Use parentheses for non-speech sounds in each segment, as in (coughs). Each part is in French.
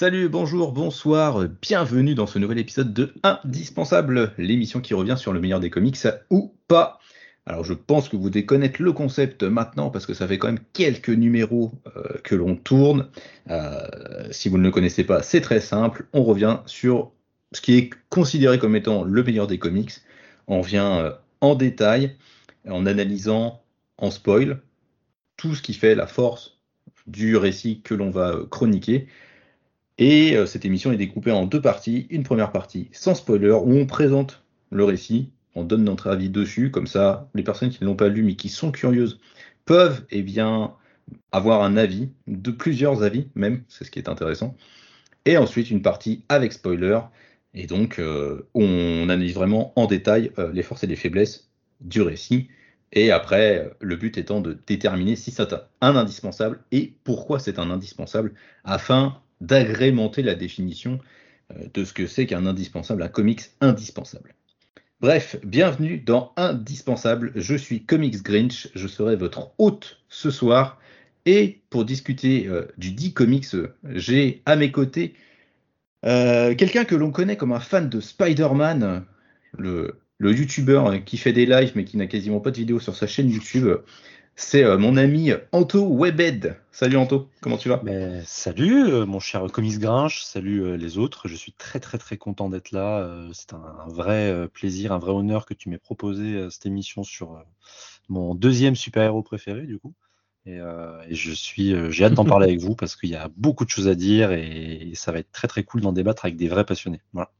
Salut, bonjour, bonsoir, bienvenue dans ce nouvel épisode de Indispensable, l'émission qui revient sur le meilleur des comics ou pas. Alors je pense que vous devez le concept maintenant parce que ça fait quand même quelques numéros euh, que l'on tourne. Euh, si vous ne le connaissez pas, c'est très simple. On revient sur ce qui est considéré comme étant le meilleur des comics. On vient euh, en détail en analysant en spoil tout ce qui fait la force du récit que l'on va chroniquer. Et cette émission est découpée en deux parties. Une première partie sans spoiler où on présente le récit on donne notre avis dessus, comme ça, les personnes qui ne l'ont pas lu mais qui sont curieuses peuvent eh bien, avoir un avis, de plusieurs avis même, c'est ce qui est intéressant. Et ensuite une partie avec spoiler, et donc euh, on analyse vraiment en détail euh, les forces et les faiblesses du récit. Et après, le but étant de déterminer si c'est un indispensable et pourquoi c'est un indispensable, afin d'agrémenter la définition euh, de ce que c'est qu'un indispensable, un comics indispensable. Bref, bienvenue dans Indispensable. Je suis Comics Grinch, je serai votre hôte ce soir. Et pour discuter euh, du dit comics, j'ai à mes côtés euh, quelqu'un que l'on connaît comme un fan de Spider-Man, le, YouTuber qui fait des lives mais qui n'a quasiment pas de vidéo sur sa chaîne YouTube c'est euh, mon ami Anto Webed. Salut Anto, comment tu vas? Ben, Salut euh, mon cher Comics Grinch, salut euh, les autres. Je suis très très très content d'être là. c'est un, vrai plaisir, un vrai honneur que tu m'aies proposé cette émission sur mon deuxième super-héros préféré du coup. Et, je suis, j'ai hâte d'en parler avec vous parce qu'il y a beaucoup de choses à dire et, ça va être très très cool d'en débattre avec des vrais passionnés. Voilà.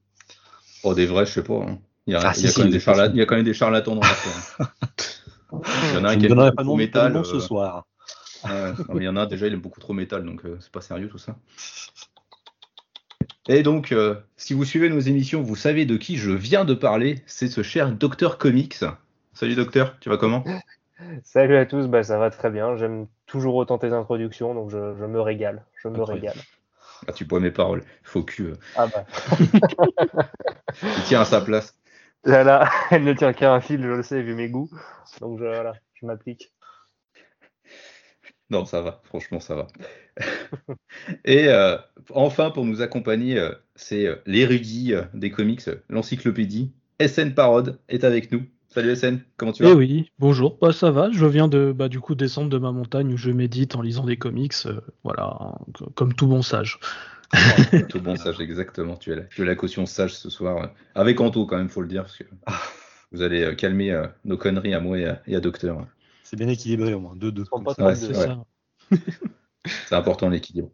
Oh des vrais, je sais pas. Hein. Il, y a, quand même des charlatans dans la (laughs) Il y en a un qui beaucoup métal. ce euh, il y en a déjà, il aime beaucoup trop métal, donc euh, c'est pas sérieux tout ça. (laughs) Et donc, euh, si vous suivez nos émissions, vous savez de qui je viens de parler. C'est ce cher Docteur Comics. Salut Docteur, tu vas comment? Salut à tous, bah, ça va très bien. J'aime toujours autant tes introductions, donc je, me régale. Je me régale. Ah, tu bois mes paroles. Faux cul. Ah bah. (laughs) il tient à sa place. Là, (laughs) elle ne tient qu'à un fil, je le sais, vu mes goûts. Donc je, voilà, je m'applique. Non, ça va, franchement, ça va. (laughs) Et euh, enfin, pour nous accompagner, euh, c'est euh, l'érudit des comics, l'encyclopédie. SN Parode est avec nous. Salut SN, comment tu vas? Eh oui, bonjour, bah, ça va, je viens de bah, du coup descendre de ma montagne où je médite en lisant des comics, voilà, comme tout bon sage. tout bon (laughs) sage, exactement. Tu es, la, la caution sage ce soir. Avec Anto, quand même, faut le dire, parce que ah. vous allez calmer nos conneries à moi et à, Docteur. C'est bien équilibré au moins, 2-2. (laughs) c'est important l'équilibre.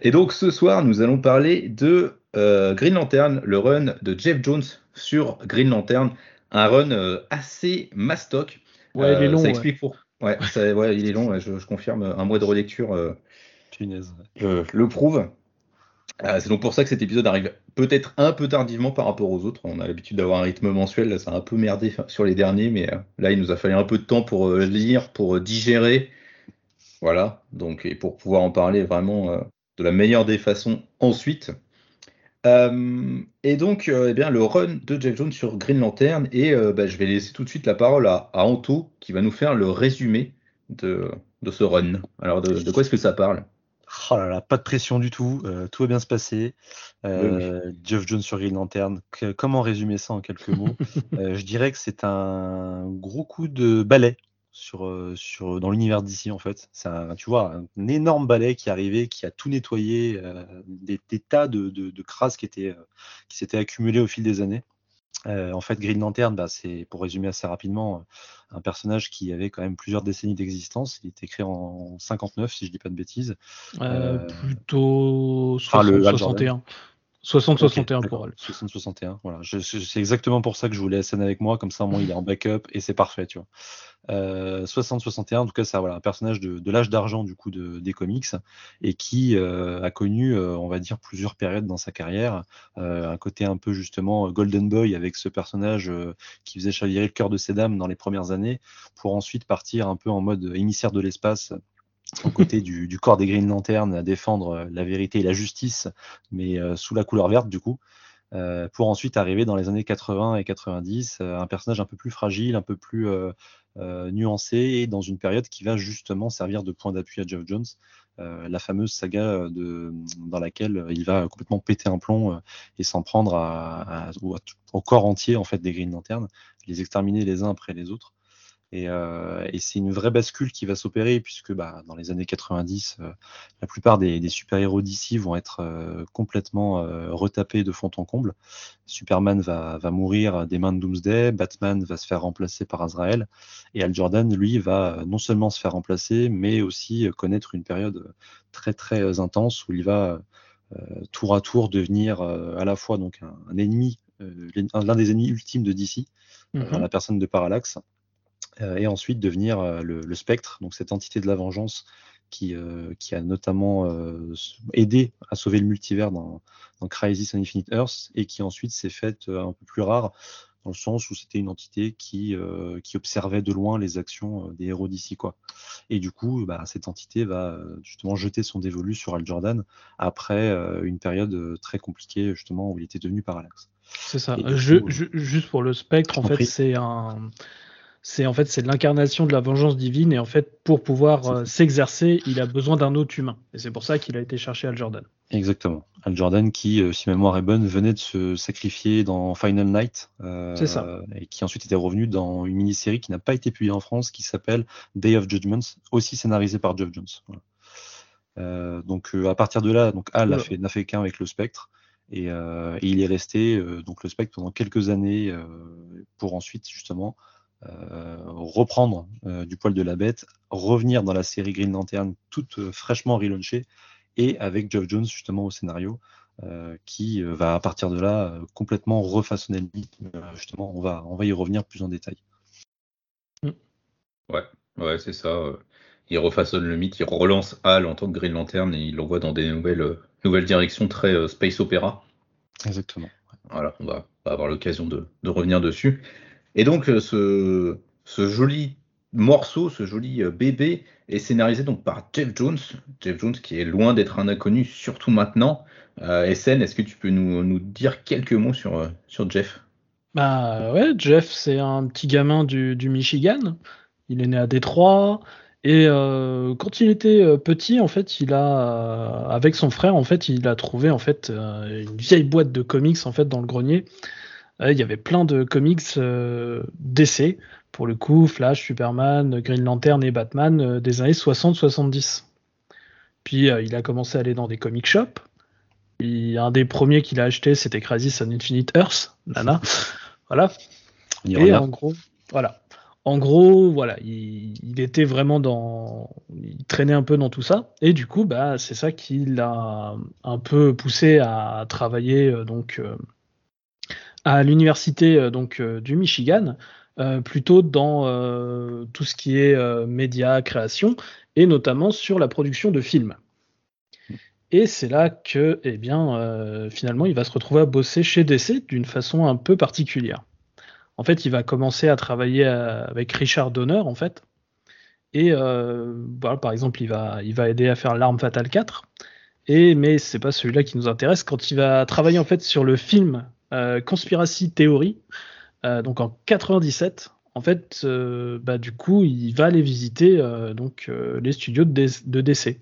et donc ce soir, nous allons parler de euh, Green Lantern, le run de Jeff Jones sur Green Lantern. Un run assez mastoc. Ouais, il est long. Ça explique pour. Ouais, il est long, je, je, confirme. Un mois de relecture le prouve. Euh, c'est donc pour ça que cet épisode arrive peut-être un peu tardivement par rapport aux autres. On a l'habitude d'avoir un rythme mensuel, là, ça a un peu merdé (laughs) sur les derniers, mais euh, là, il nous a fallu un peu de temps pour euh, lire, pour digérer. Voilà, donc, et pour pouvoir en parler vraiment de la meilleure des façons ensuite. et donc, eh bien, le run de Jeff Jones sur Green Lantern, et bah, je vais laisser tout de suite la parole à, Anto, qui va nous faire le résumé de, ce run. Alors, de quoi est-ce que ça parle? Oh là là, pas de pression du tout, euh, tout va bien se passer. Euh, Jeff Jones sur Green Lantern, comment résumer ça en quelques mots? (laughs) Euh, Je dirais que c'est un gros coup de balai sur, sur, dans l'univers d'ici en fait. C'est un, tu vois, un énorme balai qui est arrivé, qui a tout nettoyé, des, tas de, de, de crasses qui, étaient, qui s'étaient accumulées au fil des années. Euh, en fait, Green Lantern, bah, c'est, pour résumer assez rapidement, un personnage qui avait quand même plusieurs décennies d'existence. Il était créé en 59, si je dis pas de bêtises. Euh, euh, plutôt 60-61. 60-61 pour elle. 60-61, voilà. c'est exactement pour ça que je voulais SN avec moi, comme ça, au moins, il est en backup et c'est parfait, tu vois. 60-61, euh, en tout cas, c'est voilà, un personnage de, l'âge d'argent du coup de, des comics et qui euh, a connu, euh, on va dire, plusieurs périodes dans sa carrière. un côté un peu justement Golden Boy avec ce personnage qui faisait chavirer le cœur de ses dames dans les premières années, pour ensuite partir un peu en mode émissaire de l'espace aux côtés du, corps des Green Lanterns à défendre la vérité et la justice, mais sous la couleur verte du coup. pour ensuite arriver dans les années 80 et 90, un personnage un peu plus fragile, un peu plus euh, nuancé et dans une période qui va justement servir de point d'appui à Jeff Jones, la fameuse saga dans laquelle il va complètement péter un plomb et s'en prendre au corps entier en fait des Green Lantern, les exterminer les uns après les autres. Euh, et, c'est une vraie bascule qui va s'opérer puisque bah, dans les années 90, euh, la plupart des, super-héros d'ici vont être euh, complètement retapés de fond en comble. Superman va, mourir des mains de Doomsday, Batman va se faire remplacer par Azrael, et Al Jordan, lui, va non seulement se faire remplacer, mais aussi connaître une période très très intense où il va tour à tour devenir à la fois donc un, ennemi, l'un des ennemis ultimes de DC, mm-hmm. la personne de Parallax, euh, et ensuite devenir euh, le, spectre, donc cette entité de la vengeance qui, euh, qui a notamment aidé à sauver le multivers dans, dans, Crisis on Infinite Earth et qui ensuite s'est faite un peu plus rare dans le sens où c'était une entité qui, qui observait de loin les actions des héros d'ici quoi. Et du coup, bah, cette entité va justement jeter son dévolu sur Al Jordan après une période très compliquée justement où il était devenu parallaxe. C'est ça. juste pour le spectre, en fait, c'est un c'est en fait c'est l'incarnation de la vengeance divine et en fait pour pouvoir euh, s'exercer, il a besoin d'un autre humain et c'est pour ça qu'il a été cherché Al Jordan. Exactement. Al Jordan qui, euh, si ma mémoire est bonne, venait de se sacrifier dans Final Night. Euh, c'est ça. Et qui ensuite était revenu dans une mini-série qui n'a pas été publiée en France, qui s'appelle Day of Judgment, aussi scénarisée par Geoff Jones. donc à partir de là, donc Al n'a fait, fait qu'un avec le Spectre. Et, et il est resté donc le Spectre pendant quelques années pour ensuite justement euh, reprendre euh, du poil de la bête, revenir dans la série Green Lantern toute euh, fraîchement relaunchée et avec Geoff Jones justement au scénario qui va à partir de là complètement refaçonner le mythe. justement, on va, on va y revenir plus en détail. Ouais, ouais, c'est ça. Il refaçonne le mythe, il relance Hal en tant que Green Lantern et il l'envoie dans des nouvelles, nouvelles directions très space opéra. Exactement. Voilà, on va, avoir l'occasion de, de, revenir dessus. Et donc, euh, ce, ce joli morceau, ce joli euh, bébé, est scénarisé donc par Jeff Jones. Jeff Jones qui est loin d'être un inconnu, surtout maintenant. Euh, SN, est-ce que tu peux nous, nous, dire quelques mots sur, euh, sur Jeff? Bah ouais, Jeff, c'est un petit gamin du, du, Michigan. Il est né à Détroit. Et quand il était petit, en fait, il a, avec son frère, en fait, il a trouvé en fait une vieille boîte de comics en fait dans le grenier il y avait plein de comics euh, d'essai, pour le coup, Flash, Superman, Green Lantern et Batman euh, des années 60-70. Puis euh, il a commencé à aller dans des comic shops. Et un des premiers qu'il a acheté, c'était Crisis on Infinite Earth, nana. (laughs) voilà. Et en gros, voilà. En gros, voilà, il, était vraiment dans, il traînait un peu dans tout ça, et du coup, bah, c'est ça qui l'a un peu poussé à travailler donc à l'université euh, donc euh, du Michigan, euh, plutôt dans tout ce qui est média, création, et notamment sur la production de films. Et c'est là que, eh bien, finalement, il va se retrouver à bosser chez DC d'une façon un peu particulière. En fait, il va commencer à travailler avec Richard Donner, en fait. Et par exemple, il va, il va aider à faire L'arme fatale 4. Et, mais c'est pas celui-là qui nous intéresse. Quand il va travailler en fait sur le film euh, Conspiracy Theory, euh, donc en 97. En fait, euh, bah, du coup, il va aller visiter donc les studios de, DC.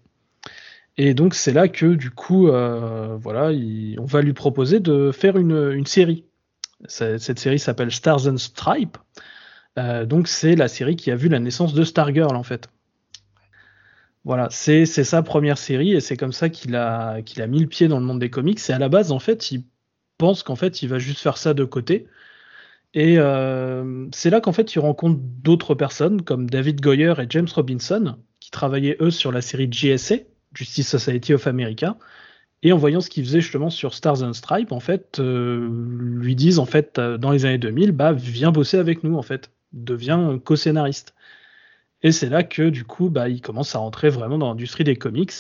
Et donc c'est là que du coup, voilà, on va lui proposer de faire une, série. Cette série s'appelle Stars and Stripes. donc c'est la série qui a vu la naissance de Stargirl en fait. Voilà, c'est sa première série et c'est comme ça qu'il a, a mis le pied dans le monde des comics. Et à la base, en fait, il pense qu'en fait, il va juste faire ça de côté. Et euh, c'est là qu'en fait, il rencontre d'autres personnes comme David Goyer et James Robinson, qui travaillaient eux sur la série GSA, Justice Society of America. Et en voyant ce qu'il faisait justement sur Stars and Stripes, en fait, euh, lui disent en fait euh, dans les années 2000, bah viens bosser avec nous en fait, deviens co-scénariste. Et c'est là que du coup, bah il commence à rentrer vraiment dans l'industrie des comics.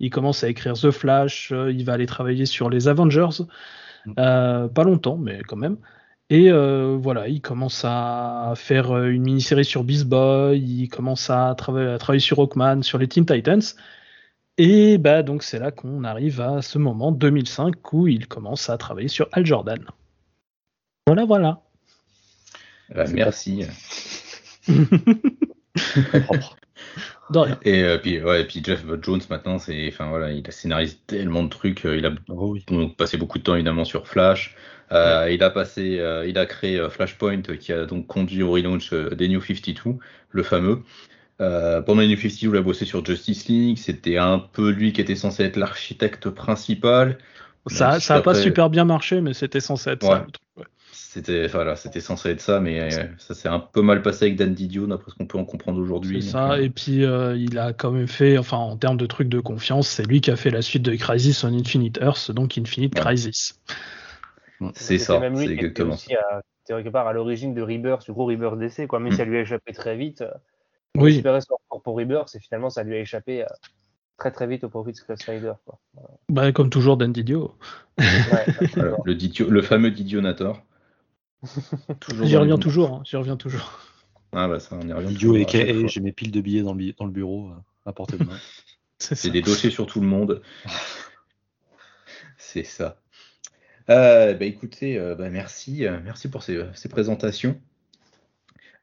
Il commence à écrire The Flash, il va aller travailler sur les Avengers. Euh, pas longtemps, mais quand même. Et euh, voilà, il commence à faire euh, une mini-série sur Beast Boy, il commence à, travailler sur Hawkman, sur les Teen Titans. Et bah donc c'est là qu'on arrive à ce moment 2005 où il commence à travailler sur Al Jordan. Voilà, voilà. merci. (laughs) De rien. Et euh, puis, ouais, et puis Jeff Jones maintenant, c'est, enfin voilà, il a scénarisé tellement de trucs. euh, Il a Oh oui. donc passé beaucoup de temps évidemment sur Flash. Euh, Il a passé, euh, il a créé euh, Flashpoint, qui a donc conduit au relaunch euh, des New 52, le fameux. Euh, pendant les New 52, il a bossé sur Justice League. C'était un peu lui qui était censé être l'architecte principal. Ça, Même si ça a pas super bien marché, mais c'était censé être ça. Le truc, C'était, voilà, c'était censé être ça, mais euh, ça s'est un peu mal passé avec Dan Didio, d'après ce qu'on peut en comprendre aujourd'hui. C'est ça. euh, Et puis, euh, il a quand même fait, enfin, en termes de trucs de confiance, c'est lui qui a fait la suite de Crisis on Infinite Earth, donc Infinite Ouais. Crisis. C'est C'était ça, même lui c'est qui était exactement aussi à, quelque part à l'origine de Rebirth, du gros Rebirth d'essai, quoi. Même Mm. si ça lui a échappé très vite. euh, Oui, espérait son retour pour Rebirth, et finalement, ça lui a échappé euh, très très vite au profit de Scott Snyder, quoi. bah, comme toujours, Dan Didio. Ouais, (laughs) Voilà, le, Didio- le fameux Didionator. Toujours J'y reviens toujours, hein, j'y reviens toujours. Ah bah ça, on y revient. Et j'ai mes piles de billets dans le, bi- dans le bureau euh, à portée de main. (laughs) C'est des dossiers sur tout le monde. (laughs) C'est ça. Euh, bah écoutez, euh, bah merci, euh, merci pour ces, ces présentations.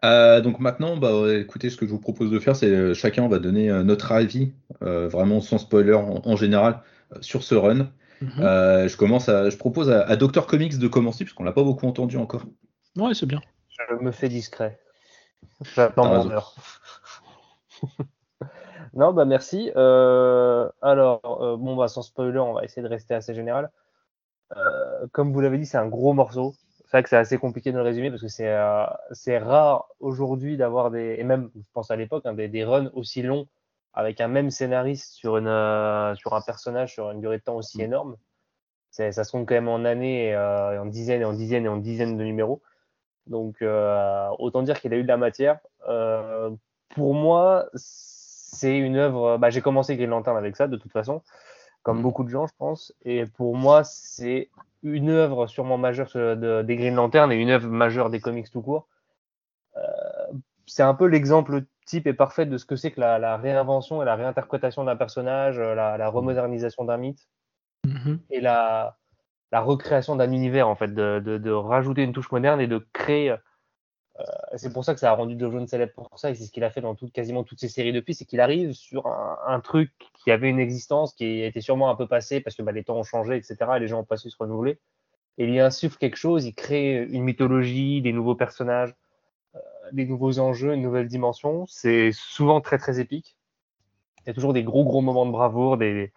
Euh, donc maintenant, bah écoutez, ce que je vous propose de faire, c'est chacun va donner notre avis, euh, vraiment sans spoiler en, en général, euh, sur ce run. Mhm. Euh, je commence à, je propose à, à Dr Comics de commencer puisqu'on l'a pas beaucoup entendu encore. Ouais, c'est bien. Je me fais discret. J'attends T'as mon raison. heure. (laughs) non, bah merci. Euh, alors, euh, bon, bah, sans spoiler, on va essayer de rester assez général. Euh, comme vous l'avez dit, c'est un gros morceau. C'est vrai que c'est assez compliqué de le résumer parce que c'est euh, c'est rare aujourd'hui d'avoir des, et même, je pense à l'époque, hein, des, des runs aussi longs avec un même scénariste sur, une, euh, sur un personnage sur une durée de temps aussi énorme. C'est- Ça se compte quand même en années, et, euh, et en dizaines et en dizaines et en dizaines de numéros. Donc, euh, autant dire qu'il a eu de la matière. Euh, pour moi, c'est une œuvre. Bah, j'ai commencé Green Lantern avec ça, de toute façon, comme Mhm. beaucoup de gens, je pense. Et pour moi, c'est une œuvre sûrement majeure de- des Green Lantern et une œuvre majeure des comics tout court. Euh, c'est un peu l'exemple type et parfait de ce que c'est que la, la réinvention et la réinterprétation d'un personnage, euh, la, la remodernisation d'un mythe Mhm. et la, la recréation d'un univers en fait, de, de, de rajouter une touche moderne et de créer. euh, c'est pour ça que ça a rendu Joe John célèbre pour ça et c'est ce qu'il a fait dans tout, quasiment toutes ses séries depuis, c'est qu'il arrive sur un, un truc qui avait une existence, qui était sûrement un peu passé parce que bah, les temps ont changé, etc. Et les gens ont pas su se renouveler. Et il y insuffle quelque chose, il crée une mythologie, des nouveaux personnages, des nouveaux enjeux, une nouvelle dimension. C'est souvent très très épique. Il y a toujours des gros gros moments de bravoure, des,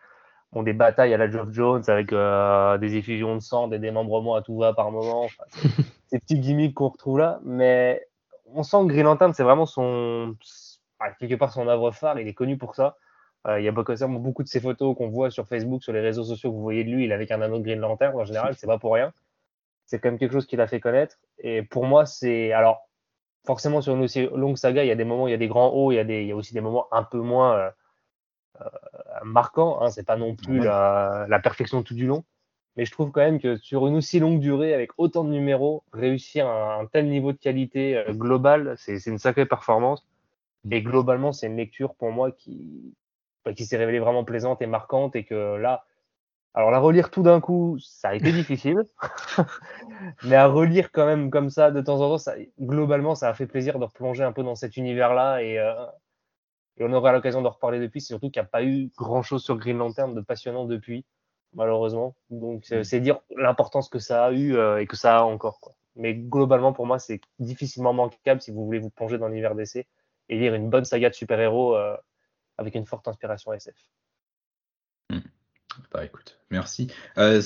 bon, des batailles à la Geoff Jones avec euh, des effusions de sang, des démembrements à tout va par moment. Enfin, (laughs) ces petits gimmicks qu'on retrouve là. Mais on sent que Green Lantern, c'est vraiment son, ah, quelque part son œuvre phare. Il est connu pour ça. Euh, il y a beaucoup, beaucoup de ces photos qu'on voit sur Facebook, sur les réseaux sociaux que vous voyez de lui. Il est avec un anneau de Green Lantern en général. (laughs) C'est pas pour rien. C'est quand même quelque chose qu'il a fait connaître. Et pour moi, c'est alors forcément sur une aussi longue saga, il y a des moments, il y a des grands hauts, il y a, des, il y a aussi des moments un peu moins euh, euh, marquants. Hein, c'est pas non plus Ouais. la, la perfection tout du long. Mais je trouve quand même que sur une aussi longue durée, avec autant de numéros, réussir un, un tel niveau de qualité euh, globale, c'est c'est une sacrée performance. Et globalement, c'est une lecture pour moi qui, bah, qui s'est révélée vraiment plaisante et marquante. Et que là, alors la relire tout d'un coup, ça a été difficile. (laughs) Mais à relire quand même comme ça de temps en temps, ça, globalement, ça a fait plaisir de replonger un peu dans cet univers-là. Et, euh, et on aura l'occasion d'en reparler depuis. C'est surtout qu'il n'y a pas eu grand-chose sur Green Lantern de passionnant depuis, malheureusement. Donc c'est c'est dire l'importance que ça a eu euh, et que ça a encore. Quoi. Mais globalement, pour moi, c'est difficilement manquable si vous voulez vous plonger dans l'univers d'essai et lire une bonne saga de super-héros euh, avec une forte inspiration SF. Bah écoute, merci. Euh,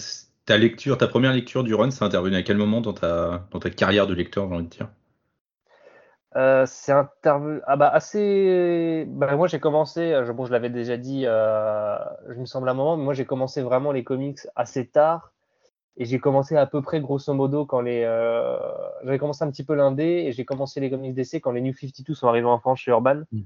ta lecture, ta première lecture du run, c'est intervenu à quel moment dans ta, dans ta carrière de lecteur, j'ai envie de dire? Euh, c'est intervenu. Ah bah assez. Bah, moi j'ai commencé. euh, Je, bon, je l'avais déjà dit. Euh, je me semble à un moment, mais moi j'ai commencé vraiment les comics assez tard. Et j'ai commencé à peu près grosso modo quand les. Euh... J'avais commencé un petit peu l'indé et j'ai commencé les comics d'essai quand les New 52 sont arrivés en France chez Urban. Mm.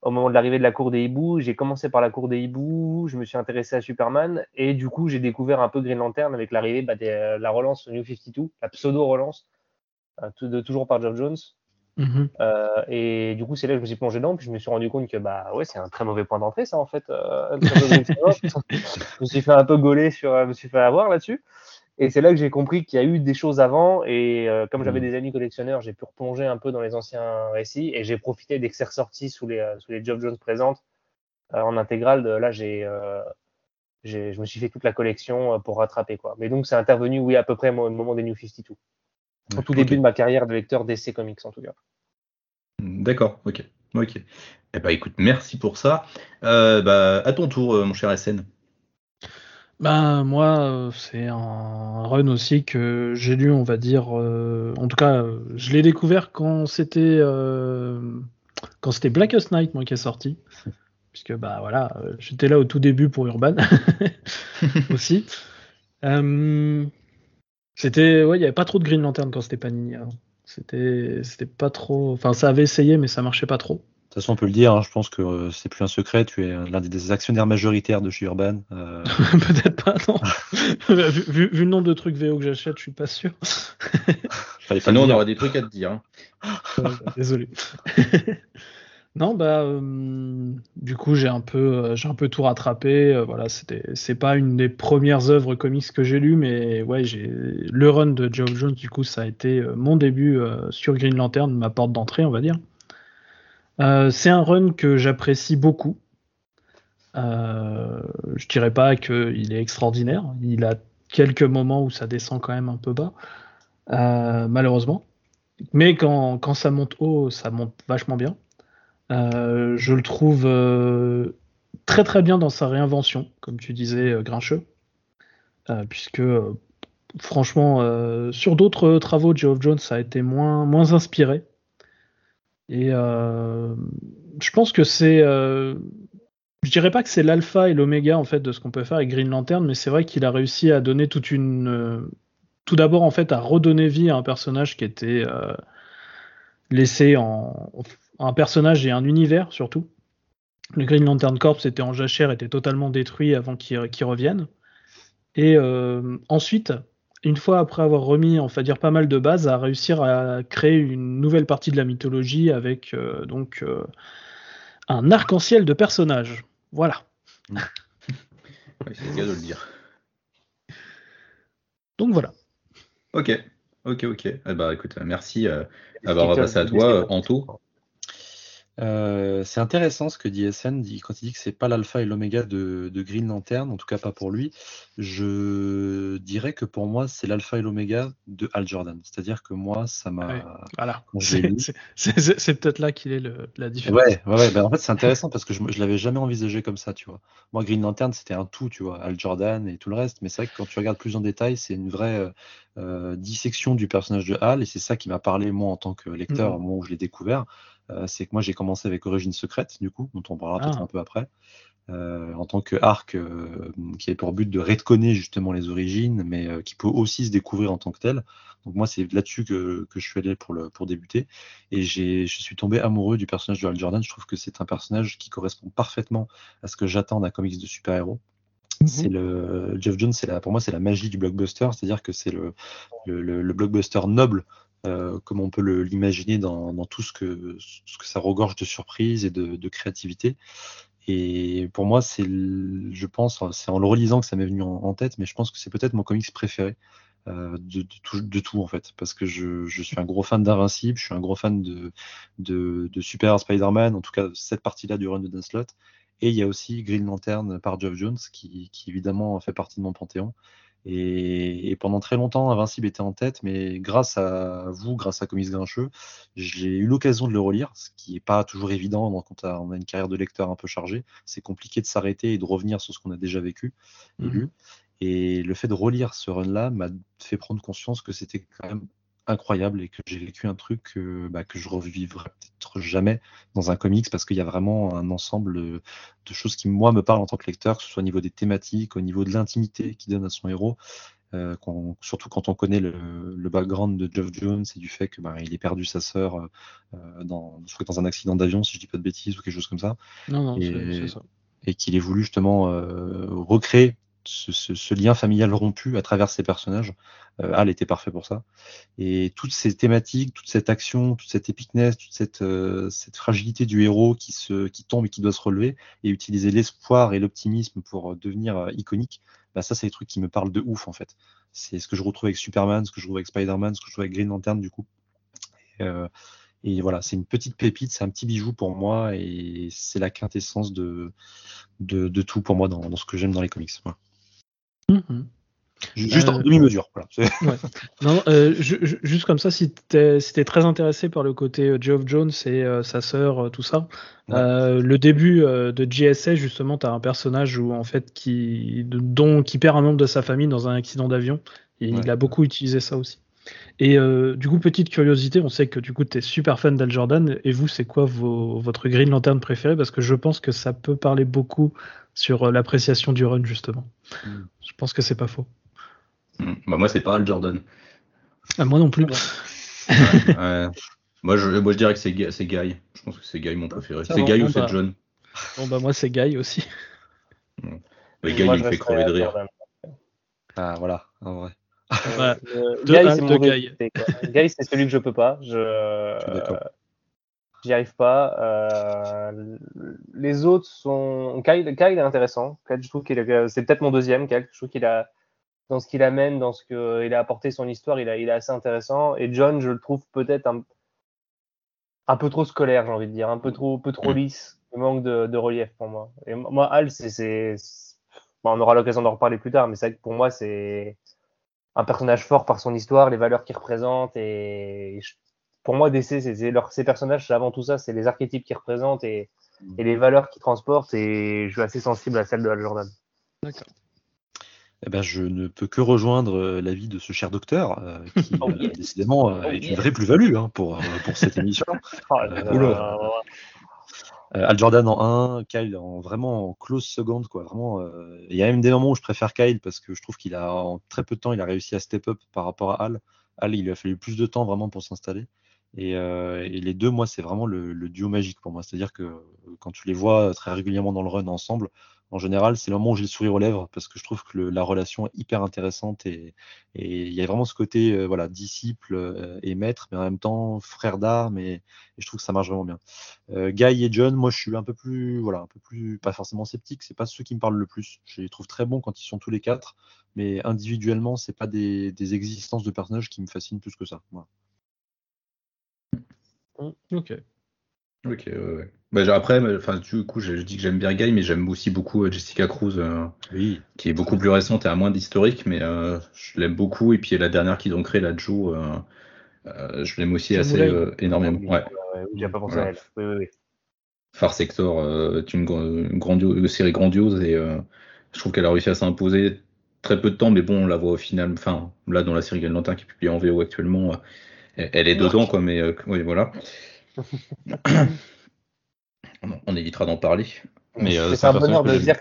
Au moment de l'arrivée de la cour des hiboux, j'ai commencé par la cour des hiboux. Je me suis intéressé à Superman et du coup j'ai découvert un peu Green Lantern avec l'arrivée bah, des- la relance New 52, la pseudo relance, euh, de, toujours par Geoff Jones. Mhm. Euh, et du coup, c'est là que je me suis plongé dedans, puis je me suis rendu compte que bah ouais, c'est un très mauvais point d'entrée, ça en fait. euh, un très mauvais point d'entrée. (laughs) je me suis fait un peu gauler sur, euh, je me suis fait avoir là-dessus. Et c'est là que j'ai compris qu'il y a eu des choses avant. Et euh, comme j'avais Mm. des amis collectionneurs, j'ai pu replonger un peu dans les anciens récits. Et j'ai profité dès que c'est ressorti sous les, euh, sous les Geoff Jones présentes euh, en intégrale. De, là, j'ai, euh, j'ai, je me suis fait toute la collection pour rattraper. Quoi. Mais donc, c'est intervenu, oui, à peu près au moment des New 52. Au tout début de ma carrière de lecteur DC Comics, en tout cas. D'accord, ok. Ok. Eh ben, écoute, merci pour ça. Bah, à ton tour, mon cher SN. Ben moi, euh, c'est un run aussi que j'ai lu, on va dire. euh, en tout cas, je l'ai découvert quand c'était euh, quand c'était Blackest Night, moi, qui est sorti. (laughs) Puisque bah voilà, j'étais là au tout début pour Urban (laughs) aussi. Euh, c'était ouais, il y avait pas trop de Green Lantern quand c'était Panini. avant. C'était c'était pas trop. Enfin, ça avait essayé, mais ça marchait pas trop. De toute façon, on peut le dire, hein, je pense que euh, c'est plus un secret, tu es l'un des- des actionnaires majoritaires de chez Urban. euh, (laughs) Peut-être pas, non. (laughs) vu, vu- vu le nombre de trucs VO que j'achète, je suis pas sûr. (laughs) fallait pas Sinon, le on dire. aura des trucs à te dire. hein. Bah, Désolé. non, bah, euh, du coup, j'ai un peu, euh, j'ai un peu tout rattrapé. euh, voilà, c'était, c'est pas une des premières œuvres comics que j'ai lues, mais ouais, j'ai le run de Geoff Jones. Du coup, ça a été euh, mon début euh, sur Green Lantern, ma porte d'entrée, on va dire. Euh, c'est un run que j'apprécie beaucoup. Euh, je dirais pas qu'il est extraordinaire. Il a quelques moments où ça descend quand même un peu bas, euh, malheureusement. Mais quand, ça monte haut, ça monte vachement bien. Euh, je le trouve très très bien dans sa réinvention, comme tu disais, Grincheux. Puisque, franchement, sur d'autres travaux Geoff Jones, a été moins inspiré. Et euh, je pense que c'est. euh, je dirais pas que c'est l'alpha et l'oméga en fait de ce qu'on peut faire avec Green Lantern, mais c'est vrai qu'il a réussi à donner toute une. euh, tout d'abord en fait à redonner vie à un personnage qui était laissé en un personnage et un univers surtout. Le Green Lantern Corps était en jachère, était totalement détruit avant qu'il revienne. Et ensuite, une fois après avoir remis, on va dire, pas mal de bases, à réussir à créer une nouvelle partie de la mythologie avec euh, donc euh, un arc-en-ciel de personnages. Voilà. (laughs) Ouais, c'est le cas de le dire. Donc voilà. Ok, ok, ok. Eh bah, écoute, merci. euh, Ah bah, on va qu'il te- passer à toi, euh, Anto. Euh, c'est intéressant ce que dit SN dit, quand il dit que c'est pas l'alpha et l'oméga de, de Green Lantern, en tout cas pas pour lui. Je dirais que pour moi c'est l'alpha et l'oméga de Al Jordan. C'est-à-dire que moi ça m'a. Ouais. Voilà. C'est peut-être là qu'il est le- la différence. Ouais, ouais, ouais. Ben, en fait, c'est intéressant parce que je, je l'avais jamais envisagé comme ça, tu vois. Moi, Green Lantern, c'était un tout, tu vois, Al Jordan et tout le reste. Mais c'est vrai que quand tu regardes plus en détail, c'est une vraie euh, dissection du personnage de Hal et c'est ça qui m'a parlé, moi, en tant que lecteur, Mhm. au moment où je l'ai découvert. Euh, c'est que moi, j'ai commencé avec Origine secrète, du coup, dont on parlera peut-être Ah. un peu après. euh, en tant que arc euh, qui avait pour but de retconner justement les origines, mais qui peut aussi se découvrir en tant que tel. Donc moi, c'est là-dessus que, que je suis allé pour, le, pour débuter. Et je suis tombé amoureux du personnage de Hal Jordan. Je trouve que c'est un personnage qui correspond parfaitement à ce que j'attends d'un comics de super-héros. C'est le Jeff Jones, c'est pour moi, c'est la magie du blockbuster, c'est-à-dire que c'est le- le blockbuster noble, euh, comme on peut l'imaginer dans, tout ce que, ça regorge de surprises et de, créativité. Et pour moi, c'est, je pense, c'est en le relisant que ça m'est venu en, tête, mais je pense que c'est peut-être mon comics préféré euh, de, tout, de tout, en fait, parce que je, suis un gros fan d'Invincible, je suis un gros fan de, Super Spider-Man, en tout cas cette partie-là du run de Dan Slott. Et il y a aussi Green Lantern par Geoff Jones, qui évidemment fait partie de mon panthéon. Et, et pendant très longtemps, Invincible était en tête, mais grâce à vous, grâce à Comics Grincheux, j'ai eu l'occasion de le relire, ce qui n'est pas toujours évident donc, quand on a une carrière de lecteur un peu chargée. C'est compliqué de s'arrêter et de revenir sur ce qu'on a déjà vécu et Mhm. lu. Et le fait de relire ce run-là m'a fait prendre conscience que c'était quand même incroyable et que j'ai vécu un truc que, bah, que je revivrai peut-être jamais dans un comics parce qu'il y a vraiment un ensemble de choses qui, moi, me parlent en tant que lecteur, que ce soit au niveau des thématiques, au niveau de l'intimité qu'il donne à son héros. euh, surtout quand on connaît le, le background de Geoff Jones et du fait que bah, il ait perdu sa sœur euh, dans, dans un accident d'avion, si je dis pas de bêtises ou quelque chose comme ça Non, non, Et- ça. et qu'il ait voulu justement euh, recréer ce, lien familial rompu à travers ces personnages. Euh, Hal était parfait pour ça. Et toutes ces thématiques, toute cette action, toute cette épicness, toute cette, euh, fragilité du héros qui, se, qui tombe et qui doit se relever, et utiliser l'espoir et l'optimisme pour devenir euh, iconique, bah ça c'est des trucs qui me parlent de ouf en fait. C'est ce que je retrouve avec Superman, ce que je retrouve avec Spider-Man, ce que je trouve avec Green Lantern du coup. Et, euh, voilà, c'est une petite pépite, c'est un petit bijou pour moi et c'est la quintessence de, de, tout pour moi dans, ce que j'aime dans les comics. Mm -hmm. Juste en demi-mesure. Voilà. (laughs) Ouais. Non, euh, juste comme ça, si tu es, si es, très intéressé par le côté Geoff Jones et euh, sa sœur, tout ça, ouais. le début de JSA, justement, tu as un personnage où, en fait, qui, dont, qui perd un membre de sa famille dans un accident d'avion. Et ouais. il a beaucoup utilisé ça aussi. Et euh, du coup, petite curiosité, on sait que du coup, tu es super fan d'Al Jordan. Et vous, c'est quoi vos, votre Green Lantern préféré? Parce que je pense que ça peut parler beaucoup sur l'appréciation du run, justement. Mm. Je pense que c'est pas faux. Mm. Bah, moi, c'est pas Al Jordan. Ah, moi non plus. ouais, (laughs) ouais. Moi, je, moi, je dirais que c'est Guy. Je pense que c'est Guy mon préféré. C'est Guy ou c'est bah, John? Bon, bah, moi, c'est Guy aussi. Mm. Mais Guy, il me fait crever de rire. Ah, voilà, en vrai. Euh, Guy, c'est mon Guy. Guy, c'est celui que je peux pas. Je, (laughs) j'y arrive pas. Euh, les autres sont. Kyle, Kyle est intéressant. Kyle, je trouve qu'il est... c'est peut-être mon deuxième. Kyle, je trouve qu'il a dans ce qu'il amène, dans ce qu'il a apporté son histoire, il, a, il est assez intéressant. Et John, je le trouve peut-être un, un peu trop scolaire, j'ai envie de dire, un peu trop, peu trop lisse. Il manque de, de relief pour moi. Et moi, Al, c'est, bon, on aura l'occasion d'en reparler plus tard, mais c'est vrai que pour moi, c'est un personnage fort par son histoire, les valeurs qu'il représente. Et pour moi, DC, c'est leur, ces personnages, avant tout ça, c'est les archétypes qu'ils représentent et, et les valeurs qu'ils transportent. Et je suis assez sensible à celle de Al Jordan. D'accord. Eh ben, je ne peux que rejoindre l'avis de ce cher docteur, euh, qui (laughs) oh, yes. décidément Oh, euh, est une vraie plus-value hein, pour, pour cette émission. (laughs) oh, euh, Al Jordan en 1, Kyle en vraiment en close seconde quoi. Vraiment, il y a même des moments où je préfère Kyle parce que je trouve qu'il a en très peu de temps il a réussi à step up par rapport à Al. Al il lui a fallu plus de temps vraiment pour s'installer. Et, euh, et, les deux, moi, c'est vraiment le, le, duo magique pour moi. C'est-à-dire que quand tu les vois très régulièrement dans le run ensemble, en général, c'est le moment où j'ai le sourire aux lèvres parce que je trouve que le, la relation est hyper intéressante et il y a vraiment ce côté euh, voilà disciple euh, et maître, mais en même temps frère d'armes et, je trouve que ça marche vraiment bien. Euh, Guy et John, moi, je suis un peu plus voilà un peu plus pas forcément sceptique. C'est pas ceux qui me parlent le plus. Je les trouve très bons quand ils sont tous les quatre, mais individuellement, c'est pas des, des existences de personnages qui me fascinent plus que ça. Voilà. Ok. Ok, ouais, ouais. Bah, après, enfin, du coup, je, je dis que j'aime bien Guy, mais j'aime aussi beaucoup euh, Jessica Cruz, euh, oui. qui est beaucoup plus récente et à moins d'historique, mais euh, je l'aime beaucoup. Et puis la dernière qu'ils ont créée, la Joe, je l'aime aussi assez énormément. Ouais. J'ai pas pensé voilà. à elle. Oui, oui, oui. Far Sector est une, une, grandiose, une série grandiose et je trouve qu'elle a réussi à s'imposer très peu de temps, mais bon, on la voit au final, enfin, là, dans la série Green Lantern qui est publiée en VO actuellement, elle est dedans, quoi, mais oui, voilà. On évitera d'en parler. Mais euh, c'est un bonheur de dire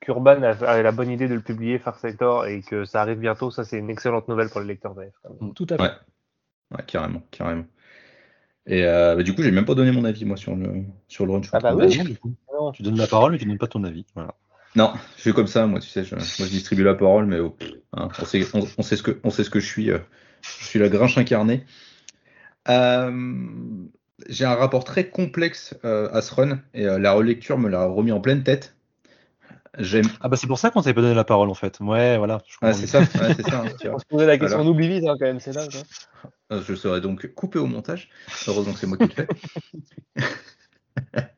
qu'Urban a, a, la bonne idée de le publier, Far Sector, et que ça arrive bientôt. Ça, c'est une excellente nouvelle pour les lecteurs d'AF. Tout à fait. Ouais. ouais. carrément, carrément. Et euh, bah, du coup, j'ai même pas donné mon avis, moi, sur le, sur le run. Ah bah oui. Non. Tu donnes la parole, mais tu donnes pas ton avis. Voilà. Non, je fais comme ça, moi, tu sais. Je, moi, je distribue la parole, mais oh, hein, on, sait, on, on, sait ce que, on sait ce que je suis. Euh, je suis la grinche incarnée. Euh, j'ai un rapport très complexe euh, à ce run et euh, la relecture me l'a remis en pleine tête. J'aime. Ah bah c'est pour ça qu'on t'avait pas donné la parole en fait. Ouais, voilà. Ah, c'est ça, ouais, c'est ça. Hein, (laughs) on se posait la question, Alors, on oublie vite hein, quand même, c'est là. (laughs) Quoi. Je serai donc coupé au montage. Heureusement que c'est moi qui le fais. (laughs)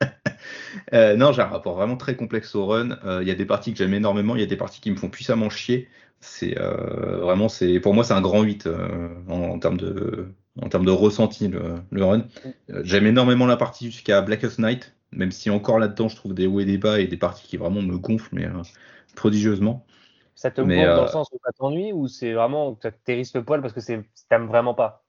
euh, non, j'ai un rapport vraiment très complexe au run. Il euh, y a des parties que j'aime énormément, il y a des parties qui me font puissamment chier. C'est euh, vraiment, c'est pour moi, c'est un grand 8 euh, en, en, termes de, en termes de ressenti, le, le run. Euh, J'aime énormément la partie jusqu'à Blackest Night, même si encore là-dedans, je trouve des hauts et des bas et des parties qui vraiment me gonflent, mais euh, prodigieusement. Ça te gonfle dans le sens où ça t'ennuie ou c'est vraiment que ça t'hérisse le poil parce que t'aimes vraiment pas?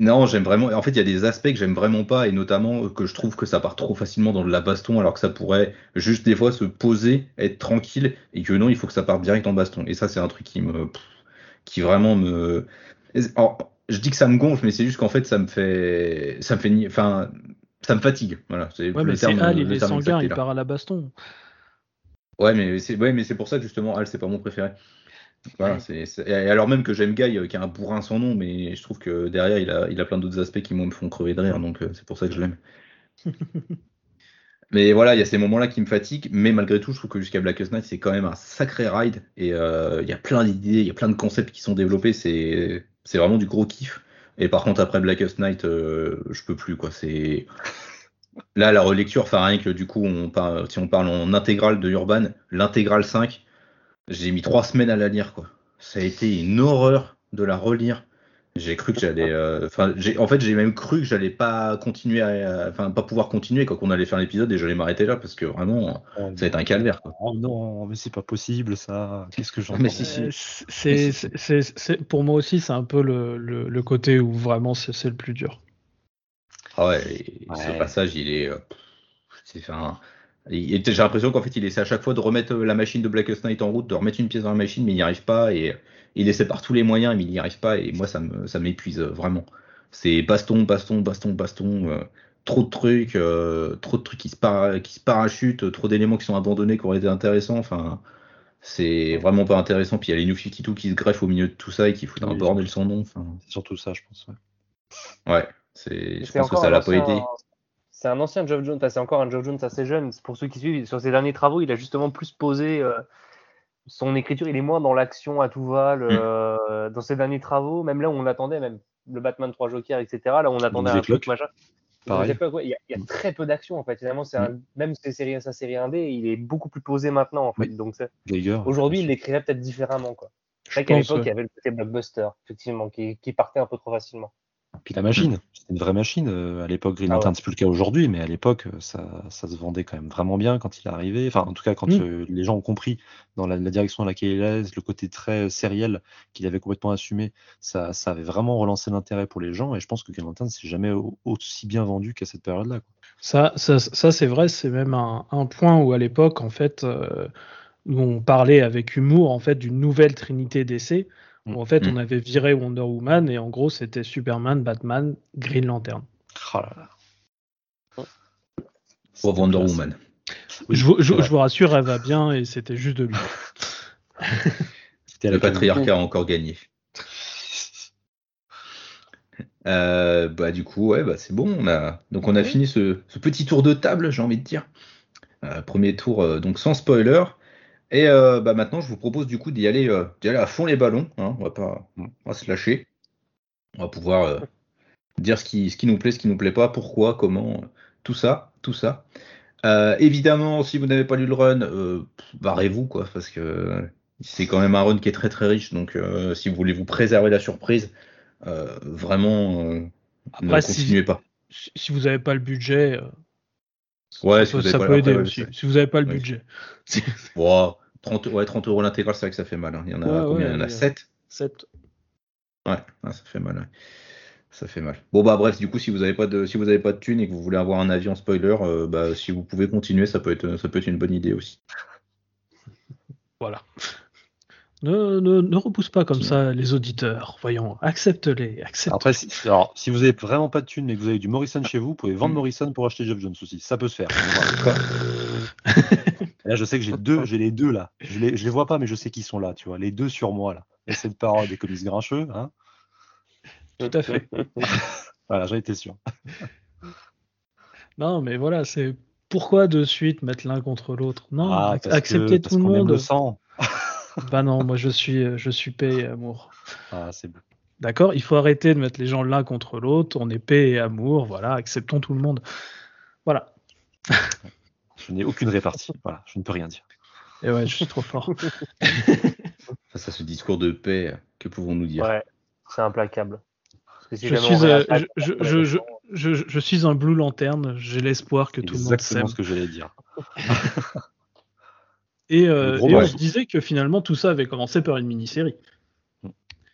Non, j'aime vraiment. En fait, il y a des aspects que j'aime vraiment pas, et notamment que je trouve que ça part trop facilement dans de la baston, alors que ça pourrait juste des fois se poser, être tranquille, et que non, il faut que ça parte direct en baston. Et ça, c'est un truc qui me, qui vraiment me. Alors, je dis que ça me gonfle, mais c'est juste qu'en fait, ça me fait, ça me fait, enfin, ça me fatigue. Voilà. C'est ouais, mais c'est Al, il est sanguin, il part à la baston. Ouais, mais c'est ouais, mais c'est pour ça que justement, Al, c'est pas mon préféré. Voilà, c'est, c'est- et alors même que j'aime Guy, euh, qui a un bourrin sans nom, mais je trouve que derrière, il a, il a plein d'autres aspects qui moi, me font crever de rire, donc euh, c'est pour ça que je l'aime. (laughs) mais voilà, il y a ces moments-là qui me fatiguent, mais malgré tout, je trouve que jusqu'à Blackest Night, c'est quand même un sacré ride, et euh, il y a plein d'idées, il y a plein de concepts qui sont développés, c'est, c'est vraiment du gros kiff. Et par contre, après Blackest Night, euh, je peux plus, quoi. C'est (laughs) là la relecture, enfin rien que du coup, on parle, si on parle en intégrale de Urban, l'intégrale 5, j'ai mis trois semaines à la lire, quoi. Ça a été une horreur de la relire. J'ai cru que j'allais, euh, enfin, en fait, j'ai même cru que j'allais pas continuer, enfin, pas pouvoir continuer quand on allait faire l'épisode et j'allais m'arrêter là parce que vraiment, Oh, ça va être un calvaire, quoi. oh non, mais c'est pas possible ça. Qu'est-ce que j'en Mais si, si. Euh, c'est, pour moi aussi, c'est un peu le, le, le côté où vraiment c'est, le plus dur. Ah ouais, ce passage, il est, euh, c'est, j'ai l'impression qu'en fait, il essaie à chaque fois de remettre la machine de Blackest Night en route, de remettre une pièce dans la machine, mais il n'y arrive pas, et il essaie par tous les moyens, mais il n'y arrive pas, et moi, ça me, ça m'épuise euh, vraiment. C'est baston, baston, baston, baston, euh, trop de trucs, euh, trop de trucs qui se, para- qui se parachutent, trop d'éléments qui sont abandonnés qui auraient été intéressants, enfin, c'est vraiment pas intéressant. Puis il y a les New 52 qui se greffent au milieu de tout ça et qui foutent un bordel sans nom, enfin, C'est surtout ça, je pense. ouais. ouais, c'est, je C'est pense que ça un l'a pas ancien- aidé. C'est un ancien Geoff Jones, enfin, c'est encore un Geoff Jones assez jeune. Pour ceux qui suivent, sur ses derniers travaux, il a justement plus posé euh, son écriture. Il est moins dans l'action à tout va. le- Mm. euh, dans ses derniers travaux, même là où on attendait, même le Batman 3 Jokers, etc. Là, on attendait un truc machin. Ouais, Il y, a- il y a très peu d'action en fait. Finalement, c'est un- même ses séries, sa série 1D, il est beaucoup plus posé maintenant en fait. Oui. Donc c'est- aujourd'hui, il l'écrirait peut-être différemment quoi. C'est vrai qu'à l'époque, ouais. il y avait le côté blockbuster, effectivement, qui, qui partait un peu trop facilement. Puis la machine, c'était une vraie machine. euh, à l'époque, Green Ah Lantern, ouais. c'est plus le cas aujourd'hui, mais à l'époque, euh, ça, ça se vendait quand même vraiment bien quand il est arrivé. Enfin, en tout cas, quand Mm. euh, les gens ont compris dans la, la direction dans laquelle il allait, le côté très sériel qu'il avait complètement assumé, ça, ça avait vraiment relancé l'intérêt pour les gens. Et je pense que Green Lantern s'est jamais au- aussi bien vendu qu'à cette période-là. Ça, ça, ça, c'est vrai, c'est même un, un point où à l'époque, en fait, euh, on parlait avec humour en fait d'une nouvelle trinité d'essais, où en fait Mm. on avait viré Wonder Woman et en gros c'était Superman, Batman, Green Lantern. Oh là là. Pour Wonder Woman. Oui, je, vous, je- c'est vrai. je vous rassure, elle va bien et c'était juste de lui. (laughs) Le patriarcat a encore gagné. (laughs) Euh, bah du coup ouais bah c'est bon on a donc on a fini ce, ce petit tour de table j'ai envie de dire Euh, premier tour euh, donc sans spoiler et euh, bah maintenant je vous propose du coup d'y aller euh, aller à fond les ballons hein, on va pas on va se lâcher. On va pouvoir euh, dire ce qui ce qui nous plaît ce qui nous plaît pas pourquoi comment tout ça tout ça. Euh, évidemment si vous n'avez pas lu le run barrez-vous quoi parce que c'est quand même un run qui est très très riche. Donc si vous voulez vous préserver la surprise vraiment, ne si- continuez pas. Si, vous n'avez pas le budget, Ouais, ça, si peut- ça aider aussi. Si vous n'avez pas le budget. Wow, 30, ouais, 30 euros l'intégrale, c'est vrai que ça fait mal. hein. Il y en a Ouais, combien? ouais, Il y en a ouais. 7 Sept. Ouais, ouais, ça fait mal. ouais. Ça fait mal. Bon bah bref, du coup, si vous n'avez pas de si vous avez pas de thunes et que vous voulez avoir un avis en spoiler, euh, bah si vous pouvez continuer, ça peut être ça peut être une bonne idée aussi. Voilà. Ne, ne, ne repousse pas comme ça les auditeurs. Voyons, accepte-les. Accepte Après, si, alors, si vous avez vraiment pas de thunes mais que vous avez du Morrison chez vous, vous pouvez vendre Mm. Morrison pour acheter Jeff Jones aussi. Ça peut se faire. (laughs) Là, je sais que j'ai deux, j'ai les deux là. Je les, je les vois pas, mais je sais qu'ils sont là, tu vois. Les deux sur moi là. Et c'est une parole des comics grincheux, hein. Tout à fait. (laughs) Voilà, j'en étais sûr. Non, mais voilà, c'est pourquoi de suite mettre l'un contre l'autre? Non, Ah, parce accepter que- tout le qu'on aime monde. le sang. Bah non, moi je suis, je suis paix et amour. Ah, c'est beau. D'accord? Il faut arrêter de mettre les gens l'un contre l'autre. On est paix et amour. Voilà, acceptons tout le monde. Voilà. (laughs) Je n'ai aucune répartie. Voilà, je ne peux rien dire. Et ouais, je suis trop fort. (laughs) Face à ce discours de paix, que pouvons-nous dire? Ouais, c'est implacable. Si Je suis, euh, je, suis un Blue Lanterne. J'ai l'espoir que tout le monde Exactement s'aime. ce que j'allais dire. (laughs) Et, euh, et on se disait que finalement tout ça avait commencé par une mini-série.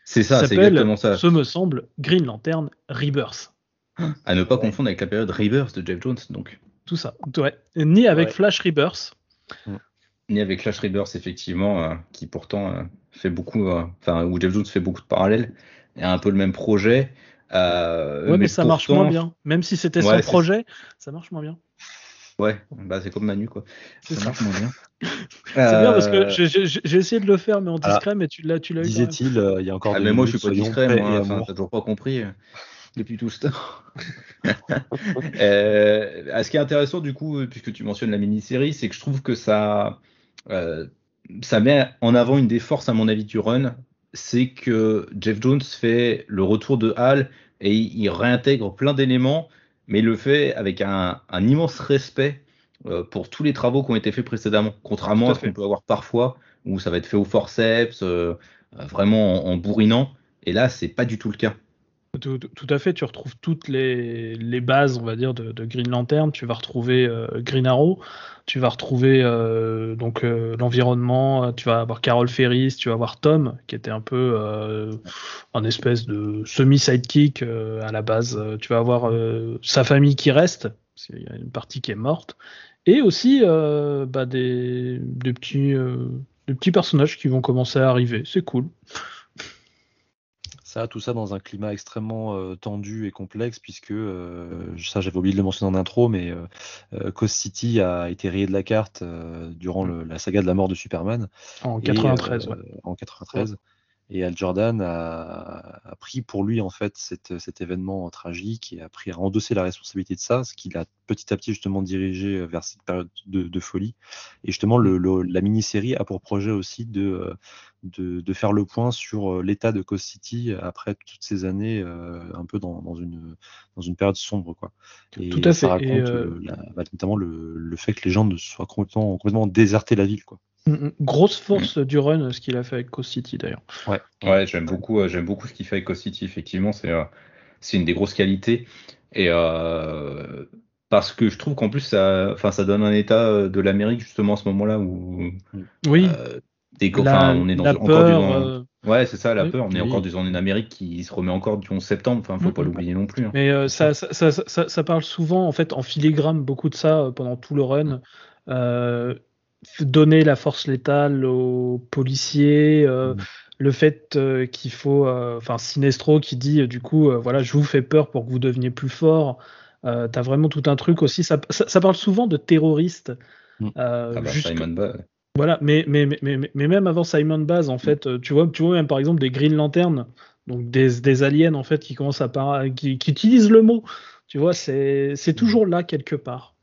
C'est ça, c'est exactement ça. ce me semble, Green Lantern Rebirth. À ne pas confondre avec la période Rebirth de Jeff Jones, donc. Tout ça. Ouais. Ni avec Ouais. Flash Rebirth. Ni avec Flash Rebirth, effectivement, euh, qui pourtant euh, fait beaucoup, euh, enfin, où Jeff Jones fait beaucoup de parallèles, et a un peu le même projet. euh, Ouais, mais, ça marche moins bien. Même si c'était Ouais, son projet, ça marche moins bien. Ouais, bah c'est comme Manu quoi. C'est Ça ça. marche moins bien. (laughs) C'est bien parce que Euh, j'ai- essayé de le faire, mais en Ah. discret, mais tu l'as tu l'as. Disait-il euh, il y a encore Ah, deux mais moi je suis pas discret, moi, enfin, t'as toujours pas compris euh, (laughs) depuis tout ce temps. (laughs) Euh, ce qui est intéressant du coup, puisque tu mentionnes la mini-série, c'est que je trouve que ça, euh, ça met en avant une des forces, à mon avis, du run, c'est que Jeff Jones fait le retour de Hal et il réintègre plein d'éléments, mais il le fait avec un, un immense respect euh, pour tous les travaux qui ont été faits précédemment, contrairement à à ce qu'on peut avoir parfois, où ça va être fait au forceps, euh, vraiment en, en bourrinant. Et là, c'est pas du tout le cas. Tout, à fait, tu retrouves toutes les, bases, on va dire, de, Green Lantern. Tu vas retrouver euh, Green Arrow, tu vas retrouver euh, donc euh, l'environnement. Tu vas avoir Carol Ferris, tu vas avoir Tom, qui était un peu un espèce de semi-sidekick à la base. Tu vas avoir sa famille qui reste, parce qu'il y a une partie qui est morte, et aussi bah, des petits personnages qui vont commencer à arriver. C'est cool. Ça, tout ça dans un climat extrêmement euh, tendu et complexe, puisque euh, ça, j'avais oublié de le mentionner en intro, mais euh, euh, Coast City a été rayé de la carte durant le- la saga de la mort de Superman. En Et, 93, ouais. En 93. Et Al Jordan a, a pris pour lui en fait cet, cet événement tragique et a pris à endosser la responsabilité de ça, ce qu'il a petit à petit justement dirigé vers cette période de, de folie. Et justement, le, le- la mini-série a pour projet aussi de, euh, de, de faire le point sur euh, l'état de Coast City après toutes ces années euh, un peu dans, dans une, dans une période sombre. Quoi. Et Tout à ça fait. raconte Et, euh, euh, la- bah, notamment le, le fait que les gens ne soient complètement, complètement déserté la ville. Quoi. Mm, mm. Grosse force du run, ce qu'il a fait avec Coast City d'ailleurs. Ouais. Ouais, j'aime beaucoup, euh, j'aime beaucoup ce qu'il fait avec Coast City. Effectivement, c'est euh, c'est une des grosses qualités. Et euh, parce que je trouve qu'en plus, ça, enfin, ça donne un état de l'Amérique justement à ce moment-là où Oui, euh, la, enfin, on est dans la encore peur. du, euh, ouais, c'est ça, la oui. peur. On est Oui. encore dans une Amérique qui se remet encore du 11 septembre. Enfin, faut Mm, pas mm. l'oublier non plus. hein. mais euh, ça, ça, ça, ça- ça parle souvent, en fait, en filigrane, beaucoup de ça euh, pendant tout le run. Donner la force létale aux policiers, euh, Mm. le fait euh, qu'il faut, euh, enfin, Sinestro qui dit, du coup, voilà, je vous fais peur pour que vous deveniez plus fort. T'as vraiment tout un truc aussi. Ça, ça, ça parle souvent de terroristes. Mm. Ah bah, Simon Ba- Voilà, mais, mais, mais, mais, même avant Simon Baz, en fait, euh, tu vois, tu vois même par exemple des Green Lantern, donc des, des aliens en fait qui commencent à par- qui, qui utilisent le mot, tu vois, c'est toujours là quelque part.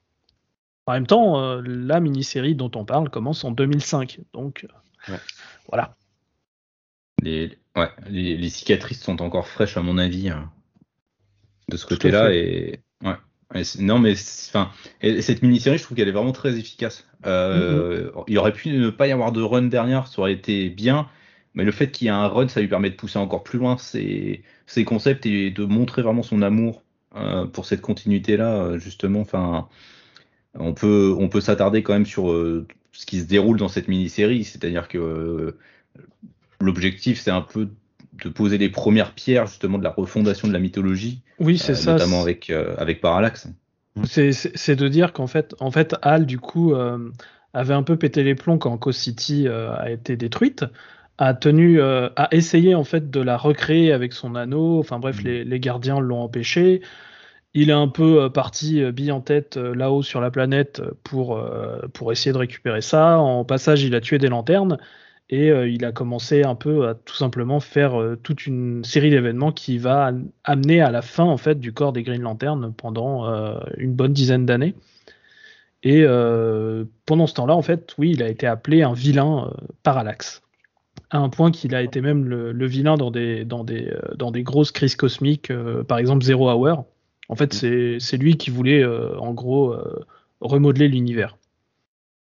En même temps, euh, la mini-série dont on parle commence en 2005, donc euh, Ouais. voilà. les, ouais, les, les cicatrices sont encore fraîches à mon avis hein, de ce côté-là et ouais. Et non mais enfin et cette mini-série je trouve qu'elle est vraiment très efficace. Euh, Mm-hmm. Il aurait pu ne pas y avoir de run dernière, ça aurait été bien, mais le fait qu'il y ait un run, ça lui permet de pousser encore plus loin ses, ses concepts et de montrer vraiment son amour euh, pour cette continuité-là justement. Enfin, on peut on peut s'attarder quand même sur euh, ce qui se déroule dans cette mini-série, c'est-à-dire que euh, l'objectif c'est un peu de poser les premières pierres justement de la refondation de la mythologie, Oui, c'est euh, ça. notamment c'est- avec euh, avec Parallax. C'est- C'est c'est de dire qu'en fait, en fait, Hal, du coup, euh, avait un peu pété les plombs quand Coast City euh, a été détruite, a tenu, euh, a essayé en fait de la recréer avec son anneau. Enfin bref, Mm. les, les gardiens l'ont empêché. Il est un peu euh, parti euh, bille en tête euh, là-haut sur la planète pour, essayer de récupérer ça. En passage, il a tué des lanternes et il a commencé un peu à tout simplement faire toute une série d'événements qui va am- amener à la fin en fait du corps des Green Lanterns pendant une bonne dizaine d'années. Et pendant ce temps-là, en fait, oui, il a été appelé un vilain parallaxe. À un point qu'il a été même le, vilain dans des, grosses crises cosmiques, par exemple Zero Hour. En fait, c'est c'est lui qui voulait, euh, en gros, euh, remodeler l'univers.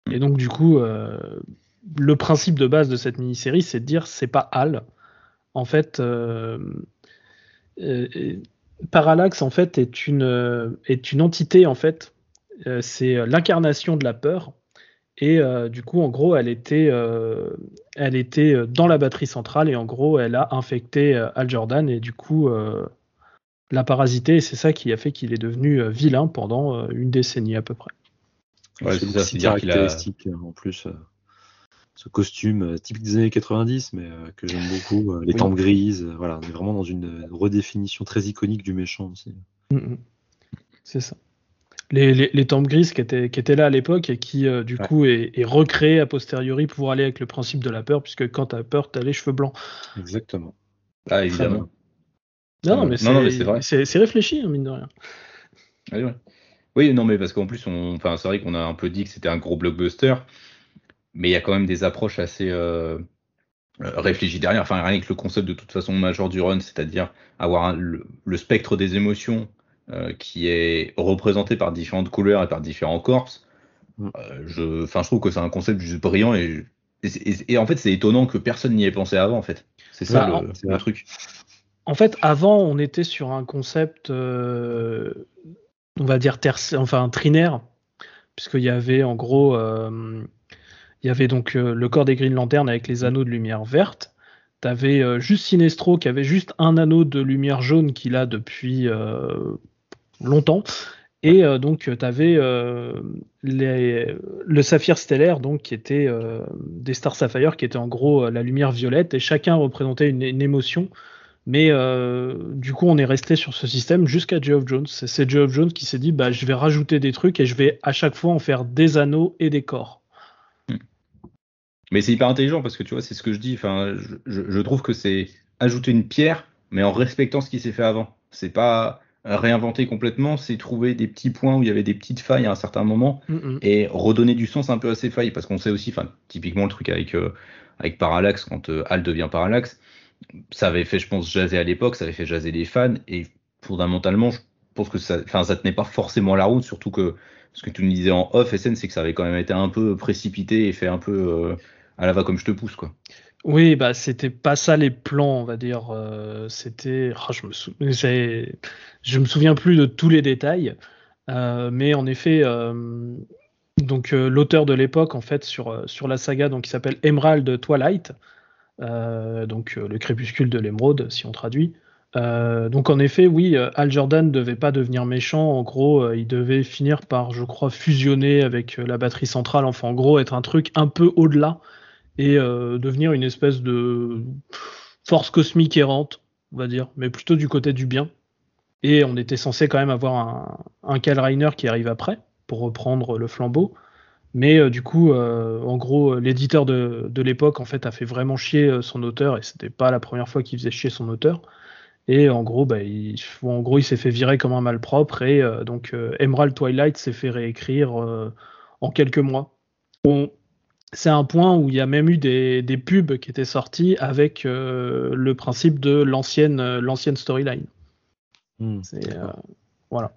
Et donc, du coup, euh, le principe de base de cette mini-série, c'est de dire c'est pas Hal. En fait, Parallax en fait est une est une entité en fait. C'est l'incarnation de la peur. Et du coup, en gros, elle était elle était dans la batterie centrale et en gros, elle a infecté Al Jordan et du coup l'a parasité. Et c'est ça qui a fait qu'il est devenu euh, vilain pendant euh, une décennie à peu près. Ouais, c'est ça, a- caractéristique euh, en plus. euh, ce costume typique des années 90, mais euh, que j'aime beaucoup. euh, les Oui. tempes grises, euh, voilà, on est vraiment dans une redéfinition très iconique du méchant aussi. Mm, mm. C'est ça. les, les, les tempes grises qui étaient, qui étaient là à l'époque et qui euh, du Ouais. coup est, est recréé a posteriori pour aller avec le principe de la peur, puisque quand t'as peur, t'as les cheveux blancs. Exactement. Ah, évidemment. Non, non, mais Non, non, mais c'est vrai. c'est- c'est réfléchi, hein, mine de rien. Ah, ouais. Oui, non, mais parce qu'en plus, on... enfin, c'est vrai qu'on a un peu dit que c'était un gros blockbuster, mais il y a quand même des approches assez euh, euh, réfléchies derrière. Enfin, rien que le concept de toute façon majeur du run, c'est-à-dire avoir un- le, le spectre des émotions euh, qui est représenté par différentes couleurs et par différents corps. Mm. euh, je, enfin, je trouve que c'est un concept juste brillant et, et, et- et en fait, c'est étonnant que personne n'y ait pensé avant. En fait, c'est ça Bah, le, c'est le vrai. truc. En fait, avant, on était sur un concept, euh, on va dire tertiaire, enfin trinaire, puisqu'il y avait en gros, euh, il y avait donc euh, le corps des Green Lanternes avec les anneaux de lumière verte. T'avais juste Sinestro qui avait juste un anneau de lumière jaune qu'il a depuis longtemps. Et donc, tu avais le saphir stellaire, donc, qui était des Star Sapphire, qui était en gros la lumière violette, et chacun représentait une émotion. Mais euh, du coup, on est resté sur ce système jusqu'à Geoff Jones. C'est- Geoff Jones qui s'est dit bah, je vais rajouter des trucs et je vais à chaque fois en faire des anneaux et des corps. Mais c'est hyper intelligent parce que tu vois, c'est ce que je dis. Enfin, je, trouve que c'est ajouter une pierre, mais en respectant ce qui s'est fait avant. C'est pas réinventer complètement, c'est trouver des petits points où il y avait des petites failles à un certain moment Mm, et redonner du sens un peu à ces failles. Parce qu'on sait aussi, enfin, typiquement le truc avec, euh, avec Parallax, quand euh, Hal devient Parallax, ça avait fait, je pense, jaser à l'époque, ça avait fait jaser les fans et fondamentalement, je pense que ça, enfin, ça tenait pas forcément la route, surtout que ce que tu nous disais en off, SN, c'est que ça avait quand même été un peu précipité et fait un peu euh, à la va comme je te pousse, quoi. Oui, bah c'était pas ça les plans, on va dire. Euh, c'était, ah, je me sou- je me souviens plus de tous les détails, Euh, mais en effet, donc l'auteur de l'époque en fait sur sur la saga, donc qui s'appelle Emerald Twilight, donc euh, le crépuscule de l'émeraude, si on traduit. Euh, donc en effet, oui, euh, Al Jordan devait pas devenir méchant. En gros, euh, il devait finir par, je crois, fusionner avec euh, la batterie centrale. Enfin, en gros, être un truc un peu au-delà et euh, devenir une espèce de force cosmique errante, on va dire, mais plutôt du côté du bien. Et on était censé quand même avoir un, un qui arrive après pour reprendre le flambeau. Mais euh, du coup, euh, en gros, euh, l'éditeur de, de l'époque en fait a fait vraiment chier son auteur et c'était pas la première fois qu'il faisait chier son auteur. Et en gros, bah, il, en gros, il s'est fait virer comme un malpropre et donc Emerald Twilight s'est fait réécrire en quelques mois. Bon, c'est un point où il y a même eu des, des pubs qui étaient sortis avec le principe de l'ancienne l'ancienne storyline. Hmm. C'est voilà.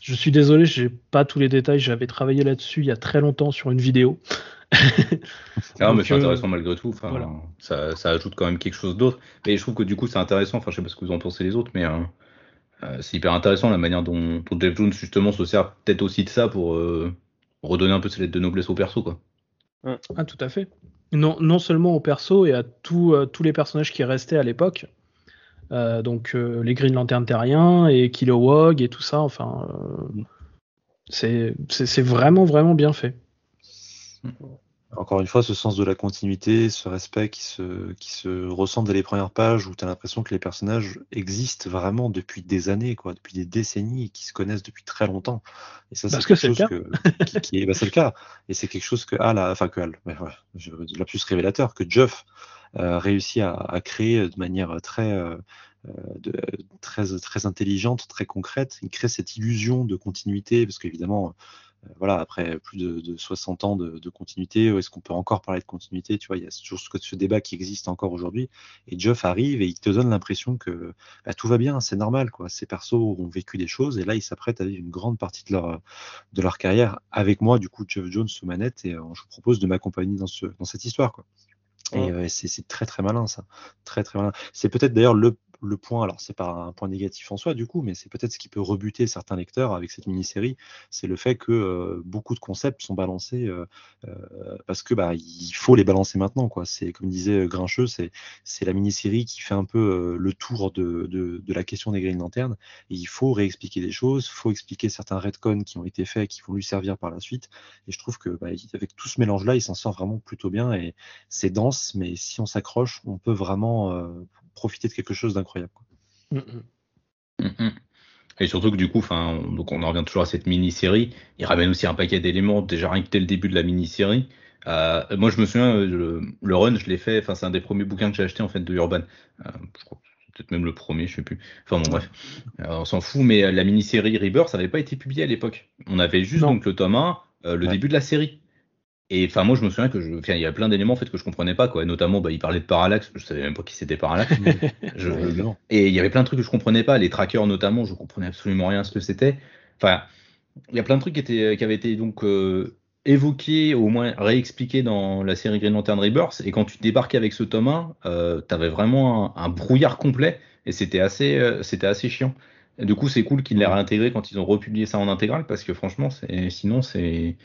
Je suis désolé, j'ai pas tous les détails. J'avais travaillé là-dessus il y a très longtemps sur une vidéo. Ah, mais c'est euh, intéressant malgré tout. Enfin, voilà. ça, ça ajoute quand même quelque chose d'autre. Et je trouve que du coup, c'est intéressant. Enfin, je sais pas ce que vous en pensez les autres, mais euh, euh, c'est hyper intéressant la manière dont, dont Jeff Jones justement se sert peut-être aussi de ça pour euh, redonner un peu ses lettres de noblesse au perso, quoi. Ah, tout à fait. Non, non seulement au perso et à tout, euh, tous les personnages qui restaient à l'époque. Euh, donc euh, les Green Lantern terriens et Kilowog et tout ça. Enfin, euh, c'est vraiment vraiment bien fait. Encore une fois, ce sens de la continuité, ce respect qui se, qui se ressent dès les premières pages où tu as l'impression que les personnages existent vraiment depuis des années, quoi, depuis des décennies et qui se connaissent depuis très longtemps. Et ça, c'est que quelque chose que, qui, qui est, bah, c'est le cas. Et c'est quelque chose que Al, a- enfin que Al, ouais, ouais, je- la plus révélateur, que Jeff euh, réussit à, créer de manière très, euh, euh, très, très intelligente, très concrète. Il crée cette illusion de continuité, parce qu'évidemment, voilà, après plus de, de 60 ans de, continuité, est-ce qu'on peut encore parler de continuité Tu vois, il y a toujours ce, débat qui existe encore aujourd'hui. Et Jeff arrive et il te donne l'impression que bah, tout va bien, c'est normal, quoi. Ces persos ont vécu des choses et là, ils s'apprêtent à vivre une grande partie de leur, de leur carrière avec moi, du coup, Jeff Jones sous manette, et je vous propose de m'accompagner dans, ce, dans cette histoire, quoi. Et Ouais. euh, c'est c'est très très malin ça, très très malin. C'est peut-être d'ailleurs le, le point, alors c'est pas un point négatif en soi du coup, mais c'est peut-être ce qui peut rebuter certains lecteurs avec cette mini-série, c'est le fait que euh, beaucoup de concepts sont balancés euh, euh, parce que bah il faut les balancer maintenant quoi. C'est comme disait Grincheux, c'est la mini-série qui fait un peu le tour de, la question des Green Lantern. Et il faut réexpliquer des choses, faut expliquer certains retcons qui ont été faits, qui vont lui servir par la suite. Et je trouve que bah, il- avec tout ce mélange là, il s'en sort vraiment plutôt bien et c'est dense, mais si on s'accroche, on peut vraiment profiter de quelque chose d'incroyable. quoi. Mm, mm. Mhm. Et surtout que du coup, enfin, donc on en revient toujours à cette mini-série. Il ramène aussi un paquet d'éléments déjà rien que dès le début de la mini-série. Euh, moi, je me souviens, le, le run, je l'ai fait. Enfin, c'est un des premiers bouquins que j'ai acheté en fait de Urban. Euh, je crois peut-être même le premier, je sais plus. Enfin bon, bref, euh, on s'en fout. Mais la mini-série Rebirth, ça n'avait pas été publié à l'époque. On avait juste Non. donc le tome 1, euh, le Ouais. début de la série. Et enfin, moi, je me souviens que je, il y a plein d'éléments en fait que je comprenais pas, quoi. Notamment, bah, il parlait de Parallax. Je savais même pas qui c'était Parallax. (laughs) Je- évidemment. et il y avait plein de trucs que je comprenais pas, les trackers notamment, je comprenais absolument rien à ce que c'était. Enfin, il y a plein de trucs qui, étaient, qui avaient été donc euh, évoqués, au moins réexpliqués dans la série Green Lantern Rebirth. Et quand tu débarquais avec ce tome 1, euh, tu avais vraiment un, un brouillard complet et c'était assez, euh, c'était assez chiant. Et du coup, c'est cool qu'ils l'aient réintégré quand ils ont republié ça en intégrale parce que franchement, sinon, c'est,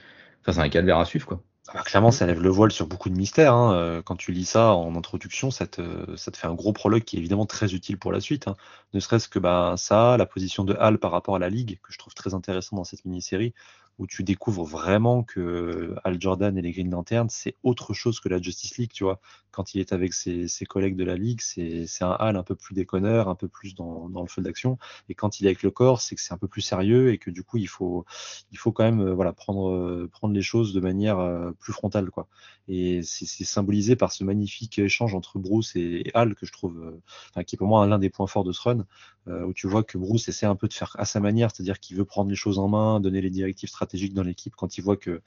enfin, c'est un calvaire à suivre, quoi. Ah bah, clairement, ça lève le voile sur beaucoup de mystères. hein. Euh, Quand tu lis ça en introduction, ça te, ça te fait un gros prologue qui est évidemment très utile pour la suite. hein. Ne serait-ce que bah, ça, la position de Hal par rapport à la Ligue, que je trouve très intéressant dans cette mini-série, où tu découvres vraiment que Hal Jordan et les Green Lanterns, c'est autre chose que la Justice League, tu vois. Quand il est avec ses, collègues de la Ligue, c'est un Hal un peu plus déconneur, un peu plus dans, le feu d'action. Et quand il est avec le corps, c'est que c'est un peu plus sérieux et que du coup, il faut, il faut quand même euh, voilà, prendre, euh, prendre les choses de manière euh, plus frontale. Quoi. Et c'est symbolisé par ce magnifique échange entre Bruce et, et Hal, que je trouve, euh, enfin, qui est pour moi l'un des points forts de ce run, euh, où tu vois que Bruce essaie un peu de faire à sa manière, c'est-à-dire qu'il veut prendre les choses en main, donner les directives stratégiques dans l'équipe quand il voit que,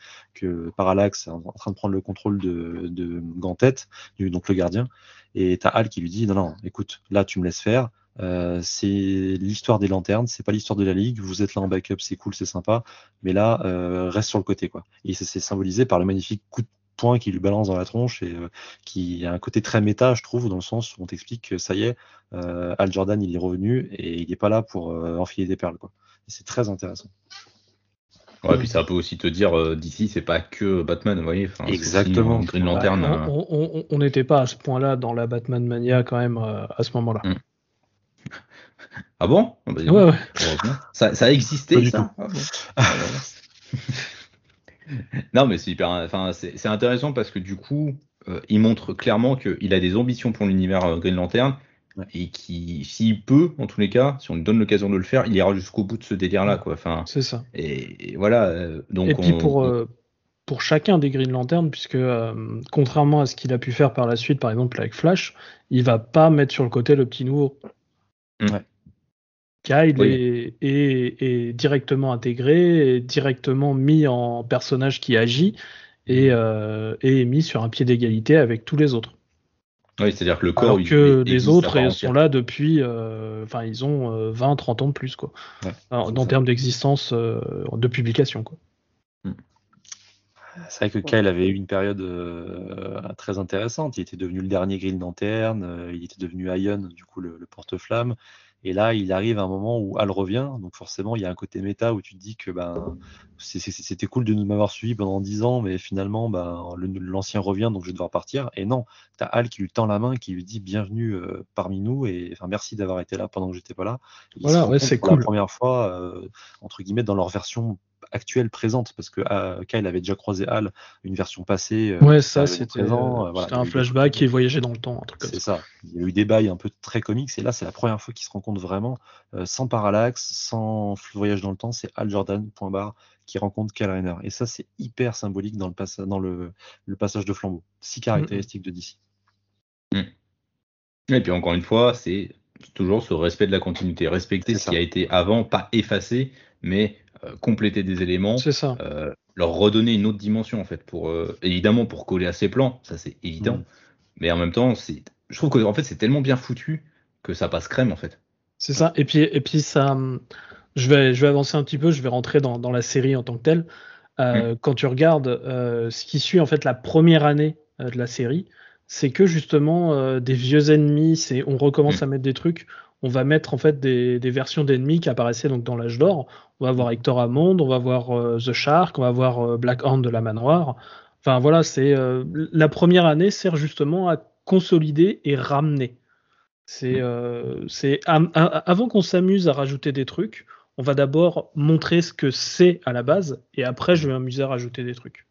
Parallax est en train de prendre le contrôle de, de Gantet, du- donc le gardien. Et t'as Hal qui lui dit non, non, écoute, là tu me laisses faire. Euh, c'est l'histoire des lanternes, c'est pas l'histoire de la ligue. Vous êtes là en backup, c'est cool, c'est sympa, mais là euh, reste sur le côté quoi. Et c'est symbolisé par le magnifique coup de poing qui lui balance dans la tronche et euh, qui a un côté très méta, je trouve, dans le sens où on t'explique que ça y est, Al Jordan il est revenu et il est pas là pour enfiler des perles quoi. C'est très intéressant. Ouais, puis ça peut aussi te dire, euh, d'ici, c'est pas que Batman, vous voyez. Enfin, Exactement. Green Lantern. Ouais, euh, on- n'était pas à ce point-là dans la Batman Mania quand même euh, à ce moment-là. Mm. Ah bon? Ah bah, Ouais, ouais. Ça, ça a existé, ça Ah bon. Ah, voilà. (laughs) Non, mais c'est hyper. Enfin, c'est c'est intéressant parce que du coup, euh, il montre clairement qu'il a des ambitions pour l'univers euh, Green Lantern. Et qui, s'il peut, en tous les cas, si on lui donne l'occasion de le faire, il ira jusqu'au bout de ce délire-là, quoi. Enfin, C'est ça. et, et voilà. euh, donc Et puis on- pour, on- euh, pour chacun des Green Lantern, puisque euh, contrairement à ce qu'il a pu faire par la suite, par exemple avec Flash, il va pas mettre sur le côté le petit nouveau. Ouais. Kyle Oui. est, est- est directement intégré, est directement mis en personnage qui agit et, et est mis sur un pied d'égalité avec tous les autres. Oui, c'est-à-dire que le corps. Alors il- que il les autres ils sont là depuis, euh, enfin ils ont euh, 20, 30 ans de plus quoi. Ouais, Alors, en termes d'existence euh, de publication quoi. C'est vrai que Kyle avait eu une période euh, très intéressante. Il était devenu le dernier Green Lantern, euh, il était devenu Ion, du coup le, le porte-flamme. Et là, il arrive à un moment où Hal revient. Donc forcément, il y a un côté méta où tu te dis que ben, c'était cool de nous m'avoir suivi pendant 10 ans, mais finalement, ben, l'ancien revient, donc je vais devoir partir. Et non, tu as Hal qui lui tend la main, qui lui dit bienvenue euh, parmi nous et enfin, merci d'avoir été là pendant que j'étais pas là. Et Voilà, ouais, c'est cool. la première fois, euh, entre guillemets, dans leur version actuelle présente parce que euh, Kyle avait déjà croisé Hal une version passée euh, Ouais, ça c'était présent, euh, voilà, un flashback qui voyageait dans le temps, un truc comme c'est ça. ça. Il y a eu des bails un peu très comics et là c'est la première fois qu'ils se rencontrent vraiment euh, sans parallaxe, sans voyage dans le temps. C'est Hal Jordan point barre qui rencontre Kyle Rayner et ça c'est hyper symbolique dans le passage dans le, le passage de flambeau. Si caractéristique de DC. Et puis encore une fois, c'est toujours ce respect de la continuité, respecter ce ça. qui a été avant, pas effacer, mais compléter des éléments, ça. euh, leur redonner une autre dimension en fait, pour euh, évidemment pour coller à ses plans, ça c'est évident, Mm. mais en même temps, c'est, je trouve que en fait c'est tellement bien foutu que ça passe crème en fait. C'est ça. Et puis, et puis ça, je vais, je vais avancer un petit peu, je vais rentrer dans, dans la série en tant que telle. Euh, Quand tu regardes euh, ce qui suit en fait la première année euh, de la série, c'est que justement euh, des vieux ennemis, c'est on recommence Mm. à mettre des trucs. On va mettre en fait des, des versions d'ennemis qui apparaissaient donc dans l'âge d'or. On va voir Hector Hammond, on va voir euh, The Shark, on va voir euh, Black Horn de la Manoir. Enfin voilà, c'est euh, la première année sert justement à consolider et ramener. C'est avant qu'on s'amuse à rajouter des trucs, on va d'abord montrer ce que c'est à la base et après je vais m'amuser à rajouter des trucs.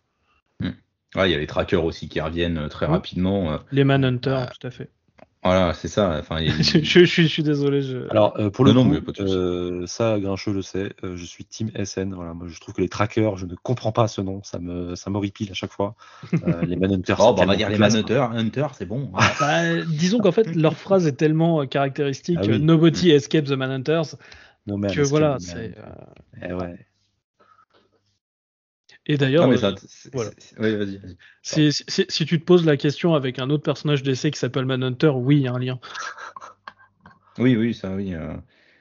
Ouais, il y a les trackers aussi qui reviennent très Mm. rapidement. Les Manhunter, Ah. tout à fait. Voilà, c'est ça. Enfin, il- (laughs) je, je- je suis, je suis désolé. Je... Alors, euh, pour le Non, non, coup, souci. euh, ça, Grincheux le sait, euh, je suis Team SN. Voilà, moi, je trouve que les trackers, je ne comprends pas ce nom, ça me, ça m'horripile à chaque fois. Euh, (laughs) les Manhunters. Oh, bah, on va dire les classe, Manhunter, Hunter, c'est bon. hein. Bah, disons qu'en fait, leur phrase est tellement caractéristique, Ah oui. Nobody escapes the Manhunters. No man que voilà. c'est, euh, Eh ouais. Et d'ailleurs, euh, voilà. vas-y, si, si- si tu te poses la question avec un autre personnage d'essai qui s'appelle Manhunter, oui, il y a un lien. (laughs) Oui, oui, ça, oui. euh.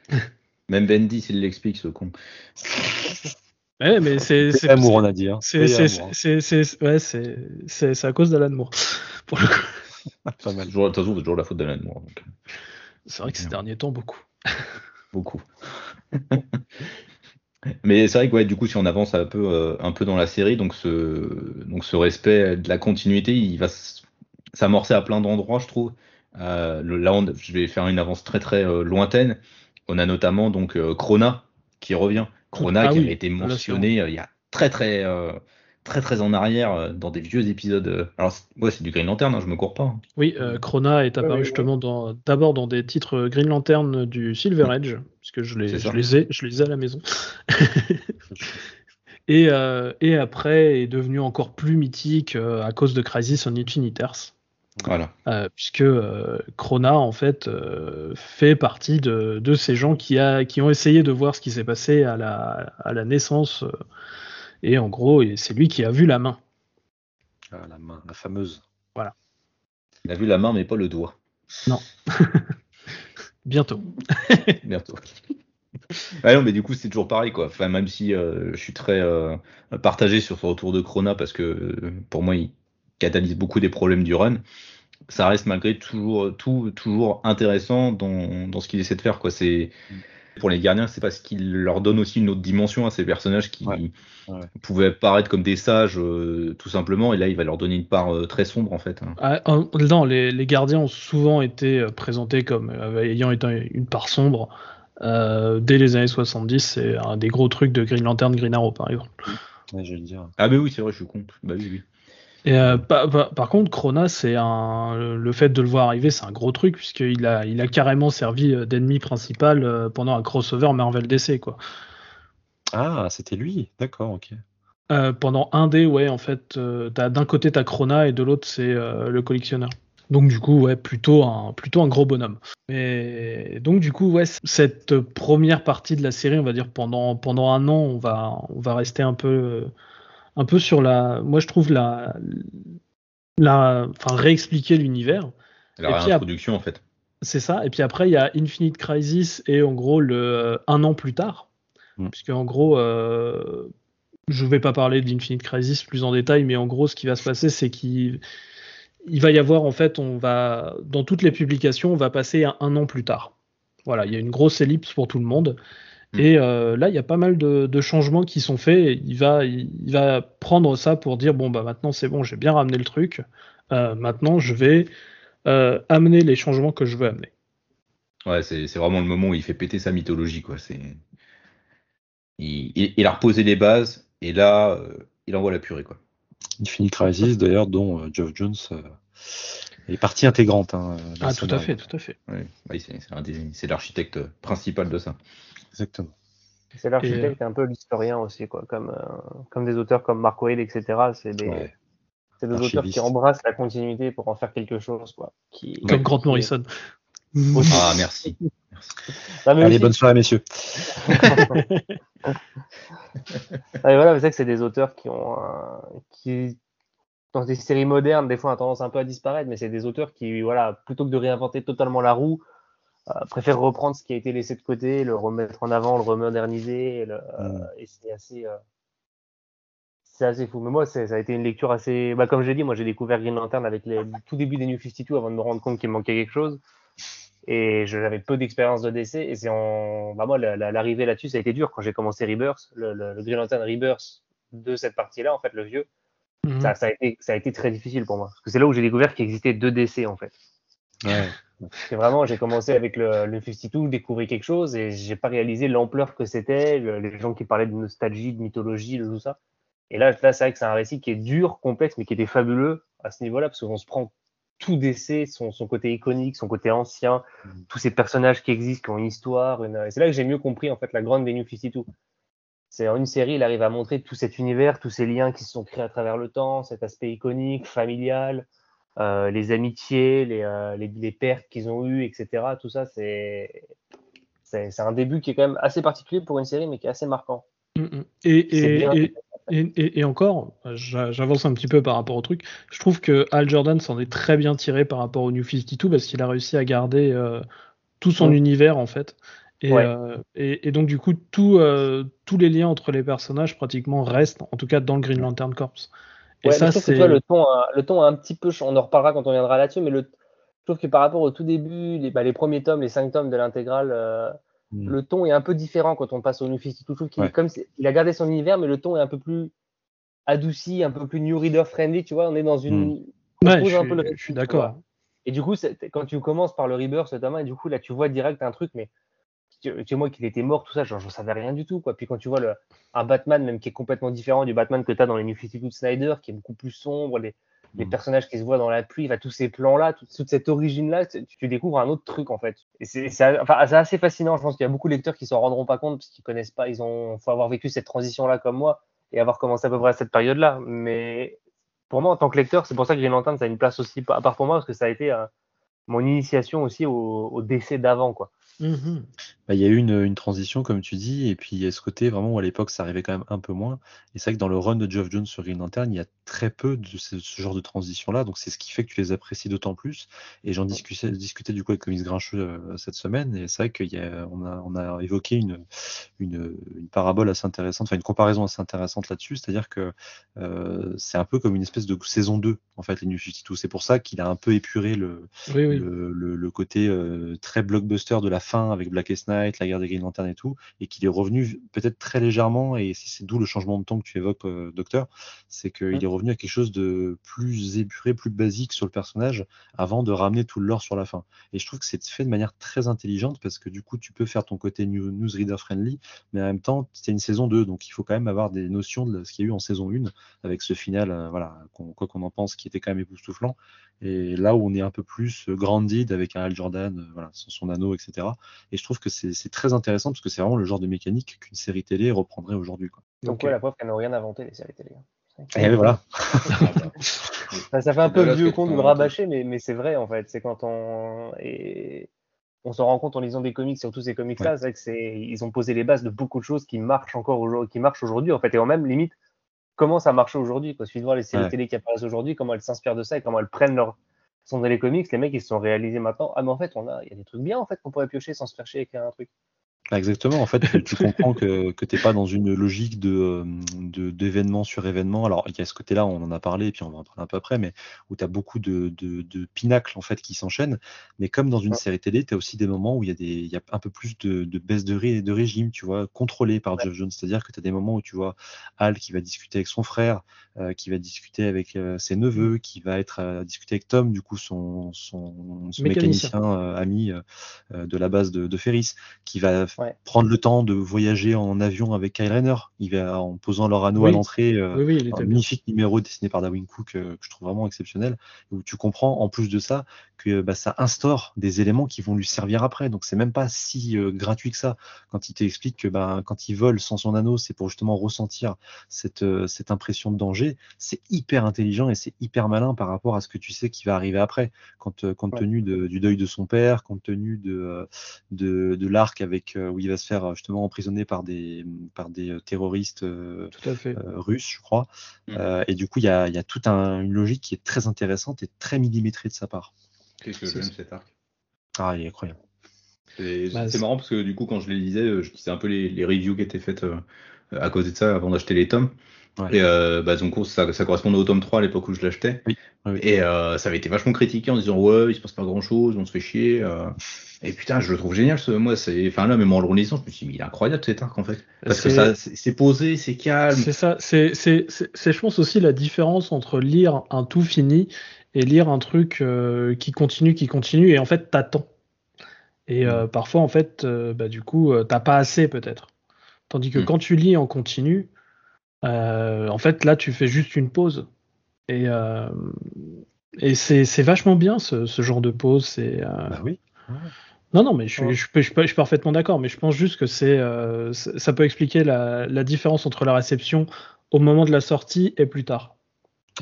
(laughs) Même Bendis, il l'explique, ce con. Ouais, mais c'est l'amour, on a dit. Hein. c'est- ouais, à cause d'Alan Moore. (laughs) Pour le coup. Pas mal. Toujours, de toute façon, c'est toujours la faute d'Alan Moore. C'est vrai que ces derniers temps, beaucoup. Beaucoup. Mais c'est vrai que ouais, du coup, si on avance un peu, euh, un peu dans la série, donc ce, donc ce respect de la continuité, il va s'amorcer à plein d'endroits, je trouve. Euh, le- là, on- je vais faire une avance très très euh, lointaine. On a notamment donc Krona qui revient. Krona Ah qui oui, avait été là, mentionné il y a très très très très en arrière euh, dans des vieux épisodes. euh. Alors c'est- ouais, c'est du Green Lantern, hein, je me cours pas. hein. Oui, euh, Krona est apparu justement d'abord dans des titres Green Lantern du Silver Age, puisque je les, je les ai, je les ai à la maison. (laughs) et, euh, et après est devenu encore plus mythique euh, à cause de Crisis on Infinite Earths, Voilà. euh, puisque euh, Krona en fait euh, fait partie de, de ces gens qui, a, qui ont essayé de voir ce qui s'est passé à la, à la naissance. Et en gros, c'est lui qui a vu la main. Ah, la main, la fameuse. Il a vu la main, mais pas le doigt. (laughs) Bientôt. (laughs) Bientôt. Ah non, mais du coup, c'est toujours pareil, quoi. Enfin, même si euh, je suis très euh, partagé sur ce retour de Krona, parce que euh, pour moi, il catalyse beaucoup des problèmes du run, ça reste malgré toujours, tout, toujours intéressant dans, dans ce qu'il essaie de faire, quoi. C'est. Pour les gardiens, c'est parce qu'il leur donne aussi une autre dimension à ces personnages qui Ouais. Ouais. pouvaient paraître comme des sages, euh, tout simplement, et là, il va leur donner une part euh, très sombre, en fait. Ah, non, les, les gardiens ont souvent été euh, présentés comme euh, ayant été une part sombre. Euh, dès les années 70, c'est un des gros trucs de Green Lantern, Green Arrow par exemple. Ouais, je vais le dire. Ah, mais oui, c'est vrai, je suis con. Bah oui, oui. Et euh, pa- pa- par contre, Krona, c'est un, le fait de le voir arriver, c'est un gros truc puisqu'il a, il a carrément servi euh, d'ennemi principal euh, pendant un crossover Marvel DC quoi. Ah, c'était lui. D'accord, ok. Euh, pendant un dé, ouais, en fait, euh, t'as- d'un côté t'as Krona et de l'autre c'est euh, le collectionneur. Donc du coup, ouais, plutôt un, plutôt un gros bonhomme. Et donc du coup, ouais, cette première partie de la série, on va dire pendant pendant un an, on va on va rester un peu un peu sur la, moi je trouve la la, enfin réexpliquer l'univers. La réintroduction, en fait. C'est ça. Et puis après, il y a Infinite Crisis et en gros, le, un an plus tard. Mm. Puisque en gros, euh, je vais pas parler d'Infinite Crisis plus en détail, mais en gros, ce qui va se passer, c'est qu'il il va y avoir, en fait, on va, dans toutes les publications, on va passer à un an plus tard. Voilà, il y a une grosse ellipse pour tout le monde. Mm. Et euh, là, il y a pas mal de, de changements qui sont faits. Il va, il, il va prendre ça pour dire bon bah maintenant c'est bon, j'ai bien ramené le truc. Euh, maintenant, je vais euh, amener les changements que je veux amener. Ouais, c'est vraiment le moment où il fait péter sa mythologie, quoi. C'est il, il, il a reposé les bases et là, euh, il envoie la purée, quoi. Infinite Crisis, d'ailleurs, dont euh, Geoff Jones euh, est partie intégrante. Hein, Ah, tout à fait, tout à fait. Ouais, ouais, c'est l'architecte principal de ça. Exactement. C'est l'architecte et un peu l'historien aussi, quoi. Comme, euh, comme des auteurs comme Mark Wade, etc. C'est des, Ouais. c'est des auteurs qui embrassent la continuité pour en faire quelque chose, quoi. Qui, Comme Grant Morrison. Ah, merci. Mais Allez, aussi- bonne soirée, messieurs. (laughs) Ah, et voilà, c'est vrai que c'est des auteurs qui ont un- qui dans des séries modernes des fois ont tendance un peu à disparaître, mais c'est des auteurs qui voilà plutôt que de réinventer totalement la roue, euh, préfèrent reprendre ce qui a été laissé de côté, le remettre en avant, le remoderniser, le- euh, Mm. et c'est assez euh, c'est assez fou. Mais moi, c'est- ça a été une lecture assez. Bah, comme j'ai dit, moi j'ai découvert Green Lantern avec les, le tout début des New 52 avant de me rendre compte qu'il me manquait quelque chose. Et je- j'avais peu d'expérience de DC. Et c'est en. Bah, moi, la- la- l'arrivée là-dessus, ça a été dur quand j'ai commencé Rebirth, le, le, le Green Lantern Rebirth de cette partie-là, en fait, le vieux. Mhm. Ça, ça, a été, ça a été très difficile pour moi. Parce que c'est là où j'ai découvert qu'il existait deux DC, en fait. Ouais. C'est vraiment, j'ai commencé avec le, le 52, découvrir quelque chose et j'ai pas réalisé l'ampleur que c'était, le- les gens qui parlaient de nostalgie, de mythologie, de tout ça. Et là, là c'est vrai que c'est un récit qui est dur, complexe, mais qui était fabuleux à ce niveau-là, parce qu'on se prend tout DC, son, son côté iconique, son côté ancien, Mm. tous ces personnages qui existent, qui ont une histoire. une- et C'est là que j'ai mieux compris en fait la grande des New 52. C'est en une série, il arrive à montrer tout cet univers, tous ces liens qui se sont créés à travers le temps, cet aspect iconique, familial, euh, les amitiés, les, euh, les, les pertes qu'ils ont eues, etc. Tout ça, c'est c'est c'est un début qui est quand même assez particulier pour une série, mais qui est assez marquant. Mm, mm. Et, encore, j'a- j'avance un petit peu par rapport au truc. Je trouve que Al Jordan s'en est très bien tiré par rapport au New 52 parce qu'il a réussi à garder euh, tout son Ouais. univers en fait. Et, Ouais. euh, et, et donc du coup, tout, euh, tous les liens entre les personnages pratiquement restent, en tout cas dans le Green Lantern Corps. Et Ouais, ça, je trouve que tu vois, le ton, a, le ton a un petit peu, on en reparlera quand on viendra là-dessus, mais le, je trouve que par rapport au tout début, les, bah, les premiers tomes, les cinq tomes de l'intégrale, euh, Mm. le ton est un peu différent quand on passe au New 52. Je trouve qu'il Ouais. comme il a gardé son univers, mais le ton est un peu plus adouci, un peu plus new reader friendly, tu vois, on est dans une... on Ouais, pose je, un suis- peu le je rythme, suis tu vois. d'accord. Et du coup, quand tu commences par le Rebirth notamment, et du coup, là, tu vois direct un truc, mais tu, tu vois qu'il était mort, tout ça, genre, j'en savais rien du tout, quoi. Puis quand tu vois le, un Batman, même qui est complètement différent du Batman que tu as dans les New 52 de Snyder, qui est beaucoup plus sombre, les, les Mm. personnages qui se voient dans la pluie, enfin, tous ces plans-là, toute, toute cette origine-là, tu, tu découvres un autre truc, en fait. Et c'est c'est- enfin, c'est assez fascinant. Je pense qu'il y a beaucoup de lecteurs qui s'en rendront pas compte, parce qu'ils connaissent pas, ils ont, faut avoir vécu cette transition-là comme moi, et avoir commencé à peu près à cette période-là. Mais pour moi, en tant que lecteur, c'est pour ça que Green Lantern, ça a une place aussi, à part pour moi, parce que ça a été euh, mon initiation aussi au, au décès d'avant, quoi. Mhm. Bah, il y a eu une, une transition, comme tu dis, et puis il y a ce côté vraiment où à l'époque ça arrivait quand même un peu moins. Et c'est vrai que dans le run de Geoff Jones sur Green Lantern, il y a très peu de ce, ce genre de transition-là, donc c'est ce qui fait que tu les apprécies d'autant plus. Et j'en discutais, discutais du coup avec Comics Grincheux euh, cette semaine, et c'est vrai qu'on a, on a évoqué une, une, une parabole assez intéressante, enfin une comparaison assez intéressante là-dessus, c'est-à-dire que euh, c'est un peu comme une espèce de saison 2, en fait, les New 52. C'est pour ça qu'il a un peu épuré le, Oui, oui. le, le- le côté euh, très blockbuster de la fin avec Blackest Night, la guerre des Green Lantern et tout, et qu'il est revenu peut-être très légèrement, et c'est d'où le changement de ton que tu évoques, euh, Docteur, c'est qu'il est revenu à quelque chose de plus épuré, plus basique sur le personnage, avant de ramener tout le lore sur la fin. Et je trouve que c'est fait de manière très intelligente, parce que du coup, tu peux faire ton côté new- newsreader friendly, mais en même temps, c'est une saison 2, donc il faut quand même avoir des notions de ce qu'il y a eu en saison 1, avec ce final, euh, voilà, quoi qu'on en pense, qui était quand même époustouflant. Et là où on est un peu plus euh, grandid avec un Al Jordan, euh, voilà, son anneau, etc. Et je trouve que c'est très intéressant parce que c'est vraiment le genre de mécanique qu'une série télé reprendrait aujourd'hui. Donc, Ok. ouais, la preuve qu'elles n'ont rien inventé, les séries télé. hein. Et voilà. (laughs) Ça, ça fait un peu le vieux que con de inventer. rabâcher, mais, mais c'est vrai en fait. C'est quand on. Et on s'en rend compte en lisant des comics, surtout ces comics-là, c'est vrai que ils ont posé les bases de beaucoup de choses qui marchent encore aujourd'hui, qui marchent aujourd'hui en fait, et en même limite comment ça marche aujourd'hui. De voir les séries Ouais. télé qui apparaissent aujourd'hui, comment elles s'inspirent de ça et comment elles prennent leur sont dans les comics. Les mecs ils se sont réalisés maintenant. Ah mais en fait on a, il y a des trucs bien en fait qu'on pourrait piocher sans se faire chier écrire un truc. Bah, exactement. En fait, tu, tu (laughs) comprends que, que t'es pas dans une logique de euh, de- d'événement sur événement. Alors, il y a ce côté-là, on en a parlé, et puis on va en parler un peu après, mais où tu as beaucoup de, de, de pinacles en fait qui s'enchaînent. Mais comme dans une Ouais. série télé, tu as aussi des moments où il y a des il y a un peu plus de, de baisse de, de régime, tu vois, contrôlé par Jeff Jones. C'est-à-dire que tu as des moments où tu vois Al qui va discuter avec son frère, euh, qui va discuter avec euh, ses neveux, qui va être discuter avec Tom, du coup son son, son Mécanicien. mécanicien, ami de la base de, de Ferris, qui va Ouais. prendre le temps de voyager en avion avec Kyle. Il va en posant leur anneau Oui. à l'entrée. euh, Oui, oui, un magnifique numéro dessiné par Darwin Cook euh, que je trouve vraiment exceptionnel, où tu comprends en plus de ça que bah, ça instaure des éléments qui vont lui servir après. Donc c'est même pas si euh, gratuit que ça quand il t'explique que bah, quand il vole sans son anneau, c'est pour justement ressentir cette, euh, cette impression de danger. C'est hyper intelligent et c'est hyper malin par rapport à ce que tu sais qui va arriver après, euh, compte Ouais. tenu de- du deuil de son père, compte tenu de, euh, de, de l'arc avec euh, où il va se faire euh, justement emprisonner par des, par des euh, terroristes euh, Tout à fait. euh, russe, je crois. Euh, et du coup, il y a, il y a toute un- une logique qui est très intéressante et très millimétrée de sa part. Qu'est-ce que j'aime cet arc? Ah, il est incroyable. C'est Bah, c'est marrant parce que du coup, quand je les lisais, euh, je disais un peu les, les reviews qui étaient faites euh, à cause de ça avant d'acheter les tomes. Ouais. Et euh, bah, donc, ça, ça correspondait au tome 3 à l'époque où je l'achetais. Oui, oui. Et euh, ça avait été vachement critiqué en disant ouais, il se passe pas grand chose, on se fait chier. euh. Et putain, je le trouve génial. Ce, moi, c'est, enfin là, même en le relisant, je me suis dit, il est incroyable cet arc en fait. Parce que C'est- ça, c'est c'est posé, c'est calme. C'est ça, c'est, c'est, c'est, c'est, je pense aussi la différence entre lire un tout fini et lire un truc qui continue, qui continue, et en fait t'attends. Et euh, parfois en fait, bah, du coup, t'as pas assez peut-être. Tandis que Mm. quand tu lis en continu, euh, en fait là tu fais juste une pause. Et, euh, Et c'est vachement bien ce, ce genre de pause. C'est euh, Bah oui. non non mais je suis, Ouais. je, suis- je suis- je suis parfaitement d'accord. Mais je pense juste que c'est ça ça peut expliquer la, la différence entre la réception au moment de la sortie et plus tard.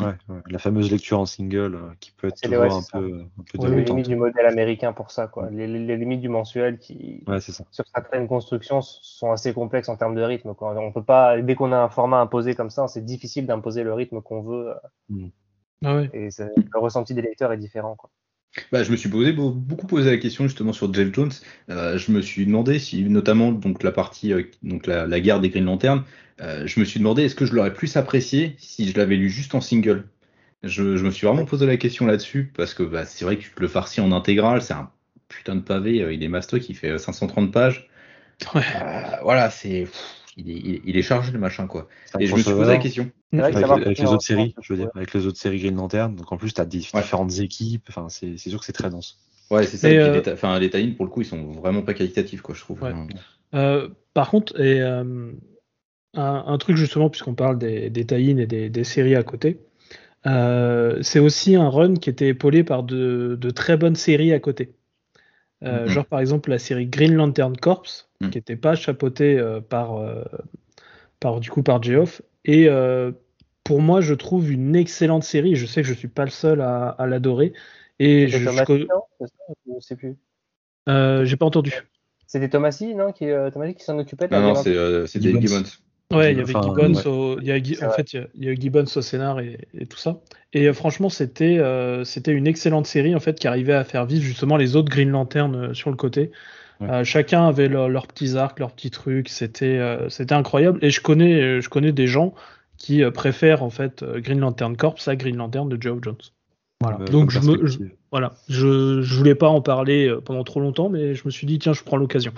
Ouais, ouais. La fameuse lecture en single euh, qui peut être toujours ouais, un, c'est ça. peu, un peu les limites du modèle américain pour ça, quoi. Les, limites du mensuel qui, ça. sur certaines constructions, sont assez complexes en termes de rythme. Quoi. On peut pas, dès qu'on a un format imposé comme ça, c'est difficile d'imposer le rythme qu'on veut. euh, Ah ouais. Et le ressenti des lecteurs est différent. Quoi. Bah, je me suis posé beau- beaucoup posé la question justement sur Jeff Jones. Euh, je me suis demandé si, notamment donc la partie euh, donc la, la guerre des Green Lanterns, euh, je me suis demandé est-ce que je l'aurais plus apprécié si je l'avais lu juste en single? Je, je me suis vraiment posé la question là-dessus parce que bah, c'est vrai que le farci en intégrale, c'est un putain de pavé. euh, il est mastoc, il fait euh, 530 pages. Ouais. Euh, voilà, c'est il est, il est- il est chargé le machin quoi. Et je me suis posé la question. Avec, les autres séries, je veux dire, avec les autres séries Green Lantern. Donc en plus, tu as Ouais. différentes équipes. Enfin, c'est sûr que c'est très dense. Ouais, c'est ça. Et, euh, les ta- enfin, les tie pour le coup, ils sont vraiment pas qualitatifs quoi, je trouve. Ouais. Euh, par contre, et, euh, un, un truc justement, puisqu'on parle des, des tie-in et des, des séries à côté, euh, c'est aussi un run qui était épaulé par de, de très bonnes séries à côté. Euh, Mhm. Genre par exemple la série Green Lantern Corps, Mhm. qui n'était pas chapeautée euh, par, euh, par, du coup, par Geoff. Et euh, pour moi, je trouve une excellente série. Je sais que je suis pas le seul à, à l'adorer. Et je, ne sais plus. euh, j'ai pas entendu. C'était Thomasy, non Qui, euh, Thomasy qui s'en occupait de la Non, non, euh, c'est Dave Gibbons. Ouais, il y avait Enfin, Gibbons, ouais. au, il y a Gui- C'est en vrai. fait, il y a- eu Gibbons au scénar et, et tout ça. Et euh, franchement, c'était euh, c'était une excellente série en fait qui arrivait à faire vivre justement les autres Green Lantern euh, sur le côté. Ouais. Euh, chacun avait leur- leurs petits arcs, leurs petits trucs. C'était euh, c'était incroyable. Et je connais je connais des gens qui euh, préfèrent en fait Green Lantern Corps à Green Lantern de Geoff Jones. Voilà. Euh, Donc je me je- voilà, je je voulais pas en parler euh, pendant trop longtemps, mais je me suis dit tiens, je prends l'occasion.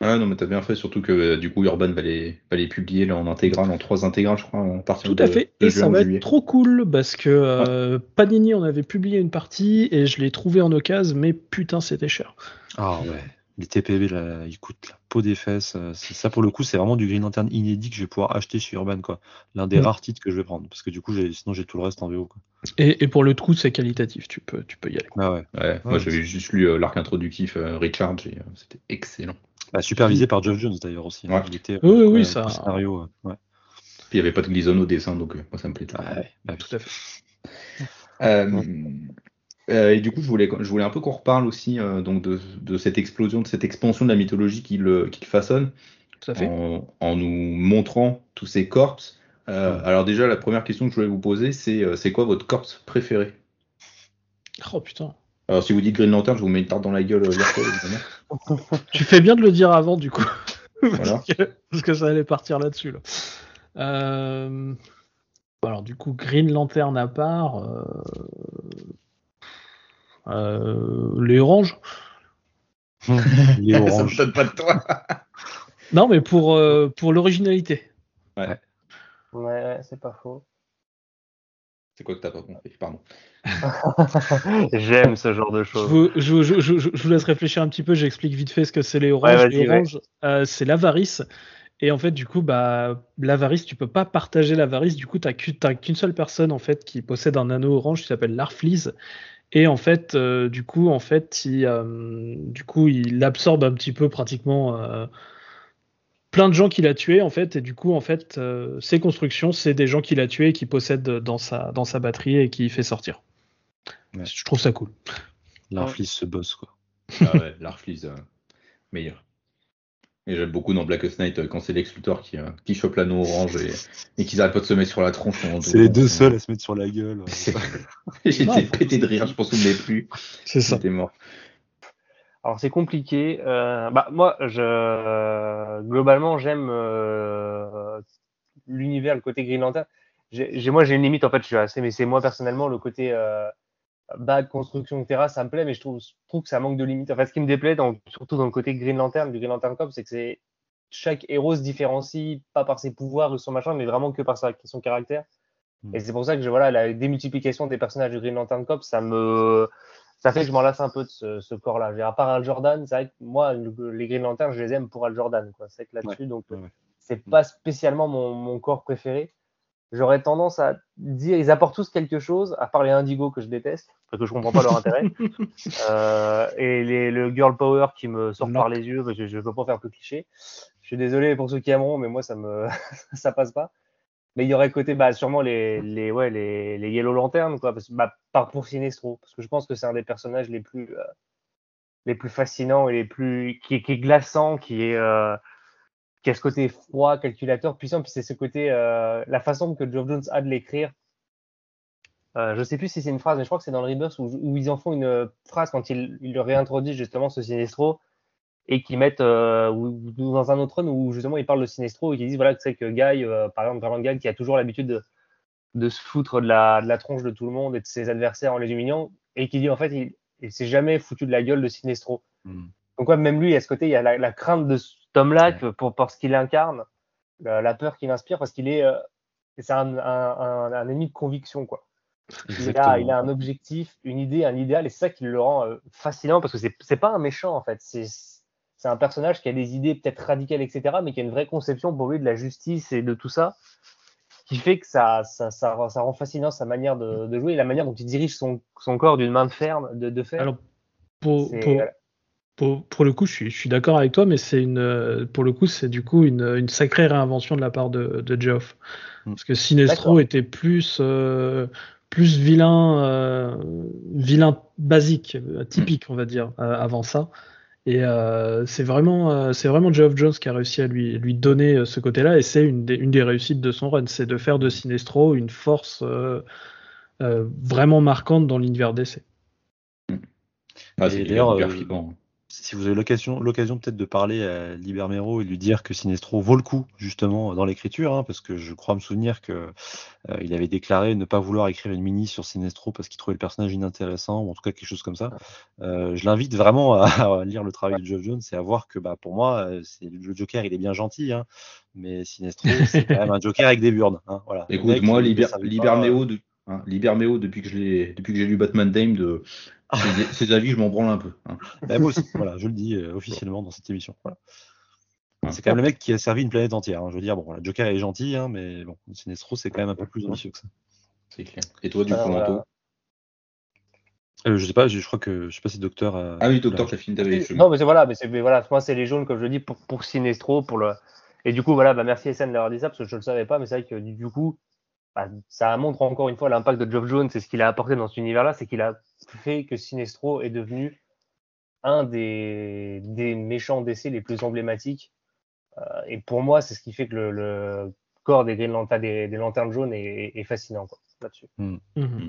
Ah non, mais t'as bien fait, surtout que euh, du coup Urban va les, va les publier là, en intégrale, en trois intégrales, je crois, à partir Tout de, à fait. de Et ça va juillet. être trop cool parce que euh, Panini en avait publié une partie et je l'ai trouvé en occasion, mais putain, c'était cher. Ah ouais. Les TPB, là, ils coûtent la peau des fesses. euh, Ça, pour le coup, c'est vraiment du Green Lantern inédit que je vais pouvoir acheter chez Urban, quoi. L'un des Mm. rares titres que je vais prendre. Parce que du coup, sinon, j'ai tout le reste en VO, quoi. Et, et pour le coup, c'est qualitatif. Tu peux, tu peux y aller. Ah ouais. Ouais, moi j'avais juste lu euh, l'arc introductif euh, Richard et euh, c'était excellent. Bah, supervisé par Geoff Jones, d'ailleurs, aussi. hein. Était, Oui, oui, oui, ça- scénario, euh, ouais. Puis il n'y avait pas de Gleason au dessin, donc euh, moi ça me plaît tout. Ah ouais, bah oui. Tout à fait. Euh, euh, et du coup, je voulais, je voulais un peu qu'on reparle aussi euh, donc de, de cette explosion, de cette expansion de la mythologie qu'il qu'il façonne, à fait. en, en nous montrant tous ces corps. Euh, Ouais. Alors déjà, la première question que je voulais vous poser, c'est c'est quoi votre corps préféré? Oh putain. Alors si vous dites Green Lantern, je vous mets une tarte dans la gueule. (laughs) Tu fais bien de le dire avant, du coup. (laughs) Voilà. parce, que, parce que ça allait partir là-dessus. Là. Euh, Alors, du coup, Green Lantern à part. euh, Les oranges. (laughs) Les Ça me oranges. pas de toi. (laughs) Non, mais pour, euh, pour l'originalité. Ouais, ouais, c'est pas faux. C'est quoi que t'as pas compris Pardon. (laughs) J'aime ce genre de Je choses. vous, je, je- je- je vous laisse réfléchir un petit peu, j'explique vite fait ce que c'est les oranges. Ouais, les ouais. oranges, euh, c'est l'avarice. Et en fait, du coup, bah, l'avarice, tu peux pas partager l'avarice. Du coup, tu n'as qu'une seule personne en fait qui possède un anneau orange qui s'appelle l'Arfleeze. Et en fait, euh, du coup, en fait, il, euh, du coup, il absorbe un petit peu pratiquement euh, plein de gens qu'il a tués en fait. Et du coup, en fait, euh, ses constructions, c'est des gens qu'il a tués et qu'il possède dans sa, dans sa batterie et qui fait sortir. Ouais. Je trouve ça cool. L'Arflis se bosse, quoi. Ah ouais, (laughs) euh, meilleur. Et j'aime beaucoup dans Blackest Night euh, quand c'est Lex Luthor qui, euh, qui chope l'anneau orange et, et qu'ils arrêtent pas de se mettre sur la tronche. pendant C'est les deux seuls à se mettre sur la gueule. (laughs) J'étais pété de rire, je pense que vous ne l'avez plus. C'est ça. J'étais mort. Alors c'est compliqué. Euh, bah moi, je globalement j'aime euh, l'univers, le côté Green Lantern. J'ai, j'ai- moi j'ai une limite en fait. Je suis assez, mais c'est moi personnellement le côté euh, bad construction etc. Ça me plaît, mais je trouve, je trouve que ça manque de limite. En fait, ce qui me déplaît, dans- surtout dans le côté Green Lantern, du Green Lantern Corps, c'est que c'est chaque héros se différencie pas par ses pouvoirs ou son machin, mais vraiment que par sa, son caractère. Mm. Et c'est pour ça que je, voilà, la démultiplication des personnages du Green Lantern Corps, ça me, ça fait que je m'en lasse un peu de ce, ce corps-là. À part Al Jordan, c'est vrai que moi, le- les Green Lanterns, je les aime pour Al Jordan. C'est que là-dessus, donc ouais, ouais. c'est pas spécialement mon, mon corps préféré. J'aurais tendance à dire ils apportent tous quelque chose, à part les Indigo que je déteste, parce que je comprends pas leur intérêt, (laughs) euh, et les, le girl power qui me sort par les yeux, parce que je ne peux pas faire plus cliché. Je suis désolé pour ceux qui aimeront, mais moi ça me (laughs) ça passe pas. Mais il y aurait côté bah, sûrement les, les, ouais, les, les Yellow Lanterns, quoi, parce, bah, par pour Sinestro, parce que je pense que c'est un des personnages les plus euh, les plus fascinants et les plus qui, qui est glaçant, qui est euh, qui a ce côté froid, calculateur, puissant, puis c'est ce côté, euh, la façon que Geoff Jones a de l'écrire. Euh, je sais plus si c'est une phrase, mais je crois que c'est dans le Rebirth où, où, ils en font une phrase quand ils il le réintroduisent justement ce Sinestro et qu'ils mettent euh, ou, dans un autre run où justement ils parlent de Sinestro et qu'ils disent voilà que c'est que Guy, euh, par exemple, Garland Guy qui a toujours l'habitude de, de se foutre de la, de la tronche de tout le monde et de ses adversaires en les humiliant et qui dit en fait il, il s'est jamais foutu de la gueule de Sinestro. Mm. Donc ouais, même lui, à ce côté, il y a la, la crainte de cet homme-là ouais. pour, pour ce qu'il incarne, la, la peur qu'il inspire, parce qu'il est, euh, c'est un, un, un, un, ennemi de conviction, quoi. Il a, il a, un objectif, une idée, un idéal, et c'est ça qui le rend euh, fascinant, parce que c'est, pas un méchant, en fait. C'est, c'est un personnage qui a des idées peut-être radicales, etc., mais qui a une vraie conception pour lui de la justice et de tout ça, qui fait que ça, ça, ça, ça rend fascinant sa manière de, de, jouer et la manière dont il dirige son, son corps d'une main de ferme, de, de fer. Alors, pour, pour, pour, pour, le coup, je suis, je suis d'accord avec toi, mais c'est une, pour le coup, c'est du coup une, une, sacrée réinvention de la part de, de Geoff. Mm. Parce que Sinestro était plus, euh, plus vilain, euh, vilain basique, typique, on va dire, euh, avant ça. Et euh, c'est vraiment, c'est vraiment Geoff Jones qui a réussi à lui, lui donner ce côté-là, et c'est une, une, des réussites de son run, c'est de faire de Sinestro une force vraiment marquante dans l'univers d'essai. Ah, c'est d'ailleurs si vous avez l'occasion, l'occasion peut-être de parler à Libermero et lui dire que Sinestro vaut le coup justement dans l'écriture, hein, parce que je crois me souvenir que euh, il avait déclaré ne pas vouloir écrire une mini sur Sinestro parce qu'il trouvait le personnage inintéressant ou en tout cas quelque chose comme ça. Euh, je l'invite vraiment à, (laughs) à, lire le travail de Geoff Jones et à voir que bah pour moi euh, c'est le Joker il est bien gentil, hein, mais Sinestro (laughs) c'est quand même un Joker avec des burnes. Hein, voilà. Écoute moi Liber, Libermero de Hein, Libermeo, depuis que j'ai lu Batman Dame, de ses, avis, je m'en branle un peu. Hein. Bah, moi aussi, voilà, je le dis euh, officiellement dans cette émission. Voilà. C'est quand même le mec qui a servi une planète entière. Hein. Je veux dire, bon, voilà, Joker est gentil, hein, mais bon, Sinestro, c'est quand même un peu plus ambitieux que ça. C'est clair. Et toi, du coup, Manteau euh, je sais pas, je, je, crois que je sais pas si Docteur a. Ah oui, Docteur, t'as fini t'avais Non, mais c'est voilà, mais c'est voilà, moi c'est les jaunes comme je dis pour, pour Sinestro, pour le. Et du coup, voilà, bah merci SN d'avoir dit ça parce que je le savais pas, mais c'est vrai que du coup, bah, ça montre encore une fois l'impact de Geoff Jones et ce qu'il a apporté dans cet univers-là, c'est qu'il a fait que Sinestro est devenu un des, des méchants d'essai les plus emblématiques. Euh, et pour moi, c'est ce qui fait que le, le corps des, des, des, lanternes jaunes est, est fascinant là-dessus. Mmh. Mmh.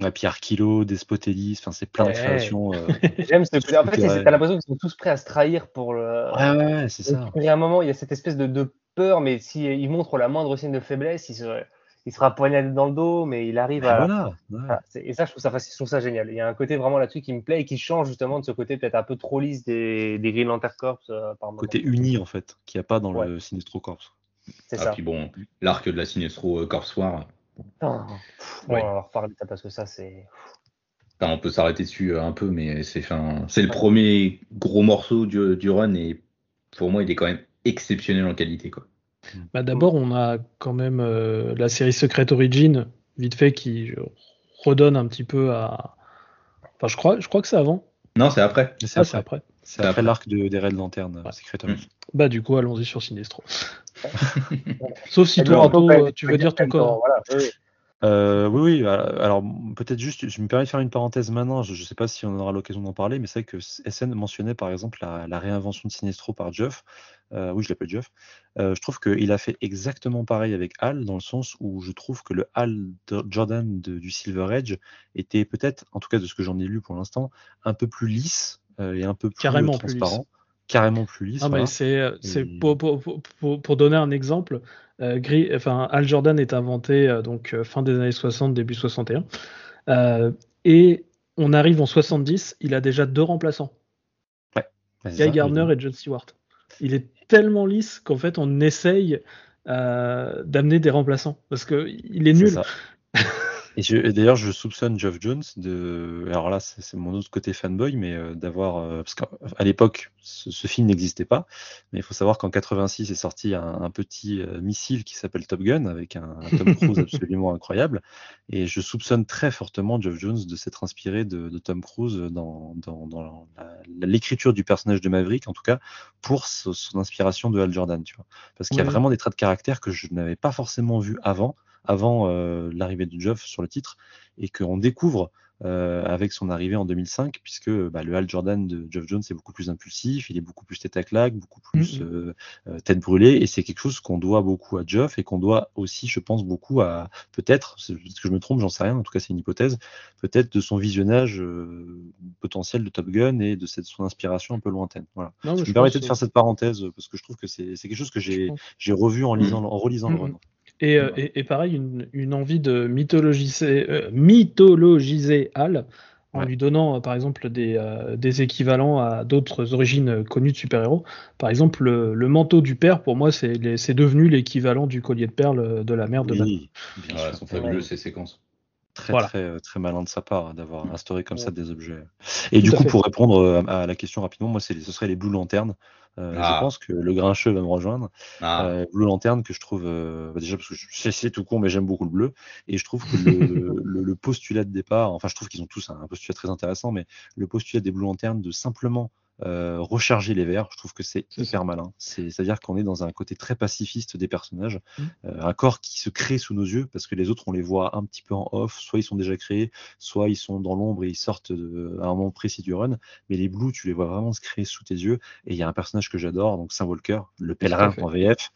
Ouais, Pierre Kilo, Despotellis, enfin c'est plein ouais. de créations. Euh, (laughs) J'aime ce En fait, t'as l'impression qu'ils sont tous prêts à se trahir pour le. Ouais, ouais, c'est ça. Il y a un moment, il y a cette espèce de, de peur, mais s'il si montre la moindre signe de faiblesse, il, se, il sera poignardé dans le dos, mais il arrive à. Voilà, ouais. et ça, je trouve ça, je trouve ça génial. Il y a un côté vraiment là-dessus qui me plaît et qui change justement de ce côté peut-être un peu trop lisse des, des Green Lantern Corps. Euh, par côté uni, en fait, qu'il n'y a pas dans ouais. le Sinestro Corps. C'est ah, ça. Puis bon, l'arc de la Sinestro Corps War. Oh, ouais. On va reparler de ça parce que ça, c'est. Enfin, on peut s'arrêter dessus un peu, mais c'est c'est le premier gros morceau du, du run et pour moi, il est quand même exceptionnel en qualité. Quoi. Bah D'abord, on a quand même euh, la série Secret Origin, vite fait, qui redonne un petit peu à. Enfin, je crois, je crois que c'est avant. Non, c'est après. C'est ah, après. C'est après, l'arc de, des Red Lantern, ouais. Secret Origin. Bah, du coup, allons-y sur Sinestro. (laughs) Sauf si toi, tu veux dire ton corps. Voilà, oui. Euh, oui, oui. Alors peut-être juste, je me permets de faire une parenthèse maintenant. Je ne sais pas si on aura l'occasion d'en parler, mais c'est vrai que SN mentionnait par exemple la, la réinvention de Sinestro par Jeff. Euh, oui, je l'appelle Jeff. Euh, je trouve qu'il a fait exactement pareil avec Hal, dans le sens où je trouve que le Hal Jordan de, du Silver Edge était peut-être, en tout cas de ce que j'en ai lu pour l'instant, un peu plus lisse euh, et un peu plus Carrément transparent. Plus carrément plus lisse. Ah, voilà. c'est et... pour, pour, pour, pour, donner un exemple, euh, Gris, enfin, Al Jordan est inventé euh, donc euh, fin des années 60, début 61. et on arrive en 70, il a déjà deux remplaçants. Ouais, Guy Gardner et John Stewart. Il est tellement lisse qu'en fait on essaye d'amener des remplaçants parce qu'il est nul. (laughs) Et, d'ailleurs, je soupçonne Geoff Jones de. Alors là, c'est mon autre côté fanboy, mais euh, d'avoir. euh, parce qu'à l'époque, ce, ce film n'existait pas. Mais il faut savoir qu'en 86 est sorti un, un petit euh, missile qui s'appelle Top Gun avec un, un Tom Cruise (laughs) absolument incroyable. Et je soupçonne très fortement Geoff Jones de s'être inspiré de, de Tom Cruise dans, l'écriture du personnage de Maverick, en tout cas, pour son inspiration de Hal Jordan. Tu vois. Parce qu'il y a Oui. vraiment des traits de caractère que je n'avais pas forcément vus avant avant euh, l'arrivée de Geoff sur le titre et qu'on découvre euh, avec son arrivée en 2005 puisque bah, le Hal Jordan de Geoff Jones est beaucoup plus impulsif, il est beaucoup plus tête à claque, beaucoup plus Mhm. euh, euh, tête brûlée et c'est quelque chose qu'on doit beaucoup à Geoff et qu'on doit aussi je pense beaucoup à peut-être, peut-être que je me trompe, j'en sais rien, en tout cas c'est une hypothèse, peut-être de son visionnage euh, potentiel de Top Gun et de cette, son inspiration un peu lointaine. Voilà. Non, Je je me permettais de faire cette parenthèse parce que je trouve que c'est quelque chose que j'ai revu en lisant, en relisant le Mhm. run. Et, euh, et, et pareil, une, une envie de mythologiser, euh, mythologiser Hal en Ouais. lui donnant, euh, par exemple, des, euh, des équivalents à d'autres origines connues de super-héros. Par exemple, le, le manteau du père, pour moi, c'est les- c'est devenu l'équivalent du collier de perles de la mère de Batman. Oui, sûr. sont fabuleux ces séquences. Très, Voilà. très, très malin de sa part hein, d'avoir instauré comme ça des objets. Et Tout du coup, fait. pour répondre à, à la question rapidement, moi, c'est, ce serait les Blue Lanternes. Euh, Ah. Je pense que le grincheux va me rejoindre. Ah, Euh, Blue Lantern que je trouve, euh, bah, déjà parce que c'est tout con, mais j'aime beaucoup le bleu. Et je trouve que le, (laughs) le, le postulat de départ, enfin, je trouve qu'ils ont tous un, un postulat très intéressant, mais le postulat des Blue Lanternes de simplement euh, recharger les verres, je trouve que c'est hyper malin. C'est, c'est-à-dire qu'on est dans un côté très pacifiste des personnages, Mm. euh, un corps qui se crée sous nos yeux parce que les autres on les voit un petit peu en off, soit ils sont déjà créés, soit ils sont dans l'ombre et ils sortent de- à un moment précis du run. Mais les blues, tu les vois vraiment se créer sous tes yeux. Et il y a un personnage que j'adore, donc Saint Walker, le pèlerin en VF,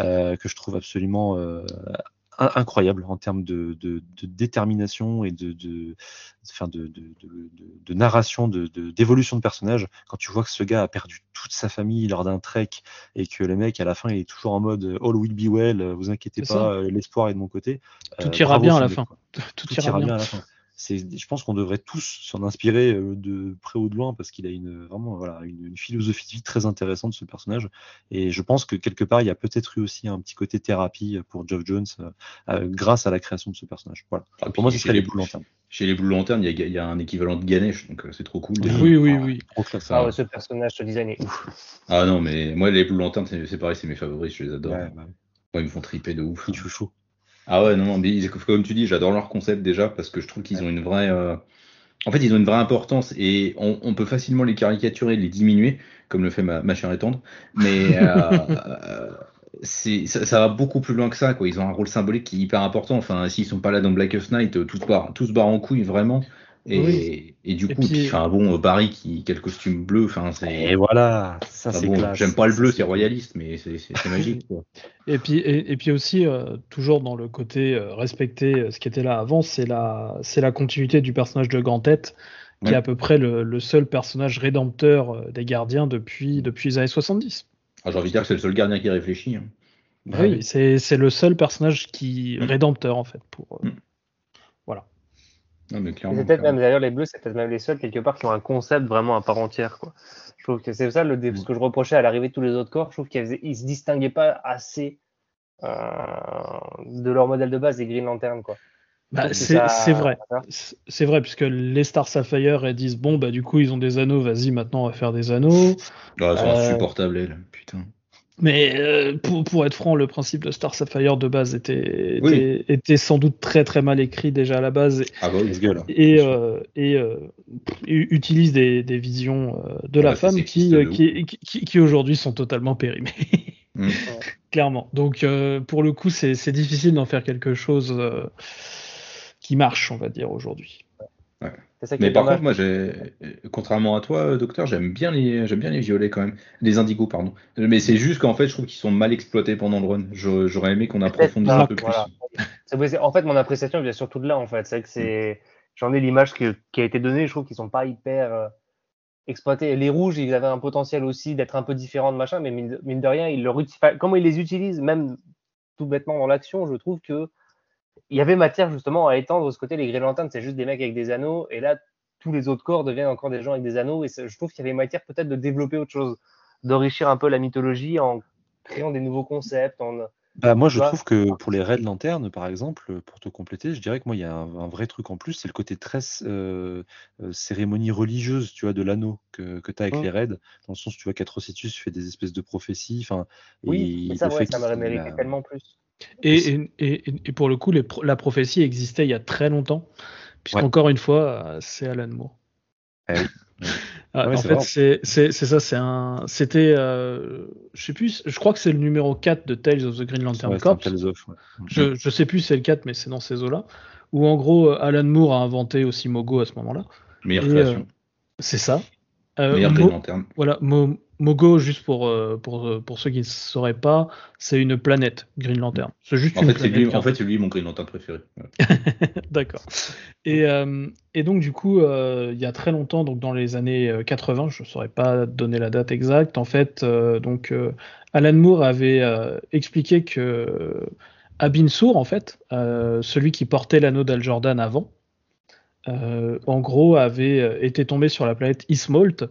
euh, que je trouve absolument euh, incroyable en termes de, de, de détermination et de, de, de, narration, d'évolution de personnage. Quand tu vois que ce gars a perdu toute sa famille lors d'un trek et que le mec à la fin il est toujours en mode euh, All will be well, euh, vous inquiétez pas, euh, l'espoir est de mon côté. Tout Euh, ira bien à la fin. Tout ira bien. à la fin. C'est, je pense qu'on devrait tous s'en inspirer euh, de près ou de loin parce qu'il a une vraiment voilà une, une philosophie de vie très intéressante ce personnage et je pense que quelque part il y a peut-être eu aussi un petit côté thérapie pour Geoff Jones euh, euh, grâce à la création de ce personnage. Voilà. Ah, Pour moi, ce serait chez les Blue Lanternes. Chez les Blue Lanternes, il y, a- il y a un équivalent de Ganesh, donc euh, c'est trop cool. déjà. Oui, oui, Ah, oui. Trop classe. Ah ouais, ce personnage, ce design est ouf. Ah non, mais moi, les Blue Lanternes, c'est pareil, c'est mes favoris, je les adore. Ouais, bah, Moi, ils me font triper de ouf. petit chouchou. Ah ouais, non, non, mais comme tu dis, j'adore leur concept déjà parce que je trouve qu'ils ont une vraie. euh, En fait, ils ont une vraie importance et on, peut facilement les caricaturer, les diminuer, comme le fait ma, ma chère et. Mais euh, (laughs) euh, ça, va beaucoup plus loin que ça, quoi. Ils ont un rôle symbolique qui est hyper important. Enfin, s'ils sont pas là dans Blackest Night, tout se barre, tout se barre en couille, vraiment. Et, Oui. et du Et coup, puis- puis, enfin, bon, euh, Barry qui, qui a le costume bleu, enfin, c'est. Et voilà, ça enfin, c'est bon, classe. J'aime pas le bleu, c'est royaliste, mais c'est magique. quoi. (laughs) Et puis, et, et puis aussi, euh, toujours dans le côté euh, respecter euh, ce qui était là avant, c'est la, c'est la continuité du personnage de Grand Tête, qui Ouais. est à peu près le, le seul personnage rédempteur des gardiens depuis, depuis les années 70. Ah, J'ai envie de dire que c'est le seul gardien qui réfléchit. hein. Oui, oui. c'est c'est le seul personnage qui Mm. rédempteur en fait. Pour, Mm. Non, mais clairement. Peut-être même d'ailleurs les bleus, c'est peut-être même les seuls quelque part qui ont un concept vraiment à part entière. Quoi. Je trouve que c'est ça le dé- ce que je reprochais à l'arrivée de tous les autres corps. Je trouve qu'ils faisaient- se distinguaient pas assez euh, de leur modèle de base des Green Lantern. Quoi. Bah, c'est ça- c'est vrai. C'est vrai, puisque les Star Sapphire, elles disent bon, bah du coup, ils ont des anneaux, vas-y, maintenant on va faire des anneaux. Ah, elles sont Euh, insupportables, elles. Putain. Mais euh, pour, pour être franc, le principe de Star Sapphire de base était, Oui. était, sans doute très très mal écrit déjà à la base et, Ah bah go, là. et, euh, et, euh, utilise des, des visions de la Ouais, femme qui, qui, qui, qui- qui aujourd'hui sont totalement périmées. Mm. (laughs) Clairement. Donc euh, pour le coup, c'est c'est difficile d'en faire quelque chose euh, qui marche, on va dire, aujourd'hui. C'est ça qui Mais par contre, moi, j'ai, contrairement à toi, euh, docteur, j'aime bien les, j'aime bien les violets quand même, les indigos, pardon. Mais c'est juste qu'en fait, je trouve qu'ils sont mal exploités pendant le run. Je- J'aurais aimé qu'on approfondisse un peu voilà. plus. En fait, mon appréciation vient surtout de là. En fait, c'est que c'est, j'en ai l'image que- qui a été donnée. Je trouve qu'ils sont pas hyper euh, exploités. Les rouges, ils avaient un potentiel aussi d'être un peu différents de machin, mais mine de, mine de rien, ils leur uti- enfin, comment ils les utilisent, même tout bêtement dans l'action, je trouve que il y avait matière justement à étendre ce côté. Les Green Lanterns, c'est juste des mecs avec des anneaux, et là, tous les autres corps deviennent encore des gens avec des anneaux. Et je trouve qu'il y avait matière peut-être de développer autre chose, d'enrichir un peu la mythologie en créant des nouveaux concepts, en Bah, moi, je trouve que pour les raids lanterne, par exemple, pour te compléter, je dirais que moi, il y a un, un vrai truc en plus, c'est le côté très euh, euh, cérémonie religieuse, tu vois, de l'anneau que, que tu as avec Mm. les raids, dans le sens, tu vois, qu'Atrocitus fait des espèces de prophéties, enfin, Oui, et ça, ouais, ça m'aurait mérité tellement plus. Et, et, et- et pour le coup, les la prophétie existait il y a très longtemps, puisqu'encore une fois, euh, c'est Alan Moore. Eh. (laughs) Ah, Ouais, en fait, c'est ça, c'est un, c'était, euh, je sais plus, je crois que c'est le numéro 4 de Tales of the Green Lantern Ouais, Corps. Of, ouais. Je, je sais plus si c'est le 4, mais c'est dans ces eaux-là. Où en gros, euh, Alan Moore a inventé aussi Mogo à ce moment-là. Meilleure création. C'est ça. Euh, Meilleure Mo- voilà, Mo- Mogo, juste pour, euh, pour, euh, pour ceux qui ne sauraient pas, c'est une planète, Green Lantern. C'est juste En une fait, planète. lui, en fait, c'est lui mon Green Lantern préféré. Ouais. (laughs) D'accord. Et, euh, et donc, du coup, euh, il y a très longtemps, donc dans les années euh, 80, je ne saurais pas donner la date exacte, en fait, euh, donc, Alan Moore avait expliqué que Abin Sur, en fait, celui qui portait l'anneau d'Al Jordan avant, en gros, avait euh, été tombé sur la planète Ismolt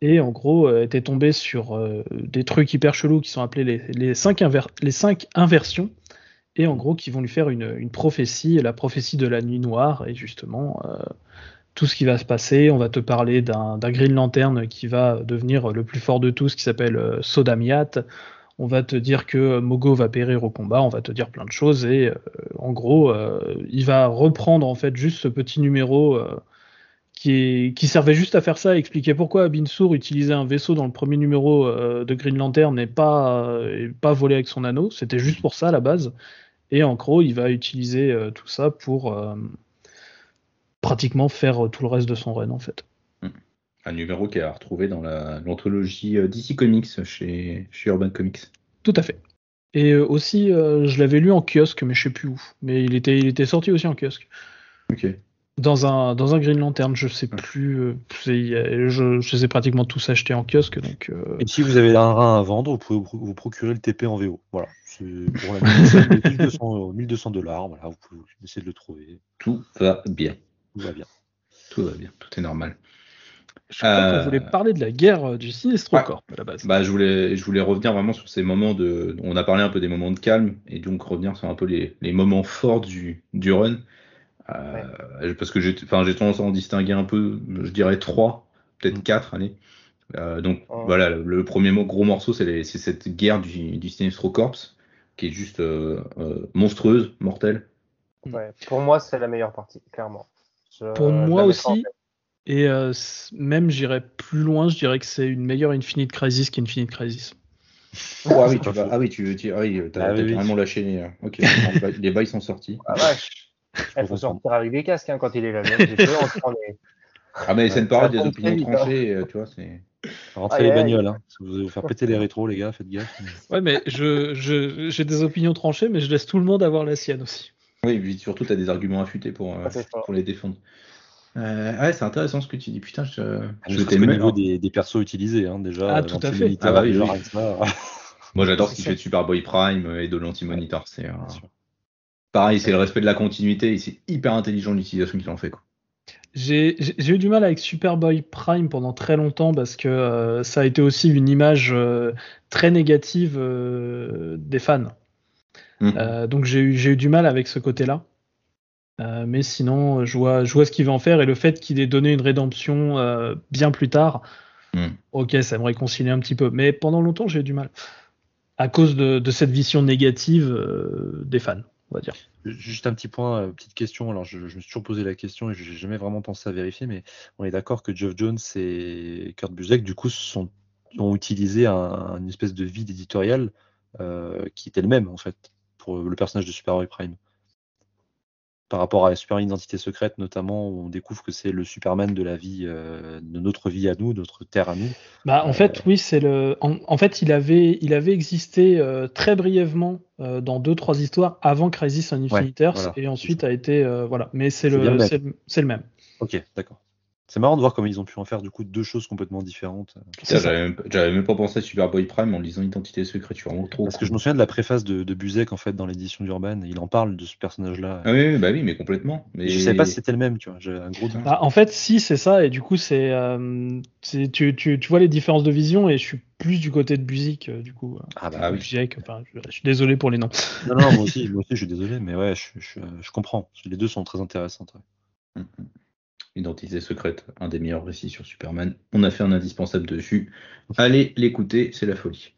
et en gros euh, était tombé sur euh, des trucs hyper chelous qui sont appelés les, cinq, inversions et en gros qui vont lui faire une, une prophétie, la prophétie de la nuit noire et justement euh, tout ce qui va se passer. On va te parler d'un Green Lantern qui va devenir le plus fort de tous, qui s'appelle euh, Sodamiat. On va te dire que Mogo va périr au combat, on va te dire plein de choses et euh, en gros, euh, il va reprendre en fait juste ce petit numéro euh, qui, servait juste à faire ça, à expliquer pourquoi Abinsour utilisait un vaisseau dans le premier numéro de Green Lantern et pas, pas volé avec son anneau. C'était juste pour ça à la base. Et en gros, il va utiliser tout ça pour pratiquement faire tout le reste de son run en fait. Un numéro qui a retrouvé dans la- l'anthologie euh, DC Comics chez, chez Urban Comics. Tout à fait. Et euh, aussi, euh, je l'avais lu en kiosque, mais je sais plus où. Mais il était, il était sorti aussi en kiosque. Ok. Dans un, dans un Green Lantern, je sais plus. euh, je, je les ai pratiquement tous achetés en kiosque, donc. euh, Et si vous avez un rein à vendre, vous pouvez vous procurer le TP en VO. Voilà. C'est pour la mise 1200 1200 dollars. Voilà, vous pouvez essayer de le trouver. Tout va bien. Tout va bien. Tout va bien. Tout est normal. Je crois Euh, qu'on voulait parler de la guerre euh, du Sinestro Ouais. Corp à la base. Bah, je voulais, je voulais revenir vraiment sur ces moments de. On a parlé un peu des moments de calme et donc revenir sur un peu les, les moments forts du, du run. Euh, Parce que j'ai enfin, j'ai tendance à en distinguer un peu, je dirais trois, peut-être Mm. quatre, allez. Euh, donc Oh. voilà, le, le premier gros morceau, c'est cette guerre du, du Sinestro Corps qui est juste euh, euh, monstrueuse, mortelle. Ouais. Pour moi, c'est la meilleure partie, clairement. Je- Pour moi en aussi. Et euh, même j'irais plus loin, je dirais que c'est une meilleure Infinite Crisis qu'Infinite Crisis. ah oui, (laughs) tu vas- ah oui, tu, tu ah oui, t'as Ah oui, carrément lâché les. euh, Ok, (laughs) les bails- les bails sont sortis. Ah vache. Je Il faut sortir avec des casques hein, quand il est là. J'ai les- Ah mais c'est une parole des opinions hein. tranchées, euh, tu vois, c'est. Rentrez les bagnoles. Hein, vous allez vous faire péter les rétros, les gars. Faites gaffe. Ouais, mais je, je, j'ai des opinions tranchées, mais je laisse tout le monde avoir la sienne aussi. Oui, et puis surtout, tu as des arguments affûtés pour, euh, Ah, pour les défendre. Euh, ouais, c'est intéressant ce que tu dis. Putain, je, Ah, je même- niveau des, des persos utilisés, hein, déjà. Ah, tout à fait. Ah bah oui, oui. (laughs) Moi, j'adore ce qu'il fait de Superboy Prime et de l'anti-monitor. C'est euh, pareil, c'est le respect de la continuité et c'est hyper intelligent l'utilisation qu'il en fait. Quoi. J'ai eu du mal avec Superboy Prime pendant très longtemps parce que euh, ça a été aussi une image euh, très négative euh, des fans. Euh, donc j'ai eu, j'ai eu du mal avec ce côté-là. Euh, mais sinon, je vois, je vois ce qu'il veut en faire et le fait qu'il ait donné une rédemption euh, bien plus tard, Mhm. ok, ça me réconcilie un petit peu. Mais pendant longtemps, j'ai eu du mal à cause de, de cette vision négative euh, des fans, on va dire. Juste un petit point, euh, petite question. Alors, je, je me suis toujours posé la question et je n'ai jamais vraiment pensé à vérifier, mais on est d'accord que Geoff Jones et Kurt Busiek, du coup, sont, ont utilisé un- une espèce de vide éditorial euh, qui était le même, en fait, pour le personnage de Superboy Prime. Par rapport à la Super Identité Secrète, notamment, où on découvre que c'est le Superman de la vie, euh, de notre vie à nous, de notre terre à nous. Bah, en fait, oui, c'est le. En, en fait, il avait, il avait existé euh, très brièvement euh, dans deux, trois histoires avant Crisis on Infinite voilà. et ensuite a été, euh, voilà. Mais c'est le, le même. Ok, d'accord. C'est marrant de voir comment ils ont pu en faire, du coup, deux choses complètement différentes. J'avais même, pas pensé à Superboy Prime en lisant Identité secrète. Suis vraiment trop. Parce que je me souviens de la préface de, de Busiek, en fait, dans l'édition d'Urban, il en parle de ce personnage-là. Ah oui, oui, bah oui, mais complètement. Mais... Je savais pas si c'était le même, tu vois. J'ai un gros. Bah, en fait, si, c'est ça, et du coup, c'est, euh, c'est- tu, tu, tu vois les différences de vision, et je suis plus du côté de Buzik, euh, du coup. Ah bah Ah oui. Enfin, je, je suis désolé pour les noms. Non, non, moi aussi, (laughs) moi aussi, je suis désolé, mais ouais, je, je, je comprends. Les deux sont très intéressantes. ouais. Mhm. Identité secrète, un des meilleurs récits sur Superman. On a fait un indispensable dessus. Allez l'écouter, c'est la folie.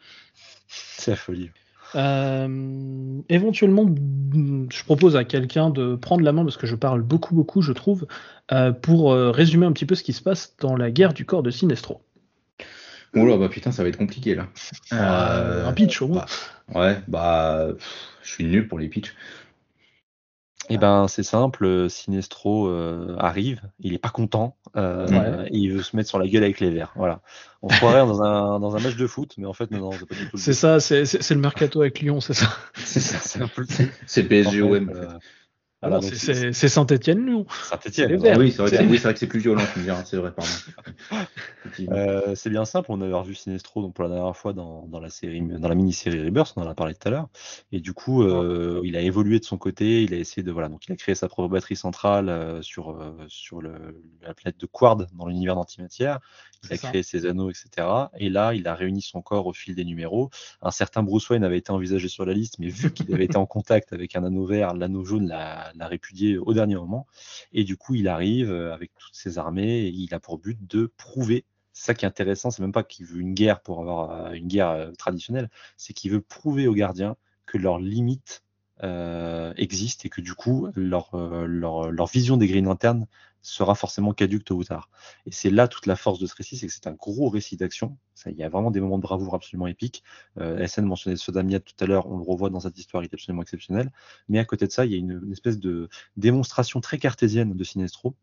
C'est la folie. Euh, éventuellement, je propose à quelqu'un de prendre la main parce que je parle beaucoup, beaucoup, je trouve, euh, pour euh, résumer un petit peu ce qui se passe dans la guerre du corps de Sinestro. Oh là, bah putain, ça va être compliqué là. Euh, un pitch au moins. bah, ouais, bah, je suis nul pour les pitchs. Eh ben, c'est simple, Sinestro euh, arrive, il est pas content, euh, Ouais. et il veut se mettre sur la gueule avec les verts. Voilà. On se croirait dans un, dans un match de foot, mais en fait, non, non, c'est pas du tout le C'est ça, c'est le mercato avec Lyon, c'est ça. C'est ça, C'est un peu le PSG fait, OM. Voilà, c'est-. Ah oui, c'est vrai, que- C'est- oui, c'est vrai que c'est plus violent, tu me diras, c'est vrai, pardon. (laughs) Euh, c'est bien simple, on avait revu Sinestro donc pour la dernière fois dans, dans la série, dans la mini-série Rebirth, on en a parlé tout à l'heure, et du coup euh, il a évolué de son côté, il a essayé de voilà, donc il a créé sa propre batterie centrale euh, sur euh, sur le, la planète de Quard dans l'univers d'antimatière, il a ça. créé ses anneaux, etc. Et là il a réuni son corps au fil des numéros. Un certain Bruce Wayne avait été envisagé sur la liste, mais vu qu'il avait été en contact avec un anneau vert, l'anneau jaune l'a l'a répudié au dernier moment, et du coup il arrive euh, avec toutes ses armées, et il a pour but de prouver. Ça qui est intéressant, c'est même pas qu'il veut une guerre pour avoir euh, une guerre euh, traditionnelle, c'est qu'il veut prouver aux gardiens que leurs limites existent et que du coup leur, leur, leur vision des grilles internes sera forcément caduque tôt ou tard. Et c'est là toute la force de ce récit, c'est que c'est un gros récit d'action. Il y a vraiment des moments de bravoure absolument épiques. Euh, SN mentionnait Sodamiat tout à l'heure, on le revoit dans cette histoire, il est absolument exceptionnel. Mais à côté de ça, il y a une, espèce de démonstration très cartésienne de Sinestro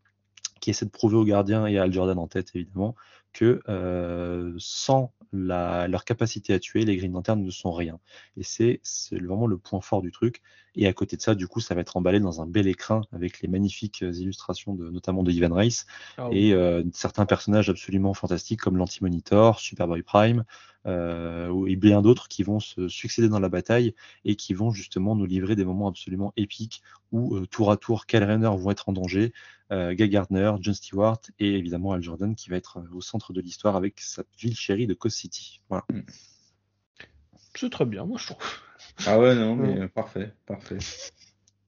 qui essaie de prouver aux gardiens et à Al Jordan en tête évidemment que euh, sans leur capacité à tuer, les Green Lanterns ne sont rien. Et c'est vraiment le point fort du truc. Et à côté de ça, du coup, ça va être emballé dans un bel écrin avec les magnifiques euh, illustrations de, notamment de Ivan Reis et euh, certains personnages absolument fantastiques comme l'Anti-Monitor, Superboy Prime euh, et bien d'autres qui vont se succéder dans la bataille et qui vont justement nous livrer des moments absolument épiques où euh, tour à tour, quels runners vont être en danger, Guy Gardner, John Stewart et évidemment Al Jordan qui va être au centre de l'histoire avec sa ville chérie de Coast City. Voilà. C'est très bien, moi je trouve. Ah ouais, non, mais euh, parfait, parfait.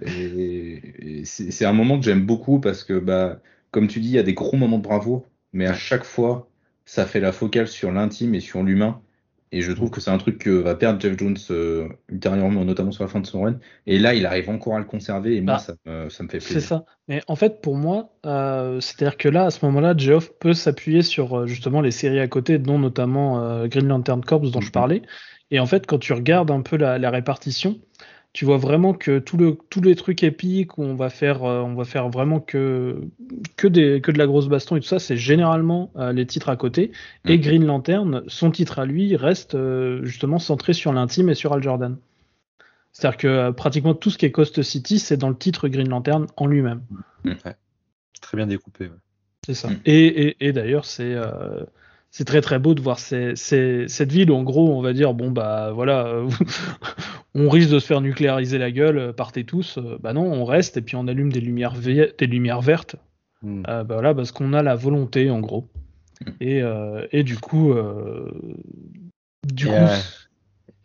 Et, et c'est c'est un moment que j'aime beaucoup parce que, bah, comme tu dis, il y a des gros moments de bravoure, mais à chaque fois, ça fait la focale sur l'intime et sur l'humain. Et je trouve que c'est un truc que va perdre Jeff Jones euh, ultérieurement, notamment sur la fin de son run. Et là, il arrive encore à le conserver, et moi, Bah, ça me, ça me fait C'est plaisir. ça. Mais en fait, pour moi, euh, c'est-à-dire que là, à ce moment-là, Geoff peut s'appuyer sur euh, justement les séries à côté, dont notamment euh, Green Lantern Corps dont je Mhm. parlais. Et en fait, quand tu regardes un peu la, la répartition, tu vois vraiment que tout le, tous les trucs épiques où on va faire, euh, on va faire vraiment que, que, des, que de la grosse baston et tout ça, c'est généralement euh, les titres à côté. Et. Green Lantern, son titre à lui, reste euh, justement centré sur l'intime et sur Al Jordan. C'est-à-dire que pratiquement tout ce qui est Coast City, c'est dans le titre Green Lantern en lui-même. Très bien découpé. ouais. C'est ça. Mm. Et, et, et d'ailleurs, c'est euh, c'est très très beau de voir ces, ces- cette ville où en gros, on va dire bon bah voilà, euh, (laughs) on risque de se faire nucléariser la gueule, euh, partez tous. Euh, bah non, on reste et puis on allume des lumières ve- des lumières vertes. Hmm. Euh, bah voilà, parce qu'on a la volonté en gros. Mm. Et, et du coup, du Et, coup,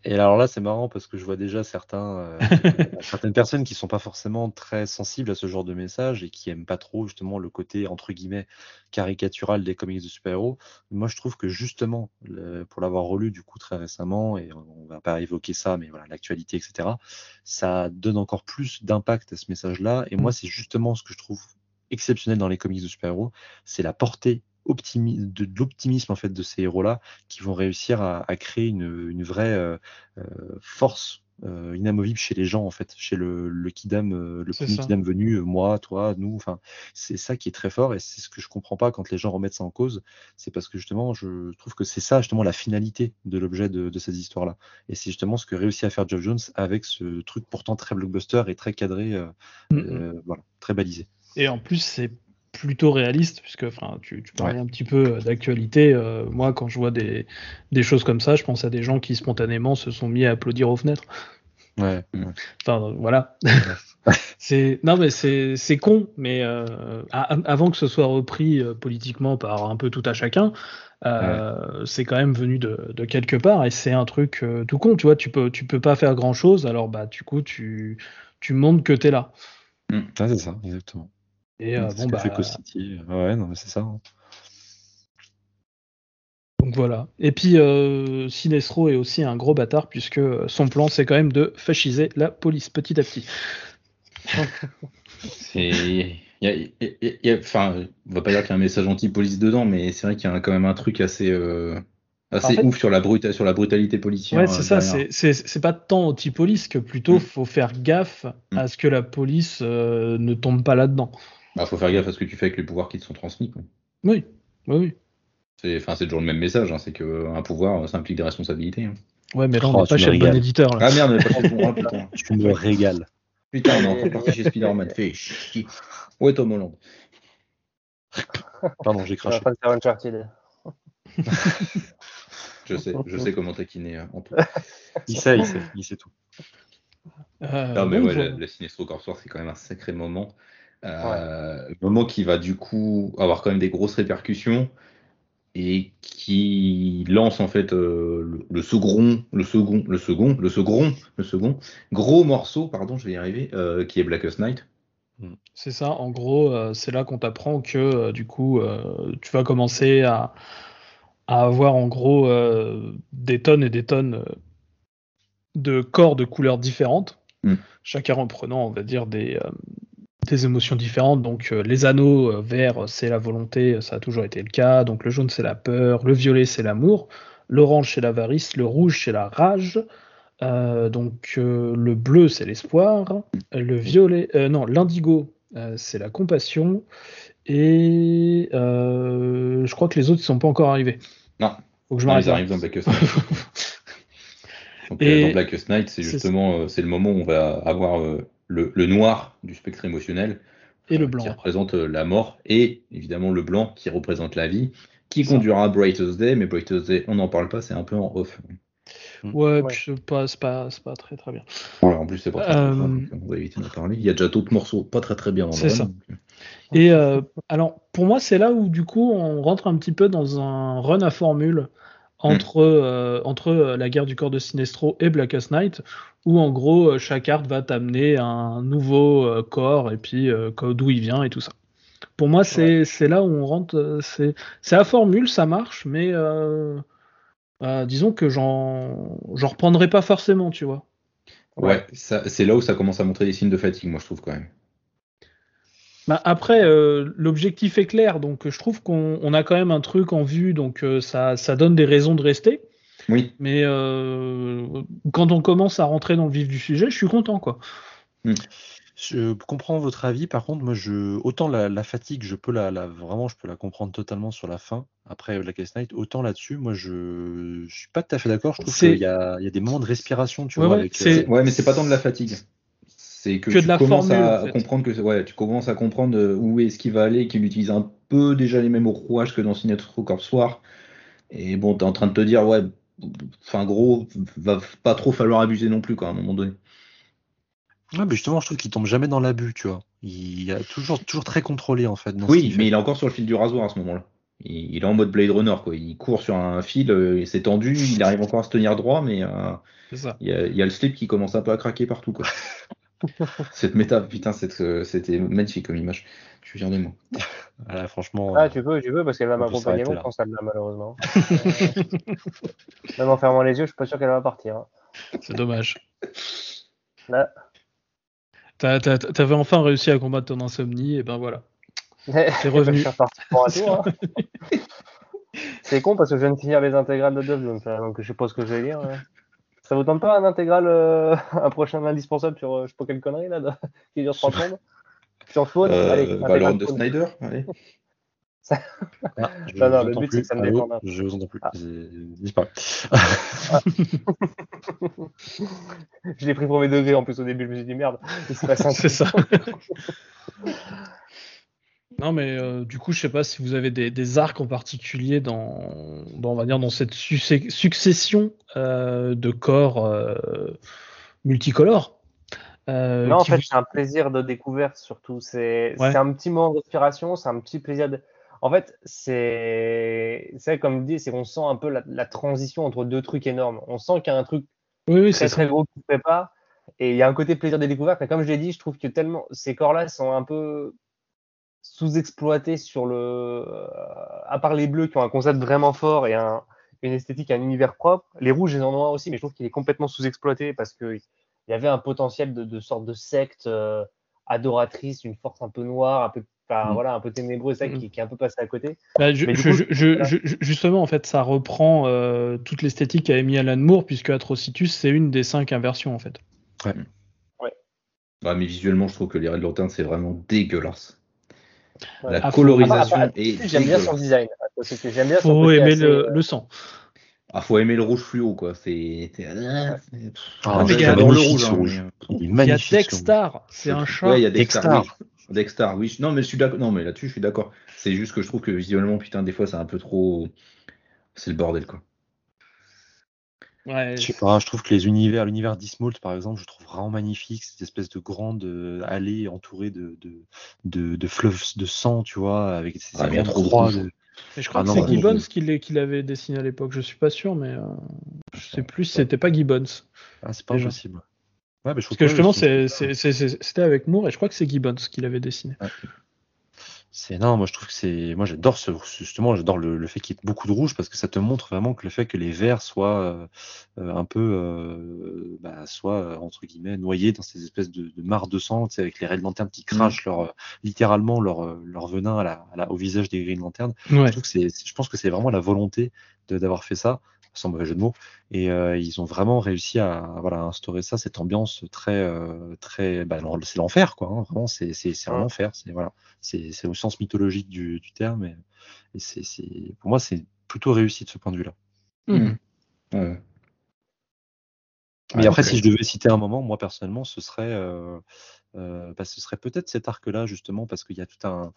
Et alors là, c'est marrant parce que je vois déjà certains, euh, (laughs) certaines personnes qui sont pas forcément très sensibles à ce genre de message et qui aiment pas trop justement le côté entre guillemets caricatural des comics de super-héros. Moi, je trouve que justement, le- pour l'avoir relu du coup très récemment, et on va pas évoquer ça, mais voilà, l'actualité, etc., ça donne encore plus d'impact à ce message-là. Et moi, c'est justement ce que je trouve exceptionnel dans les comics de super-héros, c'est la portée de, de l'optimisme en fait de ces héros-là qui vont réussir à, à créer une, une vraie euh, euh, force euh, inamovible chez les gens en fait, chez le, le kidam, euh, le premier kidam venu, euh, moi, toi, nous, enfin, c'est ça qui est très fort et c'est ce que je comprends pas quand les gens remettent ça en cause, c'est parce que justement, je trouve que c'est ça justement la finalité de l'objet de, de ces histoires-là. Et c'est justement ce que réussit à faire Geoff Jones avec ce truc pourtant très blockbuster et très cadré, Mm, euh, voilà, très balisé. Et en plus, c'est plutôt réaliste, puisque enfin, tu, tu parlais un petit peu euh, d'actualité. euh, moi, quand je vois des, des choses comme ça, je pense à des gens qui spontanément se sont mis à applaudir aux fenêtres. Ouais. (laughs) Enfin, voilà. (laughs) c'est non, mais c'est c'est con, mais euh, a- avant que ce soit repris euh, politiquement par un peu tout à chacun, Euh, C'est quand même venu de, de, quelque part et c'est un truc tout con. Tu vois, tu peux, tu peux pas faire grand chose. Alors bah du coup, tu, tu montres que t'es là. Mm. Ah, c'est ça, exactement. Et euh, bon, bah. Fait ouais, non, mais c'est ça. Hein. Donc voilà. Et puis euh, Sinestro est aussi un gros bâtard puisque son plan c'est quand même de fasciser la police petit à petit. (laughs) c'est enfin, on va pas dire qu'il y a un message anti-police dedans, mais c'est vrai qu'il y a quand même un truc assez, euh, assez ouf sur la, sur la brutalité policière. Ouais, c'est ça, c'est pas tant anti-police que plutôt mm. faut faire gaffe mm. à ce que la police euh, ne tombe pas là-dedans. Il bah, faut faire gaffe à ce que tu fais avec les pouvoirs qui te sont transmis. Quoi. Oui, oui, oui. C'est enfin, toujours le même message, hein, c'est qu'un pouvoir, ça implique des responsabilités. Hein. Ouais, mais là, on n'est oh, pas chez le bon éditeur. Là. Ah merde, on n'est pas chez le bon putain. Tu me régales. Putain, on est parti chez Spider-Man. Fais chier. Où est Tom Holland (laughs) Pardon, j'ai craché. (laughs) je sais, je sais comment taquiner hein, en tout. il sait, il sait, il sait tout. Euh, non, mais ouais, le, le Sinestro Corps c'est quand même un sacré moment. Euh, Moment qui va du coup avoir quand même des grosses répercussions et qui lance en fait euh, le, second, le second, le second, le second, le second gros morceau, pardon, je vais y arriver, euh, qui est Blackest Night. Mm. C'est ça, en gros, euh, c'est là qu'on t'apprend que du coup, tu vas commencer à, à avoir en gros des tonnes et des tonnes de corps de couleurs différentes, mm. chacun reprenant, on va dire, des, des émotions différentes. Donc euh, les anneaux euh, verts, c'est la volonté, ça a toujours été le cas. Donc le jaune, c'est la peur. Le violet, c'est l'amour. L'orange, c'est l'avarice. Le rouge, c'est la rage. Euh, donc le bleu, c'est l'espoir. Le violet, non, l'indigo, c'est la compassion. Et je crois que les autres ne sont pas encore arrivés. Non. Faut que je ils arrivent dans Blackest Night. (laughs) et... Dans Blackest Night, c'est justement c'est le moment où on va avoir le, noir du spectre émotionnel. Et le blanc. Qui représente euh, la mort. Et évidemment le blanc qui représente la vie. Qui conduira à Brightest Day. Mais Brightest Day, on n'en parle pas, c'est un peu en off. Mm. Ouais, c'est pas, pas, pas, très très bien. en plus, c'est pas très, euh... on va éviter d'en parler. Il y a déjà d'autres morceaux pas très très bien. C'est ça. Euh. Et euh, alors, pour moi, c'est là où du coup, on rentre un petit peu dans un run à formule entre, euh, entre la guerre du corps de Sinestro et Blackest Night, où en gros, chaque carte va t'amener un nouveau euh, corps et puis euh, d'où il vient et tout ça. Pour moi, c'est là où on rentre. C'est la formule, ça marche, mais bah, disons que j'en reprendrai pas forcément, tu vois. Ouais, c'est là où ça commence à montrer des signes de fatigue, moi je trouve quand même. Bah après, euh, l'objectif est clair, donc je trouve qu'on a quand même un truc en vue, donc euh, ça, ça, donne des raisons de rester. Oui. Mais euh, quand on commence à rentrer dans le vif du sujet, je suis content, quoi. Hmm. Je comprends votre avis. Par contre, moi, je autant la, fatigue, je peux la, vraiment, je peux la comprendre totalement sur la fin. Après Blackest Night, autant là-dessus, moi, je, je suis pas tout à fait d'accord. Je trouve qu'il y a, y a, des moments de respiration, tu vois. ouais, mais c'est pas tant de la fatigue c'est que, tu commences à comprendre que ouais, tu commences à comprendre euh, où est-ce qu'il va aller, qu'il utilise un peu déjà les mêmes rouages que dans Sinestro Corps Soir. Et bon, tu es en train de te dire, ouais, enfin gros, va pas trop falloir abuser non plus, quoi, à un moment donné. Ouais, mais justement, je trouve qu'il tombe jamais dans l'abus, tu vois. Il est toujours, toujours très contrôlé, en fait. oui, mais il est encore sur le fil du rasoir à ce moment-là. Il, est en mode Blade Runner, quoi. Il court sur un fil, euh, il s'est tendu, il arrive encore à se tenir droit, mais euh, il, y a, il, y a, le slip qui commence un peu à craquer partout, quoi. (laughs) (laughs) cette méta, putain, euh, c'était magnifique comme image. Je suis fier de moi. Ah, franchement. Ah, tu peux, tu peux, parce qu'elle va m'accompagner longtemps, celle-là, malheureusement. (laughs) Même en fermant les yeux, je suis pas sûr qu'elle va partir. Hein. C'est dommage. (laughs) Là. T'avais enfin réussi à combattre ton insomnie, et ben voilà. C'est revenu. Hein. C'est con parce que je viens de finir les intégrales de Dove, donc je sais pas ce que je vais lire. Ça vous tente pas un intégral, euh, (laughs) un prochain indispensable sur euh, je sais pas quelle connerie là, de, (laughs) qui dure 3 secondes Sur Faune euh, Allez, Valorant de Snyder Allez. (laughs) Ça... Ah, je non, non, le but c'est que ça me détende. Je vous entends plus. Ah. Disparu. Ah. je l'ai pris pour mes degrés en plus au début, je me suis dit merde, c'est ça. Non, mais euh, du coup, je sais pas si vous avez des, arcs en particulier dans, on va dire, dans cette succession euh, de corps euh, multicolores. non, en fait, c'est un plaisir de découverte surtout. C'est un petit moment d'inspiration, c'est un petit plaisir. De... En fait, c'est, c'est comme dit, c'est qu'on sent un peu la, la, transition entre deux trucs énormes. On sent qu'il y a un truc oui, oui, très très gros qui se prépare, et il y a un côté plaisir des découvertes. Mais comme je l'ai dit, je trouve que tellement ces corps-là sont un peu sous-exploités sur le, à part les bleus qui ont un concept vraiment fort et un, une esthétique, un univers propre. Les rouges, ils en ont un aussi, mais je trouve qu'il est complètement sous-exploité parce que il y avait un potentiel de, de sorte de secte euh, adoratrice, une force un peu noire, un peu, enfin, Mm. voilà, un peu ténébreuse, ça, Mm. qui, qui est un peu passé à côté. Bah, je- Mais du je- coup, je- je- voilà. je- justement, en fait, ça reprend euh, toute l'esthétique qu'a mis Alan Moore, puisque Atrocitus, c'est une des cinq inversions, en fait. Ouais, mais visuellement, je trouve que les Red Lantern, c'est vraiment dégueulasse. Ouais. La Ah, colorisation Ah, bah, est J'aime bien son design. Parce que J'aime bien son Faut aimer assez, le, euh, le sang. Ah, faut aimer le rouge fluo, quoi. C'est. ah, Ah, il y a- J'adore le magnifique, rouge. ce hein, rouge. mais- Il est Il y a magnifique. ce rouge. Dextar, c'est un chat. Ouais, il y a. Oui. Non, mais je suis d'accord. Non, mais là-dessus, je suis d'accord. C'est juste que je trouve que visuellement, putain, des fois, c'est un peu trop. C'est le bordel, quoi. Ouais, Je sais pas, je trouve que les univers, l'univers d'Ismolt par exemple, je trouve vraiment magnifique, cette espèce de grande euh, allée entourée de, de, de, de fleuves de sang, tu vois, avec ces grandes trop de croix. rouge. de- Mais je crois Ah que c'est non, Gibbons qui l'avait dessiné à l'époque. Je suis pas sûr, mais euh, je sais plus si c'était pas Gibbons. Ah, c'est pas Déjà. impossible. Ouais, mais je trouve Parce que justement, ouais, c'était avec Moore et je crois que c'est Gibbons qui l'avait dessiné. C'est non, moi je trouve que c'est, moi j'adore ce, justement, j'adore le, le fait qu'il y ait beaucoup de rouge parce que ça te montre vraiment que le fait que les verts soient euh, euh, un peu, euh, bah, soient euh, entre guillemets noyés dans ces espèces de, de mares de sang, tu sais, avec les Red Lanterns qui crachent leur, euh, littéralement leur, leur venin à la, à la- au visage des Green Lanterns. Ouais. Je trouve que c'est, je pense que c'est vraiment la volonté de- d'avoir fait ça, sans mauvais jeu de mots, et euh, ils ont vraiment réussi à, voilà, instaurer ça, cette ambiance très, euh, très, bah, c'est l'enfer, quoi. hein, vraiment, c'est, c'est, c'est un enfer. C'est voilà, c'est, c'est au sens mythologique du, du terme, et, et c'est, c'est, pour moi, c'est plutôt réussi de ce point de vue-là. Mhm. Ouais. Mais après, si je devais citer un moment, moi personnellement, ce serait, euh, euh, bah, ce serait peut-être cet arc-là justement, parce qu'il y a tout un,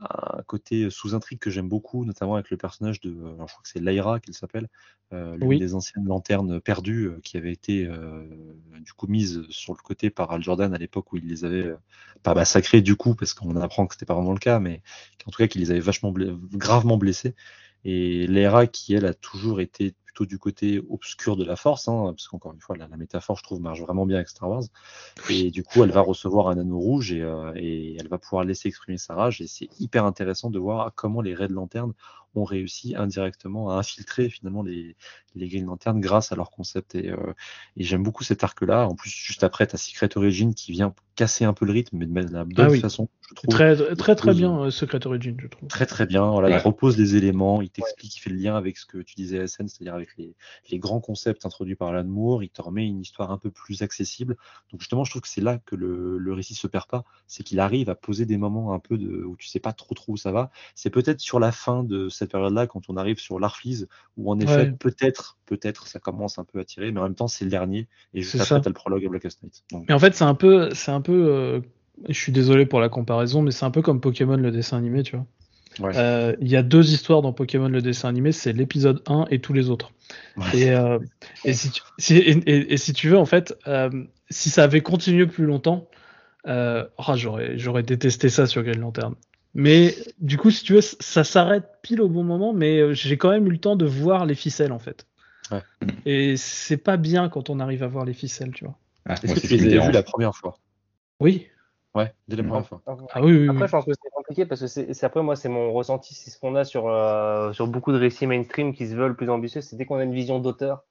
un côté sous-intrigue que j'aime beaucoup, notamment avec le personnage de, alors, je crois que c'est Lyra qu'elle s'appelle, euh, l'une Oui. des anciennes lanternes perdues euh, qui avait été euh, du coup mise sur le côté par Al Jordan à l'époque où il les avait euh, pas massacrés du coup, parce qu'on apprend que c'était pas vraiment le cas, mais en tout cas qu'il les avait vachement gravement blessés. Et Lyra qui elle a toujours été plutôt du côté obscur de la force, hein, parce qu'encore une fois la, la métaphore je trouve marche vraiment bien avec Star Wars. Et du coup elle va recevoir un anneau rouge et, euh, et elle va pouvoir laisser exprimer sa rage. Et c'est hyper intéressant de voir comment les Red Lanterns ont réussi indirectement à infiltrer finalement les, les Green Lanterns grâce à leur concept. Et, euh, et j'aime beaucoup cet arc-là. En plus, juste après, tu as Secret Origin qui vient casser un peu le rythme, mais de la bonne Ah oui. façon, je trouve. Très, très, très bien, euh, Secret Origin, je trouve. Très très bien. Voilà, Ouais. il repose les éléments, il t'explique, il fait le lien avec ce que tu disais SN, c'est-à-dire avec les, les grands concepts introduits par Alan Moore. Il te remet une histoire un peu plus accessible. Donc justement, je trouve que c'est là que le, le récit se perd pas, c'est qu'il arrive à poser des moments un peu de où tu sais pas trop trop où ça va. C'est peut-être sur la fin de cette période-là, quand on arrive sur l'Arfleeze, où en effet Ouais. peut-être peut-être ça commence un peu à tirer, mais en même temps c'est le dernier. Et juste après, t'as le prologue à Blackest Night. Donc, Mais en fait, c'est un peu, c'est un peu. euh, je suis désolé pour la comparaison, mais c'est un peu comme Pokémon le dessin animé, tu vois. ouais. Euh, Il y a deux histoires dans Pokémon le dessin animé, c'est l'épisode 1 et tous les autres. Ouais. Et, euh, et, si tu, si, et, et- et si tu veux, en fait, euh, si ça avait continué plus longtemps, ah, j'aurais, j'aurais détesté ça sur Green Lantern. Mais du coup, si tu veux, ça s'arrête pile au bon moment, mais euh, j'ai quand même eu le temps de voir les ficelles, en fait. Ouais. Et c'est pas bien quand on arrive à voir les ficelles, tu vois. Ah, Est-ce que c'est tu ce qui les vus dérange. la première fois? Oui. Ouais, dès la première fois. Ah oui, oui, oui. Après, je pense que c'est compliqué parce que c'est après moi c'est mon ressenti, c'est ce qu'on a sur euh, sur beaucoup de récits mainstream qui se veulent plus ambitieux, c'est dès qu'on a une vision d'auteur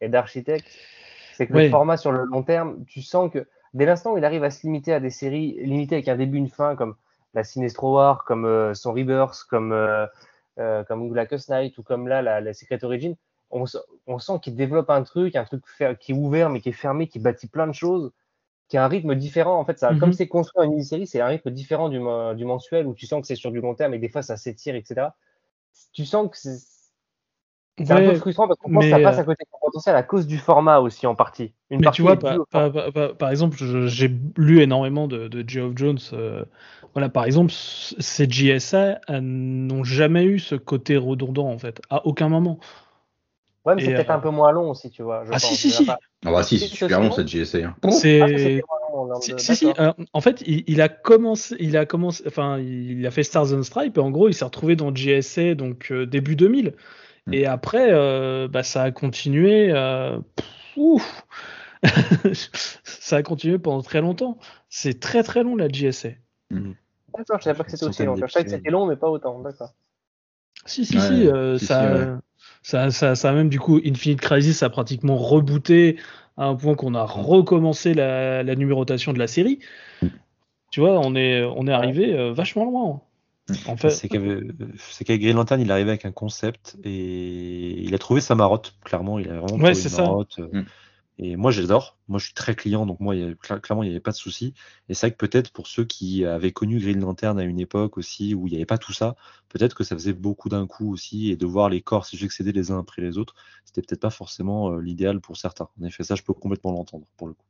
et d'architecte, c'est que le format sur le long terme, tu sens que dès l'instant où il arrive à se limiter à des séries limitées avec un début, une fin, comme la Sinestro War, comme euh, son Rebirth, comme euh, euh, comme Blackest Night ou comme là la, la Secret Origin, on, sent qu'il développe un truc, un truc qui est ouvert mais qui est fermé, qui bâtit plein de choses qui a un rythme différent. En fait, ça, Mhm. comme c'est construit en mini-série, c'est un rythme différent du, du mensuel où tu sens que c'est sur du long terme et des fois ça s'étire, etc. Tu sens que c'est c'est un Ouais, peu frustrant parce qu'on pense que ça passe euh, à côté de son potentiel à cause du format aussi en partie. Une Mais partie tu vois, par, par- par- par- par exemple, j'ai lu énormément de, de Geoff Jones. euh, voilà, par exemple, ces JSA euh, n'ont jamais eu ce côté redondant, en fait, à aucun moment. Ouais, mais c'est peut-être euh, un peu moins long aussi, tu vois. je Ah, si, pense. si, si. pas- Ah bah si, C'est super long long. cette GSA. hein. Ah, C'est Si, de- si, euh, en fait, il, il a commencé, il a commencé, enfin, il a fait Stars and Stripes et en gros, il s'est retrouvé dans GSA donc euh, début 2000. Mm. Et après, euh, bah, ça a continué. euh, pff, (laughs) ça a continué pendant très longtemps. C'est très très long la GSA. D'accord, je savais pas que c'était aussi long. Je savais que c'était long, mais pas autant. D'accord. Si, si, Ouais, si, euh, si, ça, si, ouais. ça, ça, ça a même du coup, Infinite Crisis a pratiquement rebooté à un point qu'on a recommencé la, la numérotation de la série. Tu vois, on est, on est arrivé euh, vachement loin. En fait, C'est qu'avec Green Lantern, il est arrivé avec un concept et il a trouvé sa marotte. Clairement, il a vraiment Ouais, trouvé une ça. marotte. Mm. Et moi, j'adore. Moi, je suis très client, donc moi, il y a- cla- clairement, il n'y avait pas de souci. Et c'est vrai que peut-être pour ceux qui avaient connu Green Lantern à une époque aussi où il n'y avait pas tout ça, peut-être que ça faisait beaucoup d'un coup aussi et de voir les corps se succéder les uns après les autres, c'était peut-être pas forcément euh, l'idéal pour certains. En effet, ça, je peux complètement l'entendre pour le coup.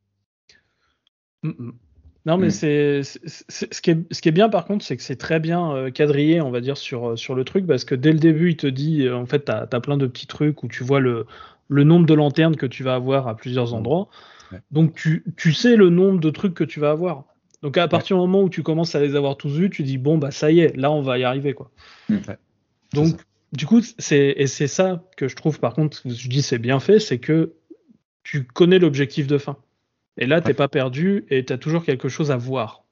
Non, mais Mm. c'est, ce, qui est, ce qui est bien par contre, c'est que c'est très bien euh, quadrillé, on va dire, sur, euh, sur le truc, parce que dès le début, il te dit, euh, en fait, tu as, plein de petits trucs où tu vois le, le nombre de lanternes que tu vas avoir à plusieurs Mm. endroits. Ouais. Donc, tu, tu sais le nombre de trucs que tu vas avoir. Donc, à partir du moment où tu commences à les avoir tous vus, tu dis, bon, bah, ça y est, là, on va y arriver, quoi. Mm. Ouais. Donc, du coup, c'est, et c'est ça que je trouve, par contre, je dis c'est bien fait, c'est que tu connais l'objectif de fin. Et là, t'es Ouais. pas perdu et t'as toujours quelque chose à voir.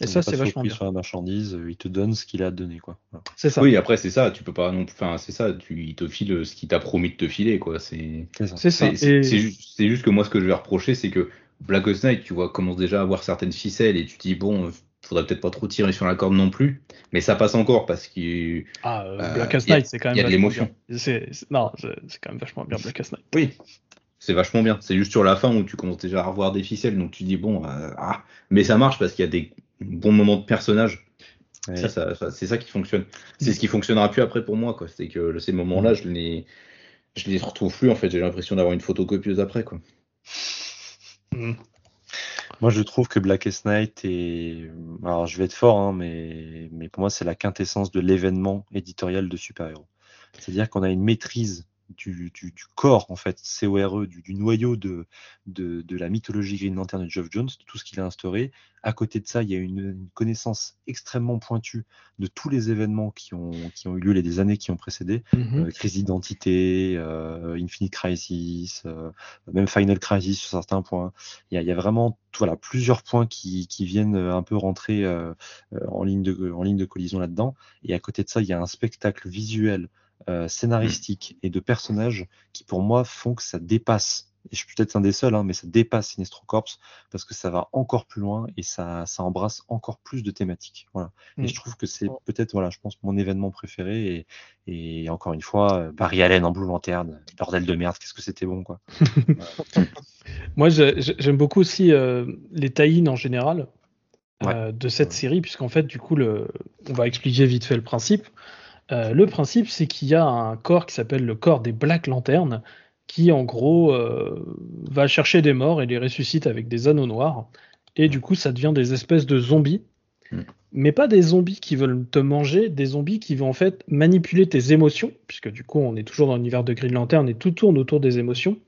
Et Il ça, c'est vachement bien. sur la marchandise, euh, il te donne ce qu'il a donner, quoi. Voilà. C'est ça. Oui, après c'est ça, tu peux pas non plus. Enfin, c'est ça, tu il te file ce qu'il t'a promis de te filer, quoi. C'est C'est ça. C'est Et- juste, que moi, ce que je vais reprocher, c'est que Black Knight, tu vois, commence déjà à avoir certaines ficelles et tu te dis bon, faudrait peut-être pas trop tirer sur la corde non plus, mais ça passe encore parce que Ah, euh, Euh, Blackest y a- Night, c'est quand même y a de l'émotion. non, c'est quand même vachement bien Blackest Night. oui, c'est vachement bien. C'est juste sur la fin où tu commences déjà à revoir des ficelles, donc tu dis bon, euh, ah, mais ça marche parce qu'il y a des bons moments de personnages. Ouais. Ça, ça, ça- c'est ça qui fonctionne. C'est ce qui fonctionnera plus après pour moi, quoi. C'est que ces moments-là, je les, je les retrouve plus en fait. J'ai l'impression d'avoir une photocopieuse après, quoi. Mm. Moi, je trouve que Blackest Night est. Alors, je vais être fort, hein, mais... mais pour moi, c'est la quintessence de l'événement éditorial de super-héros. C'est-à-dire qu'on a une maîtrise du, du, du corps, en fait, CORE, du, du noyau de, de, de la mythologie Green Lantern de Geoff Jones, de tout ce qu'il a instauré. À côté de ça, il y a une, une connaissance extrêmement pointue de tous les événements qui ont, qui ont eu lieu les des années qui ont précédé. Mhm. Euh, crise d'identité, euh, Infinite Crisis, euh, même Final Crisis sur certains points. Il y a, il y a vraiment voilà, plusieurs points qui, qui viennent un peu rentrer en, ligne de, en ligne de collision là-dedans. Et à côté de ça, il y a un spectacle visuel, euh, scénaristique et de personnages qui, pour moi, font que ça dépasse. Et je suis peut-être un des seuls, hein, mais ça dépasse Sinestro Corps parce que ça va encore plus loin et ça, ça embrasse encore plus de thématiques. Voilà. Mm. Et je trouve que c'est peut-être, voilà, je pense, mon événement préféré. Et, et encore une fois, euh, Barry Allen en Blue Lantern, bordel de merde, qu'est-ce que c'était bon, quoi. (laughs) Moi, j'aime beaucoup aussi euh, les tie en général Ouais. euh, de cette série, puisqu'en fait, du coup, le... on va expliquer vite fait le principe. Euh, le principe, c'est qu'il y a un corps qui s'appelle le corps des Black Lanternes, qui en gros euh, va chercher des morts et les ressuscite avec des anneaux noirs. Et du coup, ça devient des espèces de zombies. Mm. Mais pas des zombies qui veulent te manger, des zombies qui vont en fait manipuler tes émotions, puisque du coup, on est toujours dans l'univers de Green Lantern et tout tourne autour des émotions.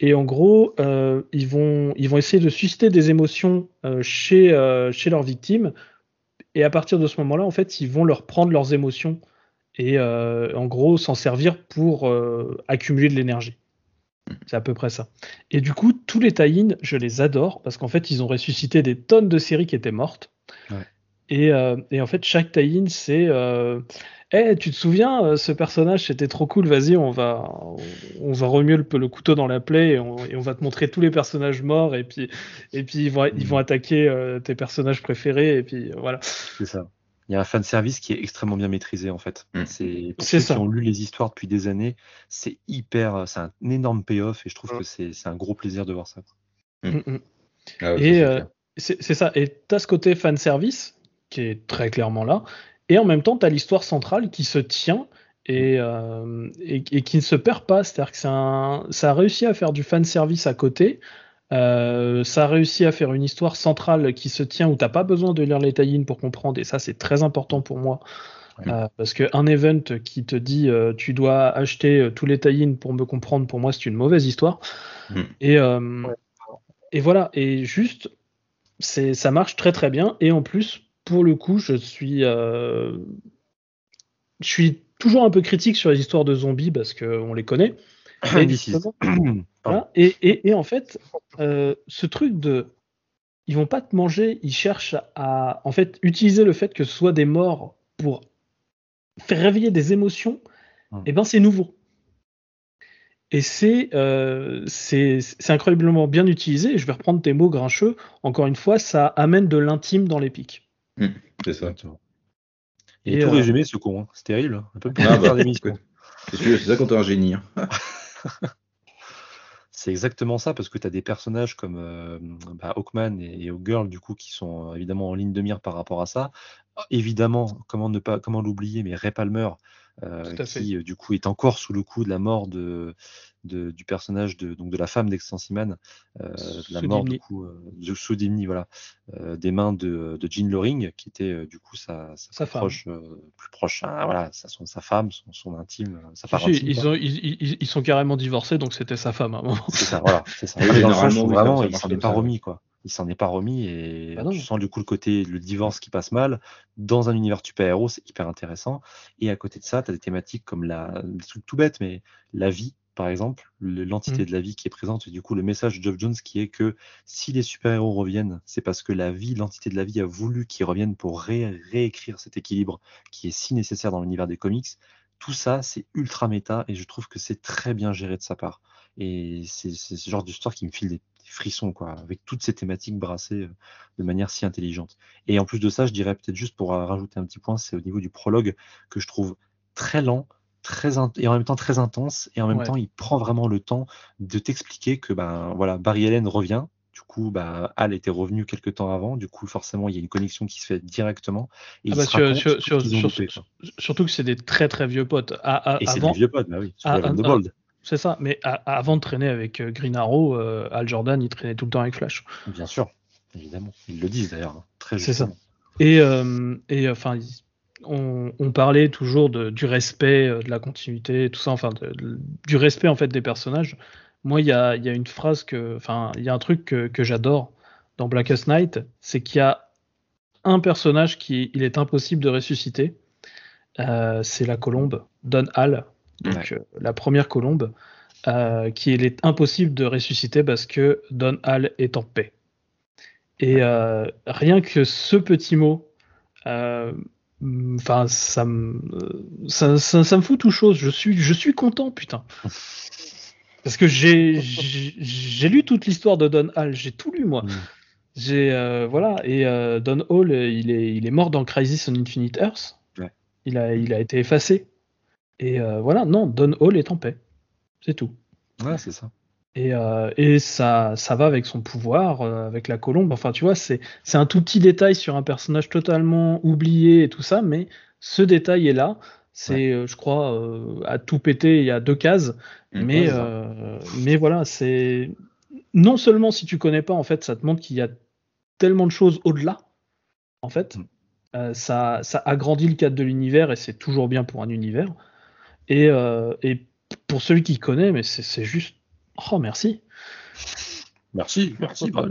Et en gros, euh, ils, vont, ils vont essayer de susciter des émotions chez, chez leurs victimes. Et à partir de ce moment-là, en fait, ils vont leur prendre leurs émotions et euh, en gros s'en servir pour euh, accumuler de l'énergie. C'est à peu près ça. Et du coup, tous les tie je les adore parce qu'en fait, ils ont ressuscité des tonnes de séries qui étaient mortes. Ouais. Et, euh, et en fait, chaque tie c'est euh, Eh, tu te souviens, ce personnage, c'était trop cool, vas-y, on va, on va remuer le, le couteau dans la plaie et on, et on va te montrer tous les personnages morts et puis, et puis ils, vont, ils vont attaquer euh, tes personnages préférés et puis voilà. C'est ça. Il y a un fan service qui est extrêmement bien maîtrisé en fait. Mm. C'est pour ceux ça. qui ont lu les histoires depuis des années, c'est hyper, c'est un énorme payoff et je trouve Mm. que c'est un gros plaisir de voir ça. Mm, mm. Ah Et c'est euh, c'est ça. Et tu as ce côté fan service qui est très clairement là. Et en même temps, tu as l'histoire centrale qui se tient et, euh, et, et qui ne se perd pas. C'est-à-dire que un- ça a réussi à faire du fan service à côté. Euh, ça a réussi à faire une histoire centrale qui se tient où t'as pas besoin de lire les tie pour comprendre. Et ça, c'est très important pour moi. Ouais. Euh, parce qu'un event qui te dit euh, tu dois acheter tous les tie pour me comprendre, pour moi, c'est une mauvaise histoire. Mm. Et, Ouais. et voilà. Et juste, c'est ça marche très très bien. Et en plus, pour le coup, je suis, je suis toujours un peu critique sur les histoires de zombies parce qu'on les connaît. Et, (coughs) This is- voilà. (coughs) et, et- et en fait, euh, ce truc de. Ils vont pas te manger, ils cherchent à en fait utiliser le fait que ce soit des morts pour faire réveiller des émotions, et ben c'est nouveau. Et c'est euh, incroyablement bien utilisé. Et je vais reprendre tes mots grincheux. Encore une fois, ça amène de l'intime dans les pics. C'est ça. Et, Et, tout euh, résumé, ce con. hein. C'est terrible. hein. Un peu plus Ah, bah, c'est ça quand t'es un génie. hein. (laughs) (laughs) C'est exactement ça, parce que tu as des personnages comme euh, bah, Hawkman et, et Hawkgirl, du coup, qui sont euh, évidemment en ligne de mire par rapport à ça. Ah, Évidemment, comment ne pas, comment l'oublier, mais Ray Palmer, euh, fait. qui du coup est encore sous le coup de la mort de, de- du personnage de, donc de la femme d'Extensiman, euh, de la mort du coup euh, de Soudimni, voilà, euh, des mains de, de Jean Loring, qui était euh, du coup sa, sa Sa femme. proche, euh, plus proche, hein, voilà, sa, son- sa femme, son, son intime, sa part Si, intime. ils, ont- ils- ils- ils sont carrément divorcés, donc c'était sa femme à un moment. C'est ça, voilà, c'est ça. Oui, Mais dans le sens généralement, où oui, vraiment, il s'en est pas remis, quoi. Il s'en est pas remis et Bah tu sens du coup le côté, le divorce qui passe mal. Dans un univers super-héros, c'est hyper intéressant. Et à côté de ça, tu as des thématiques comme la, des trucs tout bêtes, mais la vie, par exemple, le- l'entité Mm. de la vie qui est présente. Et du coup, le message de Geoff Jones qui est que si les super-héros reviennent, c'est parce que la vie, l'entité de la vie a voulu qu'ils reviennent pour ré- réécrire cet équilibre qui est si nécessaire dans l'univers des comics. Tout ça, c'est ultra méta et je trouve que c'est très bien géré de sa part. Et c'est ce genre d'histoire qui me file des frissons, quoi, avec toutes ces thématiques brassées euh, de manière si intelligente. Et en plus de ça, je dirais peut-être juste pour rajouter un petit point, c'est au niveau du prologue que je trouve très lent, très et en même temps très intense, et en même Ouais. temps, il prend vraiment le temps de t'expliquer que ben voilà, Barry Allen revient. Du coup, bah, Al était revenu quelques temps avant. Du coup, forcément, il y a une connexion qui se fait directement. Et Ah bah, sur- loupé. Surtout que c'est des très très vieux potes. À- à- Et c'est des vieux potes, bah oui. C'est ça. Mais avant de traîner avec euh, Green Arrow, euh, Al Jordan, il traînait tout le temps avec Flash. bien sûr, évidemment. Ils le disent d'ailleurs, hein, très C'est ça. Et, euh, et enfin, ils- on, on parlait toujours de- du respect, euh, de la continuité, tout ça, enfin, de- de- du respect en fait des personnages. Moi, il y a, il y a une phrase que, enfin, il y a un truc que, que j'adore dans Blackest Night, c'est qu'il y a un personnage qui il est impossible de ressusciter. Euh, c'est la colombe, Don Hall, donc euh, la première colombe, euh, qui il est impossible de ressusciter parce que Don Hall est en paix. Et rien que ce petit mot, enfin, ça, me- euh, ça, ça, ça me fout tout chose. Je suis, je suis content, putain. (laughs) Parce que j'ai, j'ai lu toute l'histoire de Don Hall, j'ai tout lu moi. Mm. J'ai euh, voilà et euh, Don Hall, il est, il est mort dans Crisis on Infinite Earth. Ouais. Il a, il a été effacé. Et euh, voilà, non, Don Hall est en paix. C'est tout. Ouais, c'est ça. Et, euh, et ça, ça va avec son pouvoir, euh, avec la colombe. Enfin, tu vois, c'est un tout petit détail sur un personnage totalement oublié et tout ça, mais ce détail est là. C'est, euh, je crois, euh, à tout péter, il y a deux cases. Mm. Mais, mais voilà, c'est non seulement si tu connais pas, en fait, ça te montre qu'il y a tellement de choses au-delà. En fait, Mm. Ça, ça agrandit le cadre de l'univers et c'est toujours bien pour un univers. Et, et pour celui qui connaît, mais c'est juste, oh merci. Merci, merci. (laughs)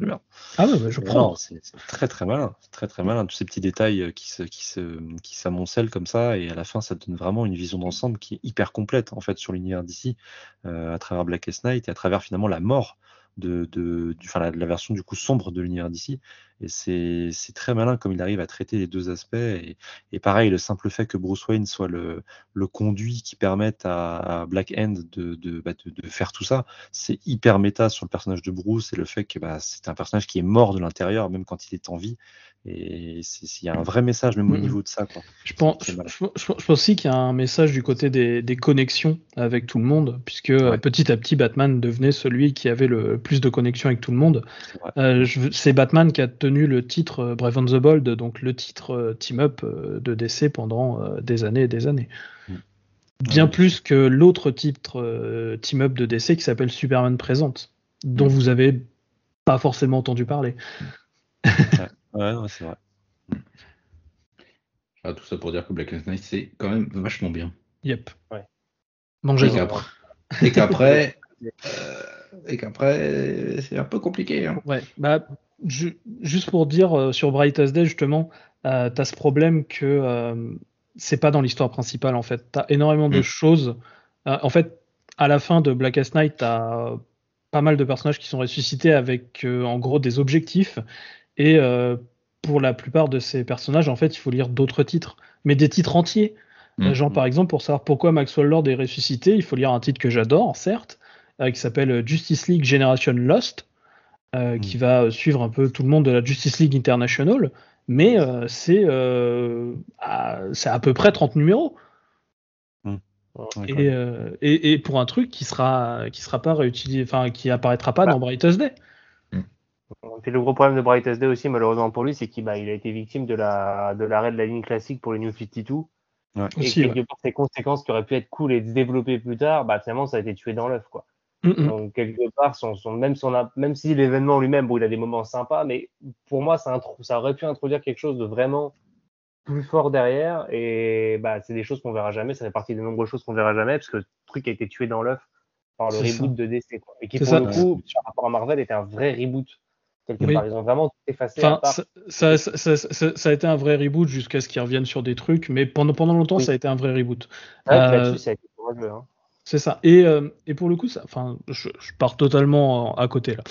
Ah ouais, bah, je prends. C'est très très malin, très très malin, tous ces petits détails euh, qui se, qui se, qui s'amoncellent comme ça, et à la fin, ça donne vraiment une vision d'ensemble qui est hyper complète en fait sur l'univers d'ici, euh, à travers Blackest Night et à travers finalement la mort de, de, du, enfin, la, version du coup sombre de l'univers d'ici. Et c'est très malin comme il arrive à traiter les deux aspects. Et, et pareil, le simple fait que Bruce Wayne soit le, le conduit qui permette à, Black End de, de, bah, de, de faire tout ça, c'est hyper méta sur le personnage de Bruce et le fait que bah, c'est un personnage qui est mort de l'intérieur, même quand il est en vie. Et il y a un vrai message même au Mhm. niveau de ça. Quoi. Je pense, C'est je, malin. je- je- je pense aussi qu'il y a un message du côté des, des connexions avec tout le monde, puisque euh, Ouais. petit à petit, Batman devenait celui qui avait le plus de connexions avec tout le monde. C'est. Euh, c'est Batman qui a tenu le titre euh, Brave and the Bold, donc le titre team-up euh, de DC pendant des années et des années. Mm. Bien Ouais, plus que l'autre titre euh, team-up de DC qui s'appelle Superman Présente, dont Mm. vous avez pas forcément entendu parler. Ouais, ouais, c'est vrai. Ah, tout ça pour dire que Black Knight, c'est quand même vachement bien. Yep. Ouais. Mangez Et qu'après, et qu'après, euh, et qu'après, c'est un peu compliqué. Hein. Ouais, bah, juste pour dire euh, sur Brightest Day, justement, euh, tu as ce problème que euh, c'est pas dans l'histoire principale, en fait. Tu as énormément de mm. choses. en fait, à la fin de Blackest Night, tu as pas mal de personnages qui sont ressuscités avec, en gros, des objectifs. Et pour la plupart de ces personnages, en fait, il faut lire d'autres titres, mais des titres entiers. Mm. Genre, par exemple, pour savoir pourquoi Maxwell Lord est ressuscité, il faut lire un titre que j'adore, certes, qui s'appelle Justice League Generation Lost. Euh, qui mm. va suivre un peu tout le monde de la Justice League International, mais euh, c'est euh, à, à peu près 30 numéros. Mm. Et, et, pour un truc qui sera qui sera pas réutilisé, enfin qui apparaîtra pas bah. dans Brightest Day. Mm. le gros problème de Brightest Day aussi, malheureusement pour lui, c'est qu'il bah, a été victime de la de l'arrêt de la ligne classique pour les New 52. Ouais. Et quelque part, ces conséquences qui auraient pu être cool et développées plus tard, bah, finalement, ça a été tué dans l'œuf. quoi. Mm, mm. Donc, quelque part, son, même, son, même si l'événement lui-même, bon, il a des moments sympas, mais pour moi, ça, ça aurait pu introduire quelque chose de vraiment plus fort derrière. Et bah, c'est des choses qu'on verra jamais. Ça fait partie des nombreuses choses qu'on verra jamais, parce que le truc a été tué dans l'œuf par le reboot de DC. Quoi. Et qui, pour le coup, par rapport à Marvel, était un vrai reboot. Quelque part, ils ont vraiment tout effacé. ça, ça, ça, ça, a été un vrai reboot jusqu'à ce qu'ils reviennent sur des trucs, mais pendant, pendant longtemps, ça a été un vrai reboot. Euh, ça a été courageux. Hein. C'est ça. Et, euh, et, pour le coup, ça, enfin, je, pars totalement à côté là.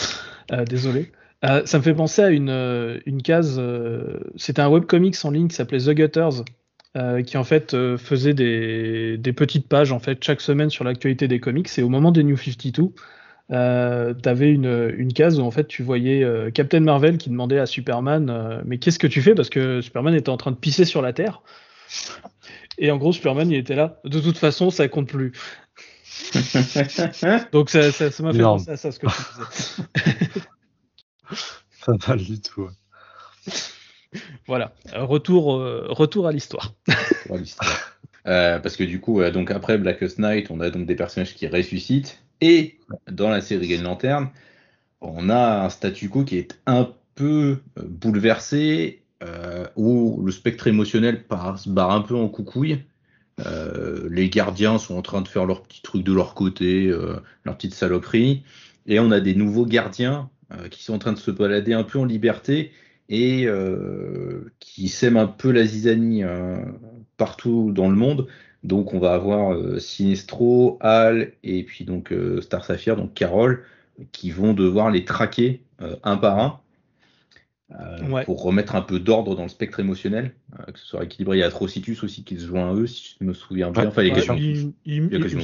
Euh, désolé. Euh, ça me fait penser à une, une case. C'était un webcomics en ligne qui s'appelait The Gutters, qui en fait faisait des, des, petites pages en fait chaque semaine sur l'actualité des comics. Et au moment des New 52, euh, t'avais une, une, case où en fait tu voyais Captain Marvel qui demandait à Superman mais qu'est-ce que tu fais? Parce que Superman était en train de pisser sur la Terre et en gros Superman il était là de toute façon ça compte plus (laughs) Donc ça, ça, m'a fait penser à ça ce que tu disais. (laughs) Pas mal du tout. Voilà, retour, euh, retour à l'histoire. euh, parce que du coup, donc après Blackest Night, on a donc des personnages qui ressuscitent. Et dans la série Green Lantern, on a un statu quo qui est un peu euh, bouleversé, euh, où le spectre émotionnel se barre un peu en coucouille. Euh, les gardiens sont en train de faire leur petit truc de leur côté, euh, leur petite saloperie. Et on a des nouveaux gardiens qui sont en train de se balader un peu en liberté et qui sèment un peu la zizanie partout dans le monde. Donc on va avoir Sinestro, Hal et puis donc Star Sapphire, donc Carol, qui vont devoir les traquer un par un. Euh, pour remettre un peu d'ordre dans le spectre émotionnel, euh, que ce soit équilibré. Il y a Atrocitus aussi qui se joint à eux, si je me souviens bien. Enfin, il, me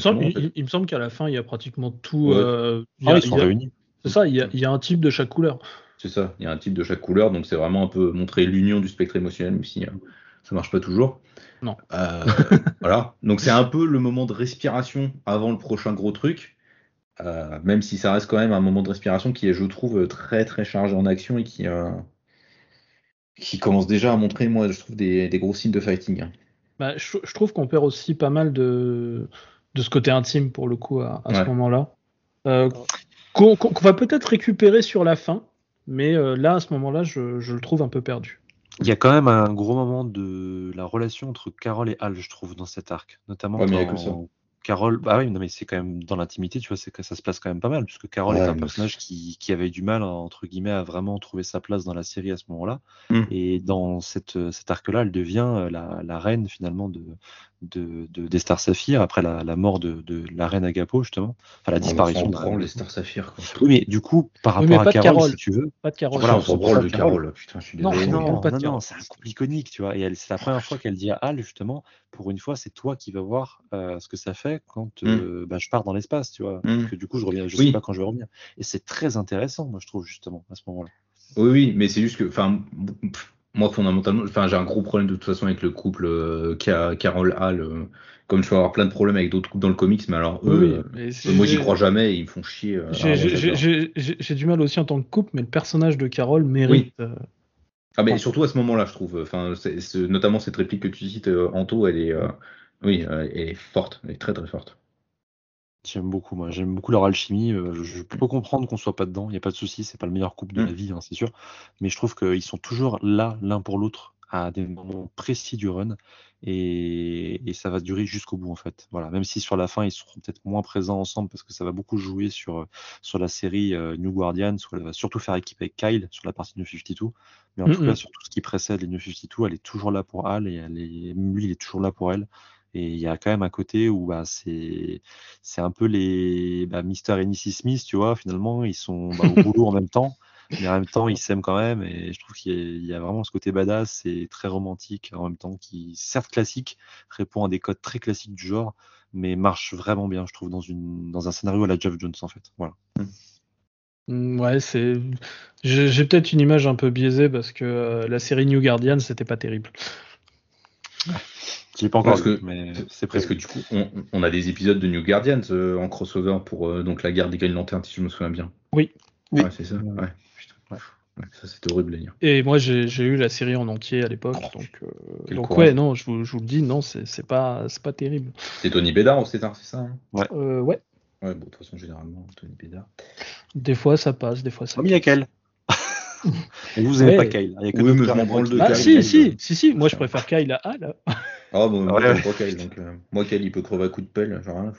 semble, qu'à la fin, il y a pratiquement tout. Euh, ah, ils sont réunis. C'est ça, il y, a, un type de chaque couleur. C'est ça, il y a un type de chaque couleur, donc c'est vraiment un peu montrer l'union du spectre émotionnel, même si ça marche pas toujours. Non. (laughs) voilà, donc c'est un peu le moment de respiration avant le prochain gros truc. même si ça reste quand même un moment de respiration qui est, je trouve, très très chargé en action et qui, qui commence déjà à montrer, moi, je trouve, des, gros signes de fighting. Hein. Bah, je, trouve qu'on perd aussi pas mal de, de ce côté intime, pour le coup, à, ce moment-là. Euh, qu'on va peut-être récupérer sur la fin, mais euh, là, à ce moment-là, je, le trouve un peu perdu. Il y a quand même un gros moment de la relation entre Carole et Al, je trouve, dans cet arc. Notamment quand, Carole, bah oui, non, mais c'est quand même dans l'intimité, tu vois, c'est que ça se passe quand même pas mal, puisque Carole est un personnage qui, qui, avait du mal, entre guillemets, à vraiment trouver sa place dans la série à ce moment-là. Mm. Et dans cette, cet arc-là, elle devient euh, la, la, reine, finalement, de, de, de, des Stars Saphir, après la, la mort de, de, la reine Agapo, justement. Enfin, la disparition. On les Stars Saphir, quoi. Oui, mais du coup, par rapport à Carole, si tu veux. Pas de Carole. Voilà, on s'en branle de Carole. Putain, je suis désolé. Non, non, non, c'est un couple iconique, tu vois. Et c'est la première fois qu'elle dit à Al, justement, pour une fois, c'est toi qui vas voir euh, ce que ça fait quand mm. euh, bah, je pars dans l'espace, tu vois. Mm. Que du coup, je reviens, je sais pas quand je vais revenir. Et c'est très intéressant, moi, je trouve, justement, à ce moment-là. Oui, oui, mais c'est juste que, enfin, moi, fondamentalement, enfin, j'ai un gros problème de toute façon avec le couple euh, Carol Hall. Euh, comme je vais avoir plein de problèmes avec d'autres couples dans le comics, mais alors eux, moi, j'y crois jamais, ils me font chier. j'ai du mal aussi en tant que couple, mais le personnage de Carol mérite. Ah mais surtout à ce moment-là, je trouve. Enfin, notamment cette réplique que tu cites, euh, Anto, elle est, euh, oui, euh, elle est forte, elle est très très forte. J'aime beaucoup, moi. J'aime beaucoup leur alchimie. Je, peux comprendre qu'on soit pas dedans. Il n'y a pas de souci. C'est pas le meilleur couple de la mm. vie, hein, c'est sûr. Mais je trouve qu'ils sont toujours là, l'un pour l'autre, à des moments précis du run et, et ça va durer jusqu'au bout en fait. Voilà, même si sur la fin ils seront peut-être moins présents ensemble parce que ça va beaucoup jouer sur sur la série euh, New Guardian, elle va surtout faire équipe avec Kyle sur la partie New 52, mais en tout cas sur tout ce qui précède les New 52, elle est toujours là pour Al et elle est, lui il est toujours là pour elle. Et il y a quand même un côté où bah, c'est c'est un peu les bah, Mister et Mrs Smith, tu vois, finalement ils sont bah, au boulot en même (laughs) temps mais en même temps, ils s'aiment quand même. Et je trouve qu'il y, a vraiment ce côté badass et très romantique en même temps, qui, certes classique, répond à des codes très classiques du genre, mais marche vraiment bien, je trouve, dans, une, dans un scénario à la Jeff Jones, en fait. Voilà. Mm, ouais, c'est. J'ai peut-être une image un peu biaisée parce que euh, la série New Guardian, c'était pas terrible. Je pas encore vu, mais c'est presque que du coup, on, a des épisodes de New Guardians euh, en crossover pour euh, donc la guerre des Green Lanterns, si je me souviens bien. Oui. oui. Ouais, c'est ça. Ouais ça c'était horrible à lire. Et moi j'ai eu la série en entier à l'époque, oh, donc, euh, donc ouais, non, je vous, je vous, le dis, non, c'est pas, pas terrible. C'est Tony Bédard au c'est ça hein? Ouais. Euh, ouais. Ouais, bon, de toute façon, généralement, Tony Bédard. Des fois ça passe, des fois ça. Comme il y a. Et vous n'aimez pas Kyle. Il y a que oui, mais de ah, Kyle. Si, si, si, si, moi je préfère Kyle à Al. Ah bon, moi ouais. pas Kyle, donc euh, moi Kyle il peut crever à coup de pelle, genre rien.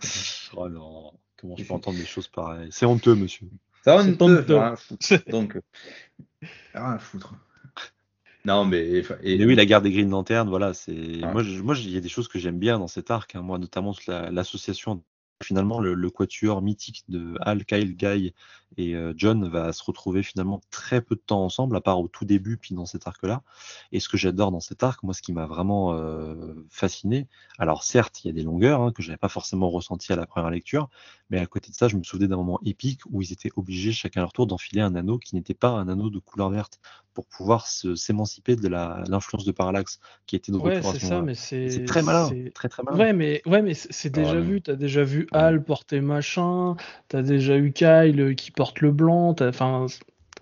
Oh non, comment je peux entendre des choses pareilles? C'est honteux, monsieur. Ça va honteux, donc. Rien à foutre. Non, mais, et... oui, la guerre des Green Lanterns, voilà, c'est. Moi, moi, il y a des choses que j'aime bien dans cet arc. Hein. moi, notamment l'association finalement, le, quatuor mythique de Al, Kyle, Guy et euh, John va se retrouver finalement très peu de temps ensemble, à part au tout début, puis dans cet arc-là. Et ce que j'adore dans cet arc, moi, ce qui m'a vraiment euh, fasciné, alors certes, il y a des longueurs hein, que je n'avais pas forcément ressenti à la première lecture, mais à côté de ça, je me souvenais d'un moment épique où ils étaient obligés, chacun à leur tour, d'enfiler un anneau qui n'était pas un anneau de couleur verte pour pouvoir s'émanciper de l'influence de Parallax qui était de ouais, c'est ça, mais c'est très malin, très très malin. Ouais, mais ouais, mais c'est déjà vu. Tu as déjà vu Al porter machin, tu as déjà eu Kyle qui porte le blanc, enfin.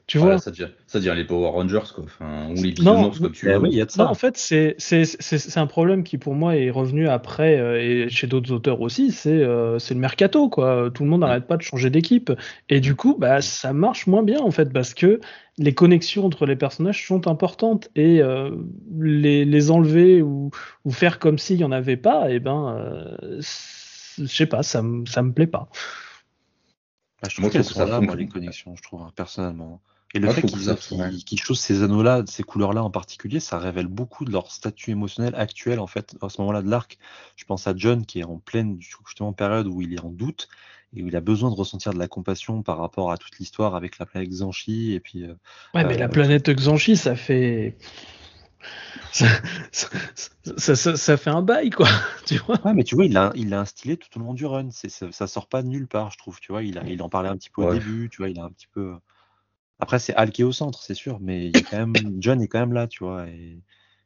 Tu vois ça, devient, les Power Rangers, quoi. Enfin, ou les bisounours, comme tu veux. Oui, y a de ça. Non, en fait, c'est un problème qui, pour moi, est revenu après, euh, et chez d'autres auteurs aussi, euh, c'est le mercato, quoi. Tout le monde n'arrête pas de changer d'équipe. Et du coup, bah, ça marche moins bien, en fait, parce que les connexions entre les personnages sont importantes. Et euh, les, les, enlever ou, ou faire comme s'il n'y en avait pas, et eh ben, je sais pas, ça, ça me plaît pas. Bah, je trouve qu'elles sont là, moi, les connexions, je trouve, hein, personnellement. Et le fait qu'ils qu ces anneaux-là, ces couleurs-là en particulier, ça révèle beaucoup de leur statut émotionnel actuel, en fait, à ce moment-là de l'arc. Je pense à John, qui est en pleine, justement, période où il est en doute et où il a besoin de ressentir de la compassion par rapport à toute l'histoire avec la planète Xanchi. Et puis, euh, ouais, mais la euh, planète Xanchi, ça fait ça, ça, fait un bail, quoi. (laughs) Tu vois ouais, mais tu vois, il l'a il a instillé tout au long du run. Ça, ça sort pas de nulle part, je trouve. Tu vois, il, a, il en parlait un petit peu au début. Tu vois, il a un petit peu. Après, c'est Al qui est au centre, c'est sûr, mais il y a quand même John est quand même là, tu vois. Et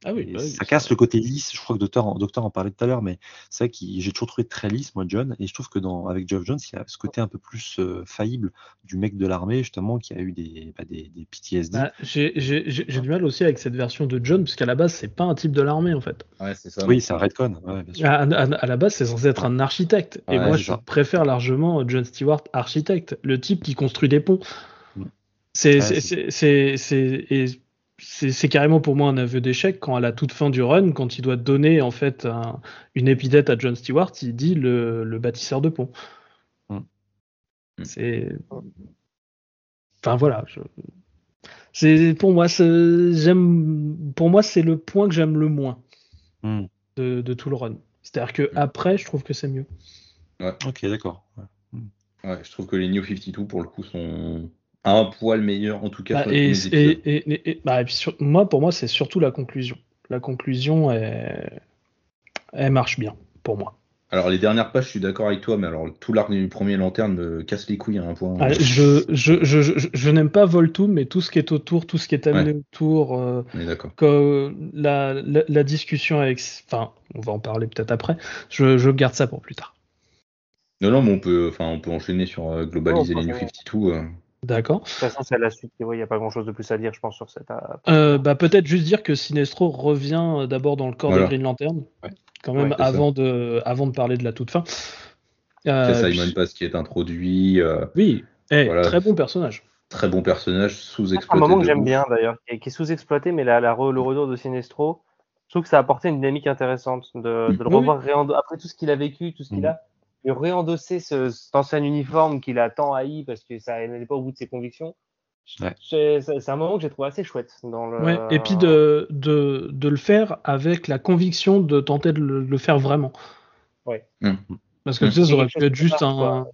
ah oui, bah ça casse le côté lisse. Je crois que Docteur, Docteur en parlait tout à l'heure, mais c'est vrai que j'ai toujours trouvé très lisse, moi, John. Et je trouve que dans, avec Geoff Jones, il y a ce côté un peu plus euh, faillible du mec de l'armée, justement, qui a eu des, bah, des, des, PTSD. Bah, j'ai du mal aussi avec cette version de John, puisqu'à la base, c'est pas un type de l'armée, en fait. Ouais, ça, oui, c'est un redcon. À, la base, c'est censé être un architecte. Et moi, je préfère largement John Stewart, architecte, le type qui construit des ponts. Mm. C'est, c'est, carrément pour moi un aveu d'échec quand à la toute fin du run, quand il doit donner en fait une épithète à John Stewart, il dit le, bâtisseur de pont. Mm. C'est, enfin voilà. C'est pour moi, j'aime, pour moi c'est le point que j'aime le moins mm. de, tout le run. C'est-à-dire que après, je trouve que c'est mieux. Ouais. Ok, d'accord. Ouais. je trouve que les New 52 pour le coup sont un poil meilleur en tout cas. Bah, et, et, bah, moi, pour moi, c'est surtout la conclusion. La conclusion, elle, elle marche bien pour moi. Alors les dernières pages, je suis d'accord avec toi, mais alors tout l'arc du premier lanterne me casse les couilles à un point. Ah, je, je, je, je, n'aime pas Voltoum, mais tout ce qui est autour, tout ce qui est amené autour, euh, la, la, la, discussion avec, enfin, on va en parler peut-être après. Je, garde ça pour plus tard. Non, non, mais on peut, enfin, on peut enchaîner sur euh, globaliser les New 52. Euh. D'accord. De toute façon, c'est la suite. Il n'y a pas grand chose de plus à dire, je pense, sur cette. Euh, bah, Peut-être juste dire que Sinestro revient euh, d'abord dans le corps de Green Lantern, quand même, avant, de, avant de parler de la toute fin. Euh, c'est Simon Pass qui est introduit. oui, eh, très bon personnage. très bon personnage sous-exploité. un moment que j'aime bien d'ailleurs, qui est, qui est sous-exploité, mais la, la re- le retour de Sinestro, je trouve que ça a apporté une dynamique intéressante de, de le Oui, revoir après tout ce qu'il a vécu, tout ce qu'il Mhm. a, de réendosser ce, cet ancien uniforme qu'il a tant haï parce que ça n'allait pas au bout de ses convictions. Ouais. C'est un moment que j'ai trouvé assez chouette dans le. Ouais, et puis de, de, de le faire avec la conviction de tenter de le, le faire vraiment. Ouais. Mm. Parce que Mm. tu sais, ça aurait pu être juste un.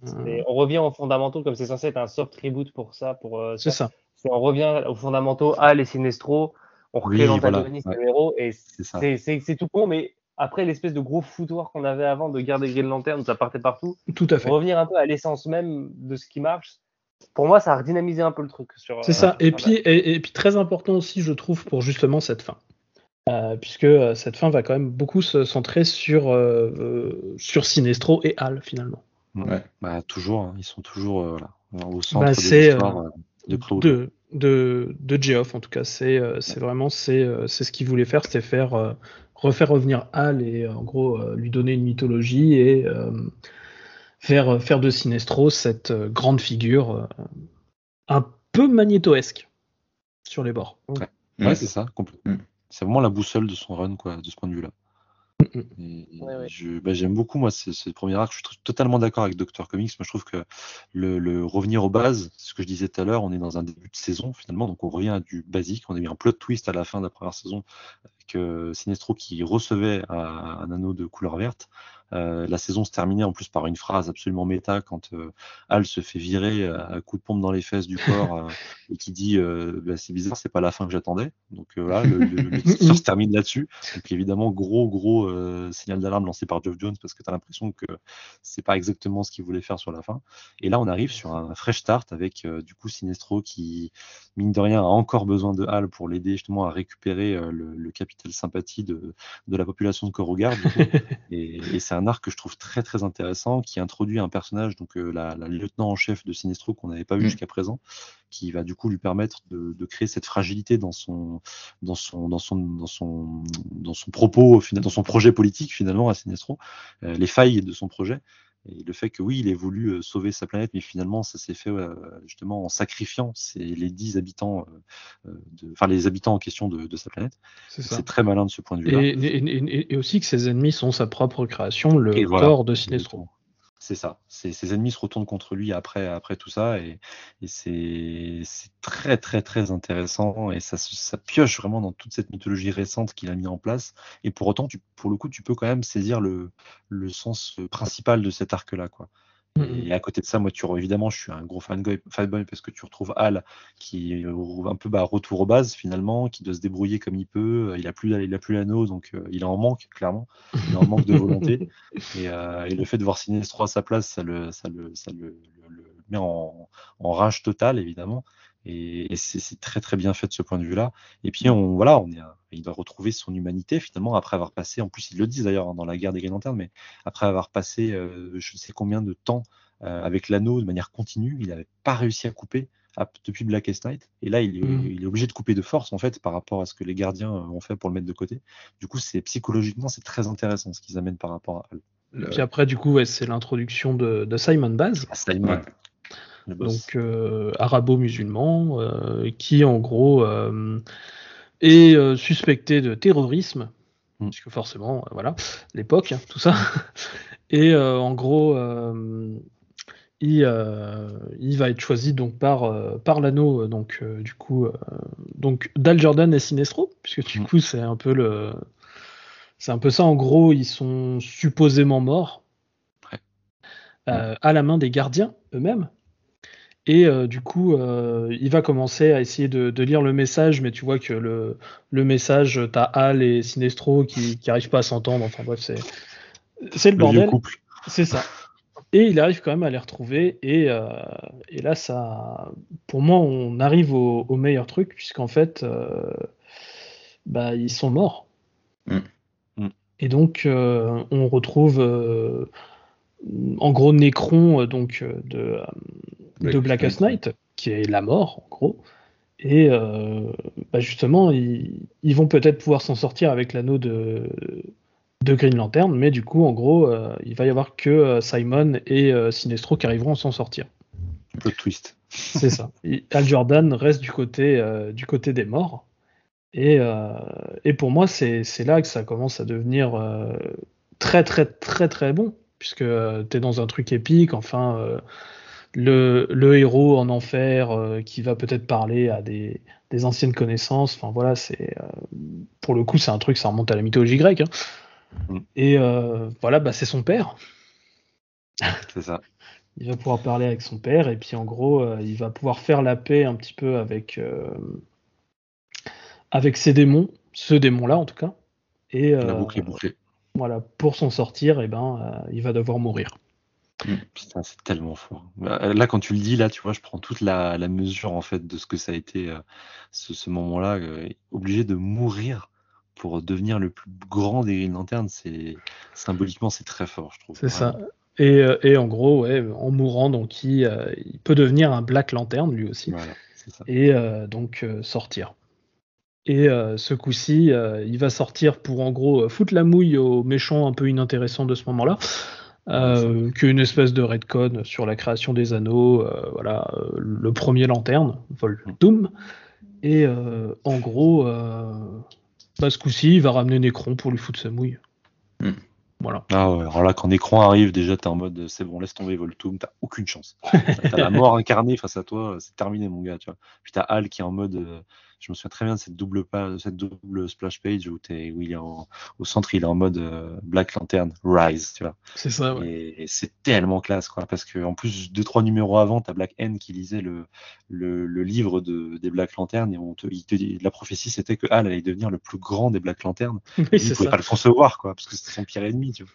On revient aux fondamentaux comme c'est censé être un soft reboot pour ça, pour euh, C'est ça. on revient aux fondamentaux, Al et Sinestro, on recrée Oui, l'antagoniste voilà, et héros, et c'est tout con, mais après l'espèce de gros foutoir qu'on avait avant de garder Green Lantern, où ça partait partout, Tout à fait. revenir un peu à l'essence même de ce qui marche, pour moi, ça a redynamisé un peu le truc. sur. C'est euh, ça. Et puis, et, et puis très important aussi, je trouve, pour justement cette fin. Euh, puisque euh, cette fin va quand même beaucoup se centrer sur, euh, euh, sur Sinestro et Hal, finalement. Ouais. Bah, toujours, hein, ils sont toujours euh, au centre Bah, de l'histoire euh, euh, de Claude. de, de, de Geoff, en tout cas. C'est euh, c'est vraiment c'est euh, c'est ce qu'il voulait faire, c'était faire euh, refaire revenir Hal et euh, en gros euh, lui donner une mythologie et euh, faire, faire de Sinestro cette euh, grande figure euh, un peu magnétoesque sur les bords. Ouais, Ouais. c'est ça, complètement. Mm. C'est vraiment la boussole de son run, quoi, de ce point de vue-là. Mm, Ouais, ouais. je- bah, J'aime beaucoup, moi, ce, ce premier arc. Je suis totalement d'accord avec Doctor Comics. Moi, je trouve que le, le revenir aux bases, c'est ce que je disais tout à l'heure, on est dans un début de saison, finalement, donc on revient à du basique. On a eu un plot twist à la fin de la première saison avec euh, Sinestro qui recevait un, un anneau de couleur verte. Euh, la saison se terminait en plus par une phrase absolument méta quand euh, Hal se fait virer euh, à coup de pompe dans les fesses du (laughs) corps euh, et qui dit bah, c'est bizarre, c'est pas la fin que j'attendais. Donc voilà, le, le, le (laughs) titre se termine là-dessus. Donc évidemment, gros gros signal d'alarme lancé par Geoff Jones parce que tu as l'impression que c'est pas exactement ce qu'il voulait faire sur la fin. Et là, on arrive sur un fresh start avec du coup Sinestro qui, mine de rien, a encore besoin de Hal pour l'aider justement à récupérer le, le capital sympathie de, de la population de coup. (laughs) et et c'est un arc que je trouve très très intéressant qui introduit un personnage, donc euh, la, la lieutenant en chef de Sinestro qu'on n'avait pas vu Mm. jusqu'à présent, qui va du coup lui permettre de, de créer cette fragilité dans son dans son dans son dans son dans son propos dans son projet politique finalement à Sinestro, euh, les failles de son projet. Et le fait que oui, il ait voulu euh, sauver sa planète, mais finalement, ça s'est fait euh, justement en sacrifiant ses- les dix habitants, euh, de- enfin les habitants en question de, de sa planète. C'est très malin de ce point de vue-là. Et, et- et- et aussi que ses ennemis sont sa propre création, le Et voilà. corps de Sinestro. C'est ça. Ses, ennemis se retournent contre lui après, après tout ça, et, c'est très très très intéressant, et ça, pioche vraiment dans toute cette mythologie récente qu'il a mis en place. Et pour autant, tu, pour le coup, tu peux quand même saisir le, le sens principal de cet arc-là, quoi. Mhm. Et à côté de ça, moi, tu évidemment, je suis un gros fanboy, fanboy parce que tu retrouves Hal qui est un peu bah, retour aux bases finalement, qui doit se débrouiller comme il peut. Il a plus, il a plus l'anneau, donc euh, il en manque clairement. Il en manque de volonté. (laughs) Et, euh, et le fait de voir Sinestro à sa place, ça le, ça le, ça le, le- le met en, en rage totale évidemment. Et, et c'est très très bien fait de ce point de vue-là. Et puis on, voilà, on est, un- il doit retrouver son humanité finalement après avoir passé. En plus, ils le disent d'ailleurs hein, dans la guerre des Green Lanterns, mais après avoir passé euh, je ne sais combien de temps euh, avec l'anneau de manière continue, il n'avait pas réussi à couper à- depuis Blackest Night. Et là, il est, Mhm. il est obligé de couper de force en fait par rapport à ce que les gardiens euh, ont fait pour le mettre de côté. Du coup, c'est psychologiquement c'est très intéressant ce qu'ils amènent par rapport à. Le- Puis après, du coup, ouais, c'est l'introduction de, de Simon Baz, À Simon, Ouais. Donc euh, arabo-musulman, euh, qui en gros euh, est suspecté de terrorisme, Mm. puisque forcément, voilà, l'époque, hein, tout ça. (laughs) Et en gros, il, euh, il va être choisi donc par, euh, par l'anneau, donc euh, du coup, donc Dal Jordan et Sinestro, puisque du Mm. coup, c'est un peu le. C'est un peu ça, en gros, ils sont supposément morts Ouais. à la main des gardiens eux-mêmes. Et euh, du coup, euh, il va commencer à essayer de, de lire le message, mais tu vois que le, le message, t'as Hal et Sinestro qui n'arrivent pas à s'entendre. Enfin bref, c'est c'est le Le bordel. couple. C'est ça. Et il arrive quand même à les retrouver. Et, euh, et là, ça, pour moi, on arrive au, au meilleur truc, puisqu'en fait, bah, ils sont morts. Mm. Mm. Et donc, on retrouve, en gros, Necron euh, donc, euh, de, euh, de Blackest Night. Night, qui est la mort, en gros. Et euh, bah, justement, ils, ils vont peut-être pouvoir s'en sortir avec l'anneau de, de Green Lantern, mais du coup, en gros, euh, il va y avoir que Simon et euh, Sinestro qui arriveront à s'en sortir. Un peu de twist. (laughs) C'est ça. Et Al Jordan reste du côté, du côté des morts. Et, et pour moi, c'est là que ça commence à devenir très, très, très, très bon. Puisque tu es dans un truc épique. Enfin, euh, le, le héros en enfer euh, qui va peut-être parler à des, des anciennes connaissances. Enfin, voilà, c'est. euh, pour le coup, c'est un truc, ça remonte à la mythologie grecque. hein. Mm. Et euh, voilà, bah, c'est son père. C'est ça. (laughs) Il va pouvoir parler avec son père et puis en gros, euh, il va pouvoir faire la paix un petit peu avec euh, avec ses démons, ce démon-là en tout cas. Et La euh, boucle est bouclée. Voilà, pour s'en sortir, eh ben, euh, il va devoir mourir. Putain, c'est tellement fort. Bah, Là, quand tu le dis, là, tu vois, je prends toute la, la mesure en fait de ce que ça a été euh, ce, ce moment-là, euh, obligé de mourir pour devenir le plus grand des Green Lanterns. C'est symboliquement, c'est très fort, je trouve. C'est ça. Et, et en gros, ouais, en mourant, donc il, euh, il peut devenir un Black Lantern lui aussi. Voilà, c'est ça. et donc sortir. Et euh, ce coup-ci, euh, il va sortir pour en gros euh, foutre la mouille aux méchants un peu inintéressants de ce moment-là, euh, qu'une espèce de redcon sur la création des anneaux, voilà, le premier lanterne, Voldoom. Et euh, en gros, bah, ce coup-ci, il va ramener Necron pour lui foutre sa mouille. Hmm. Voilà. Ah ouais, alors là, quand Necron arrive, déjà, t'es en mode, c'est bon, laisse tomber Voltum, t'as aucune chance. (laughs) t'as la mort incarnée face à toi, c'est terminé, mon gars, tu vois. Puis t'as Hal qui est en mode, je me souviens très bien de cette double, cette double splash page où, il est en- au centre, il est en mode euh, Black Lantern, Rise, tu vois. C'est ça, ouais. Et, et c'est tellement classe, quoi, parce que en plus, deux, trois numéros avant, t'as Black N qui lisait le, le, le livre de, des Black Lanterns et on te, il te dit- la prophétie, c'était que Hal allait devenir le plus grand des Black Lanterns (laughs) Oui, il pouvait ça. pas le concevoir, quoi, parce que c'était son pire ennemi, tu vois.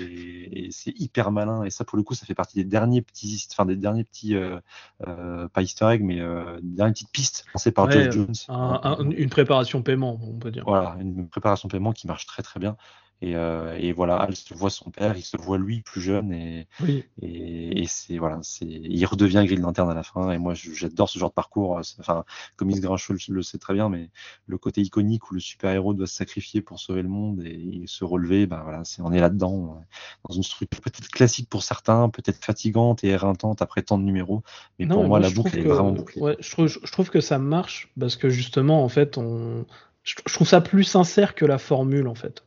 Et, et c'est hyper malin. Et ça, pour le coup, ça fait partie des derniers petits, enfin des derniers petits, euh, euh, pas Easter egg, mais euh, des dernières petites pistes lancées par Ouais, Jones. Un- un- une préparation paiement, on peut dire. Voilà, une préparation paiement qui marche très très bien. Et, euh, et voilà, Hal se voit son père, il se voit lui plus jeune et, Oui. et, et c'est voilà, c'est il redevient Green Lantern à la fin. Et moi, j'adore ce genre de parcours. C'est- Enfin, Comics Grincheux le, le sait très bien, mais le côté iconique où le super héros doit se sacrifier pour sauver le monde et, et se relever, ben voilà, c'est on est là-dedans, euh, dans une structure peut-être classique pour certains, peut-être fatigante et éreintante après tant de numéros. Mais Non, pour moi, la boucle elle est vraiment bouclée. ouais, je, trouve, je trouve que ça marche parce que justement, en fait, on, je trouve ça plus sincère que la formule, en fait.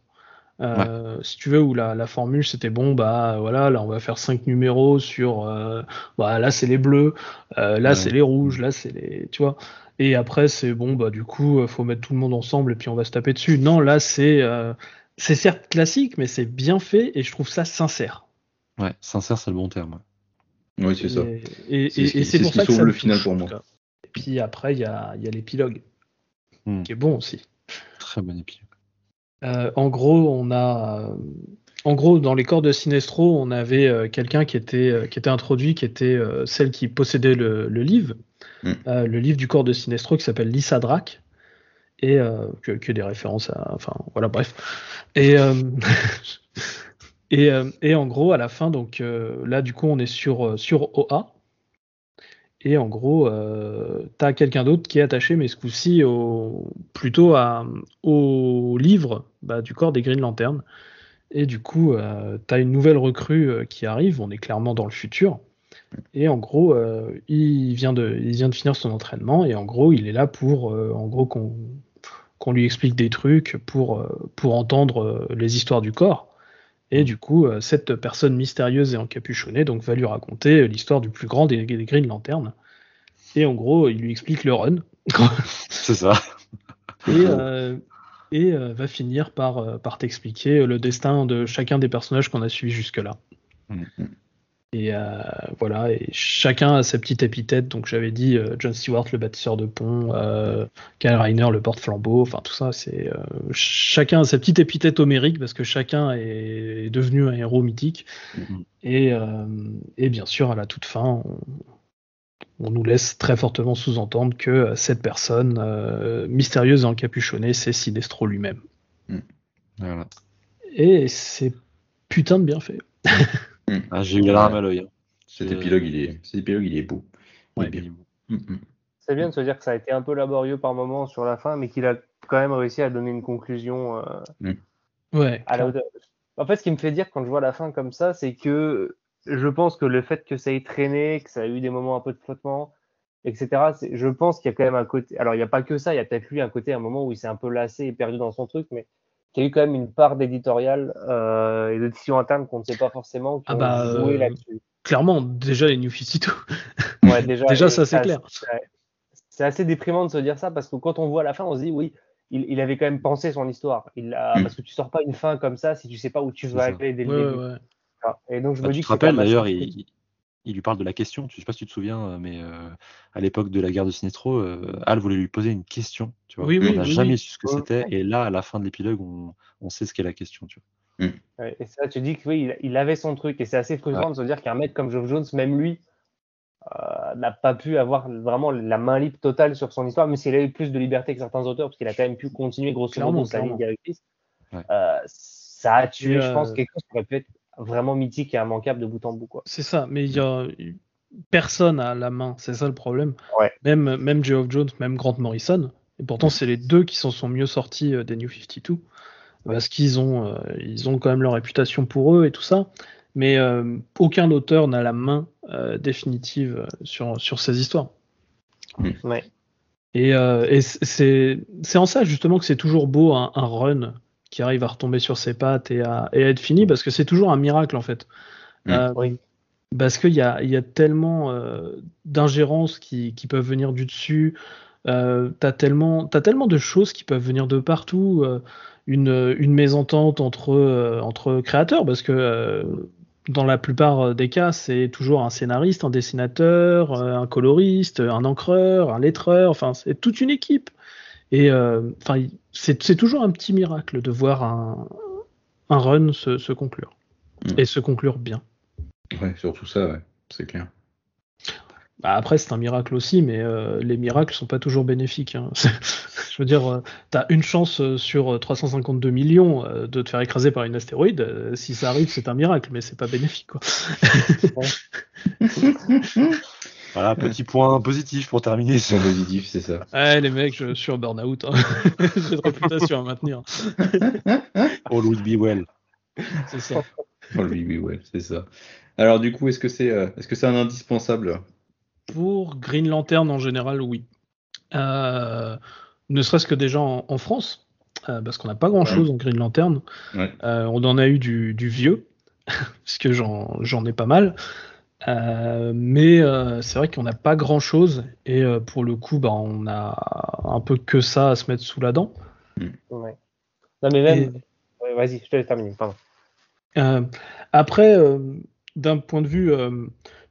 Euh, Si tu veux, où la, la formule c'était bon, bah voilà, là on va faire cinq numéros sur, euh, bah là c'est les bleus, euh, là Ouais. c'est les rouges, là c'est les, tu vois. Et après c'est bon, bah du coup euh, faut mettre tout le monde ensemble et puis on va se taper dessus. Non, là c'est, euh, c'est certes classique, mais c'est bien fait et je trouve ça sincère. Ouais, sincère, c'est le bon terme. Oui, c'est ça. Et, C'est et- ce qui- et c'est c'est pour qui ça que sauve ça me le final touche, pour moi. Et puis après, il y a, il y a l'épilogue, Hmm. qui est bon aussi. Très bon épisode. Euh, en gros, on a, euh, en gros, dans les corps de Sinestro, on avait euh, quelqu'un qui était, qui était introduit, qui était celle qui possédait le, le livre, Mm. le livre du corps de Sinestro, qui s'appelle Lisa Drac, et euh, que, que des références à, enfin, voilà, bref. Et euh, (laughs) et, euh, et en gros, à la fin, donc là, du coup, on est sur sur OA. Et en gros, euh, t'as quelqu'un d'autre qui est attaché, mais ce coup-ci au, plutôt au livre bah, du corps des Green Lanterns. Et du coup, euh, t'as une nouvelle recrue euh, qui arrive. On est clairement dans le futur. Et en gros, euh, il vient de, finir son entraînement. Et en gros, il est là pour, euh, en gros, qu'on lui explique des trucs pour, entendre les histoires du corps. Et du coup, euh, cette personne mystérieuse et encapuchonnée donc, va lui raconter euh, l'histoire du plus grand des, des Green Lanterns. Et en gros, il lui explique le run. (laughs) C'est ça. et euh, (laughs) et euh, va finir par, par t'expliquer le destin de chacun des personnages qu'on a suivis jusque-là. Mhm. Et euh, voilà, et chacun a sa petite épithète. Donc j'avais dit euh, John Stewart, le bâtisseur de pont, euh, Kyle Reiner, le porte-flambeau, enfin tout ça, c'est euh, chacun a sa petite épithète homérique parce que chacun est, devenu un héros mythique. Mhm. Et, et bien sûr, à la toute fin, on, on nous laisse très fortement sous-entendre que cette personne mystérieuse et encapuchonnée, c'est Sinestro lui-même. Voilà. Et c'est putain de bien fait. (laughs) Ah, J'ai eu la larme à l'œil. hein. Cet C'est- épilogue, il est, cet épilogue, il est beau. Ouais, bien. Mm, mm. C'est bien de se dire que ça a été un peu laborieux par moment sur la fin, mais qu'il a quand même réussi à donner une conclusion euh, Ouais. à la hauteur. En fait, ce qui me fait dire quand je vois la fin comme ça, c'est que je pense que le fait que ça ait traîné, que ça a eu des moments un peu de flottement, etc. Je pense qu'il y a quand même un côté. Alors, il n'y a pas que ça. Il y a peut-être lui un côté, un moment où il s'est un peu lassé et perdu dans son truc, mais qu'il y a eu quand même une part d'éditorial euh, et de décision interne qu'on ne sait pas forcément. Qui ah bah, joué euh, là-dessus. Clairement, déjà les New 52. Ouais, déjà, (laughs) déjà ça c'est clair. C'est assez déprimant de se dire ça parce que quand on voit la fin, on se dit oui, il, il avait quand même pensé son histoire. Il a, mm. Parce que tu sors pas une fin comme ça si tu sais pas où tu veux aller dès le début. Ouais, ah, et donc je bah, me dis tu te rappelles d'ailleurs, il, il lui parle de la question. Je sais pas si tu te souviens, euh, mais euh, à l'époque de la guerre de Sinestro, euh, Al voulait lui poser une question. Tu vois. on n'a jamais su ce que c'était. Et là, à la fin de l'épilogue, on, sait ce qu'est la question. Tu vois. Mm. et ça, tu dis que oui, il, avait son truc. Et c'est assez frustrant de se dire qu'un mec comme Geoff Jones, même lui, n'a pas pu avoir vraiment la main libre totale sur son histoire, mais s'il a eu plus de liberté que certains auteurs, parce qu'il a quand même pu continuer grosso modo sa ligne directrice. ça a tué, je pense, quelque chose qui aurait pu être vraiment mythique et immanquable de bout en bout. C'est ça, mais il y a personne à la main, c'est ça le problème. Même, même Geoff Jones, même Grant Morrison, et pourtant c'est les deux qui s'en sont mieux sortis euh, des New 52, parce qu'ils ont, euh, ils ont quand même leur réputation pour eux et tout ça, mais euh, aucun auteur n'a la main définitive sur, sur ces histoires. Mm. Et, et c'est en ça justement que c'est toujours beau un run qui arrive à retomber sur ses pattes et à, être fini, parce que c'est toujours un miracle en fait. Mm. Euh, parce qu'il y a, y a, tellement euh, d'ingérences qui, qui, peuvent venir du dessus. Euh, t'as tellement, as tellement de choses qui peuvent venir de partout. Euh, une, une, mésentente entre, entre créateurs, parce que dans la plupart des cas, c'est toujours un scénariste, un dessinateur, un coloriste, un encreur, un lettreur. Enfin, c'est toute une équipe. Et enfin, c'est toujours un petit miracle de voir un, un run se, se conclure. Mm. Et se conclure bien. Ouais, surtout ça, ouais, c'est clair. Bah après, c'est un miracle aussi, mais euh, les miracles sont pas toujours bénéfiques. Hein. (laughs) Je veux dire, euh, tu as une chance euh, sur 352 millions de te faire écraser par une astéroïde. si ça arrive, c'est un miracle, mais c'est pas bénéfique. Quoi. (laughs) (laughs) Voilà, petit point positif pour terminer. Point positif, c'est ça. Ouais, les mecs, je suis en burn-out. Hein. (laughs) J'ai de réputation à maintenir. All will be well. C'est ça. All will be well, c'est ça. Alors, du coup, est-ce que c'est euh, est-ce que c'est un indispensable? Pour Green Lantern en général, oui. Euh, ne serait-ce que déjà en, France, euh, parce qu'on n'a pas grand-chose en Green Lantern. Ouais. on en a eu du, du vieux, (laughs) puisque j'en ai pas mal. Euh, mais euh, c'est vrai qu'on n'a pas grand chose et euh, pour le coup, bah, on a un peu que ça à se mettre sous la dent. Ouais. Non, mais même. Vas-y, je te laisse terminer. après, d'un point de vue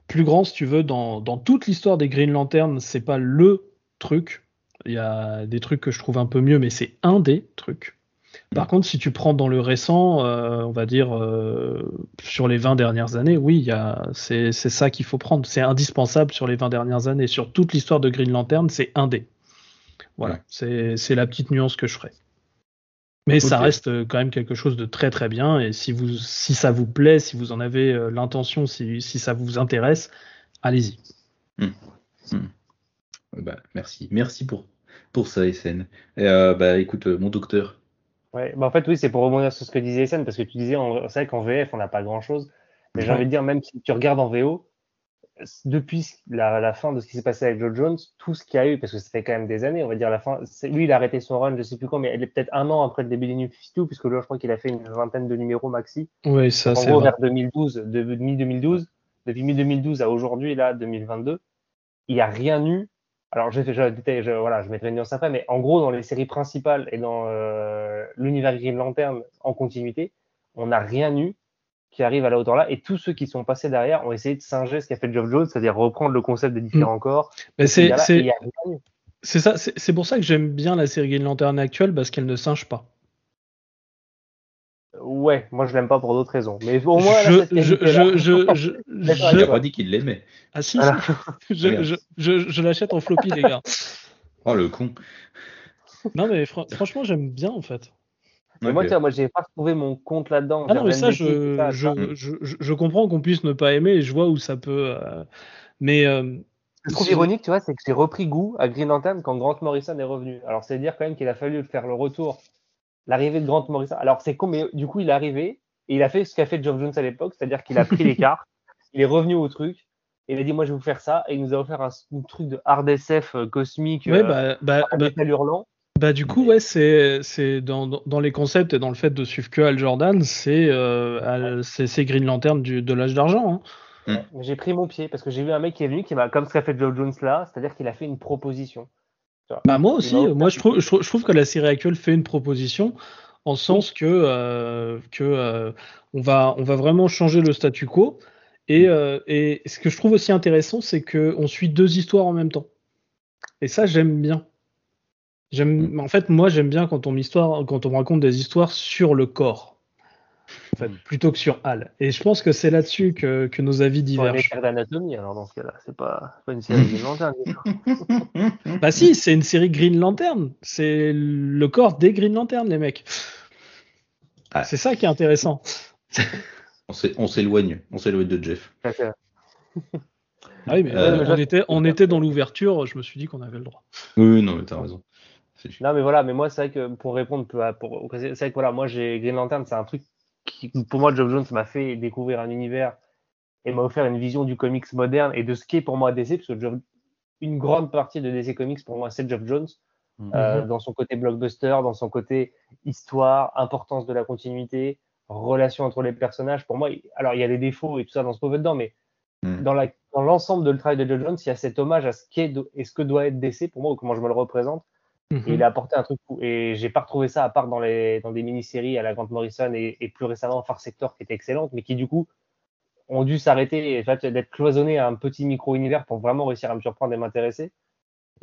plus grand, si tu veux, dans, dans toute l'histoire des Green Lantern, c'est pas le truc. Il y a des trucs que je trouve un peu mieux, mais c'est un des trucs. Par mm. contre, si tu prends dans le récent, euh, on va dire euh, sur les 20 dernières années, oui, c'est ça qu'il faut prendre. C'est indispensable sur les 20 dernières années. Sur toute l'histoire de Green Lantern, c'est un dé. Voilà, c'est la petite nuance que je ferai. Mais ça reste euh, quand même quelque chose de très très bien. Et si, vous, si ça vous plaît, si vous en avez l'intention, si, si, ça vous intéresse, allez-y. Mm. Mm. Bah, merci. Merci pour, pour ça, SN. Et, bah, écoute, mon docteur, Ouais, bah en fait, oui, c'est pour rebondir sur ce que disait Sen, parce que tu disais, c'est vrai qu'en VF, on n'a pas grand chose. Mais j'ai envie de dire, même si tu regardes en VO, depuis la, la fin de ce qui s'est passé avec Joe Jones, tout ce qu'il y a eu, parce que ça fait quand même des années, on va dire la fin, lui, il a arrêté son run, je sais plus quand, mais elle est peut-être un an après le début des New 52, puisque là, je crois qu'il a fait une vingtaine de numéros maxi. Oui, ça, c'est. En gros, vers 2012, de, mi-2012, depuis mi-2012 à aujourd'hui, là, 2022, il n'y a rien eu alors je, je, je, voilà, je mettrai une nuance après, mais en gros, dans les séries principales et dans euh, l'univers Green Lantern en continuité, on n'a rien eu qui arrive à la hauteur là, et tous ceux qui sont passés derrière ont essayé de singer ce qu'a fait Geoff Jones, c'est-à-dire reprendre le concept des différents mm. corps. Mais c'est ça, c'est pour ça que j'aime bien la série Green Lantern actuelle parce qu'elle ne singe pas. Ouais, moi je l'aime pas pour d'autres raisons. Mais au moins, je, je, je, je, je, (laughs) a pas dit qu'il l'aimait. Ah si, (laughs) je, je, je, je l'achète en floppy, les gars. Oh le con. Non mais franchement, j'aime bien en fait. Okay. Moi, tu moi, j'ai pas trouvé mon compte là-dedans. Ah non, mais ça, je, ça, je, je, je, comprends qu'on puisse ne pas aimer et je vois où ça peut. Euh... Mais. Euh, ce que je trouve ironique, tu vois, c'est que j'ai repris goût à Green Lantern quand Grant Morrison est revenu. Alors, c'est dire quand même qu'il a fallu faire le retour l'arrivée de Grant Morrison. Alors c'est con, mais du coup il est arrivé et il a fait ce qu'a fait Geoff Jones à l'époque, c'est-à-dire qu'il a pris les (laughs) cartes, il est revenu au truc. Et il a dit moi je vais vous faire ça et il nous a offert un, un truc de hard SF euh, cosmique Ouais, euh, bah, bah, bah, métal hurlant. bah, du coup, ouais, c'est c'est dans, dans- les concepts et dans le fait de suivre que Al Jordan, c'est euh, c'est c'est Green Lantern du, de l'âge d'argent. hein. Mais J'ai pris mon pied parce que j'ai vu un mec qui est venu qui m'a comme ce qu'a fait Joe Jones là, c'est-à-dire qu'il a fait une proposition. Bah moi aussi, moi je trouve, je trouve, je trouve que la série actuelle fait une proposition en sens que, euh, que euh, on, va, on va vraiment changer le statu quo. Et, euh, et ce que je trouve aussi intéressant, c'est qu'on suit deux histoires en même temps. Et ça, j'aime bien. J'aime, en fait, moi, j'aime bien quand on, histoire, quand on raconte des histoires sur le corps, en fait, plutôt que sur Al. Et je pense que c'est là-dessus que, que nos avis divergent. terres d'anatomie alors dans ce cas-là, c'est pas, c'est pas une série du (laughs) tout. Bah si, c'est une série Green Lantern. C'est le corps des Green Lantern, les mecs. Ah. C'est ça qui est intéressant. On s'é- on s'éloigne, on s'éloigne de Jeff. C'est- Ah oui, mais Euh, on, était, on était dans l'ouverture, je me suis dit qu'on avait le droit. Oui, non, mais t'as raison. C'est- Non mais voilà, mais moi c'est vrai que pour répondre peu à- pour c'est vrai que voilà, moi j'ai Green Lantern, c'est un truc qui pour moi Geoff Jones m'a fait découvrir un univers et m'a offert une vision du comics moderne et de ce qu'est pour moi DC parce que une grande partie de DC Comics pour moi c'est Geoff Jones Mhm. euh, dans son côté blockbuster, dans son côté histoire, importance de la continuité, relation entre les personnages. Pour moi, alors il y a des défauts et tout ça dans ce mauvais dedans, mais Mm. dans l'ensemble de le travail de Geoff Jones, il y a cet hommage à ce qu'est et ce que doit être DC pour moi ou comment je me le représente. Mhm. Et il a apporté un truc fou. Et j'ai pas retrouvé ça à part dans, les, dans des mini-séries à la Grant Morrison et, et plus récemment Far Sector qui était excellente, mais qui du coup ont dû s'arrêter et en fait, d'être cloisonnés à un petit micro-univers pour vraiment réussir à me surprendre et m'intéresser.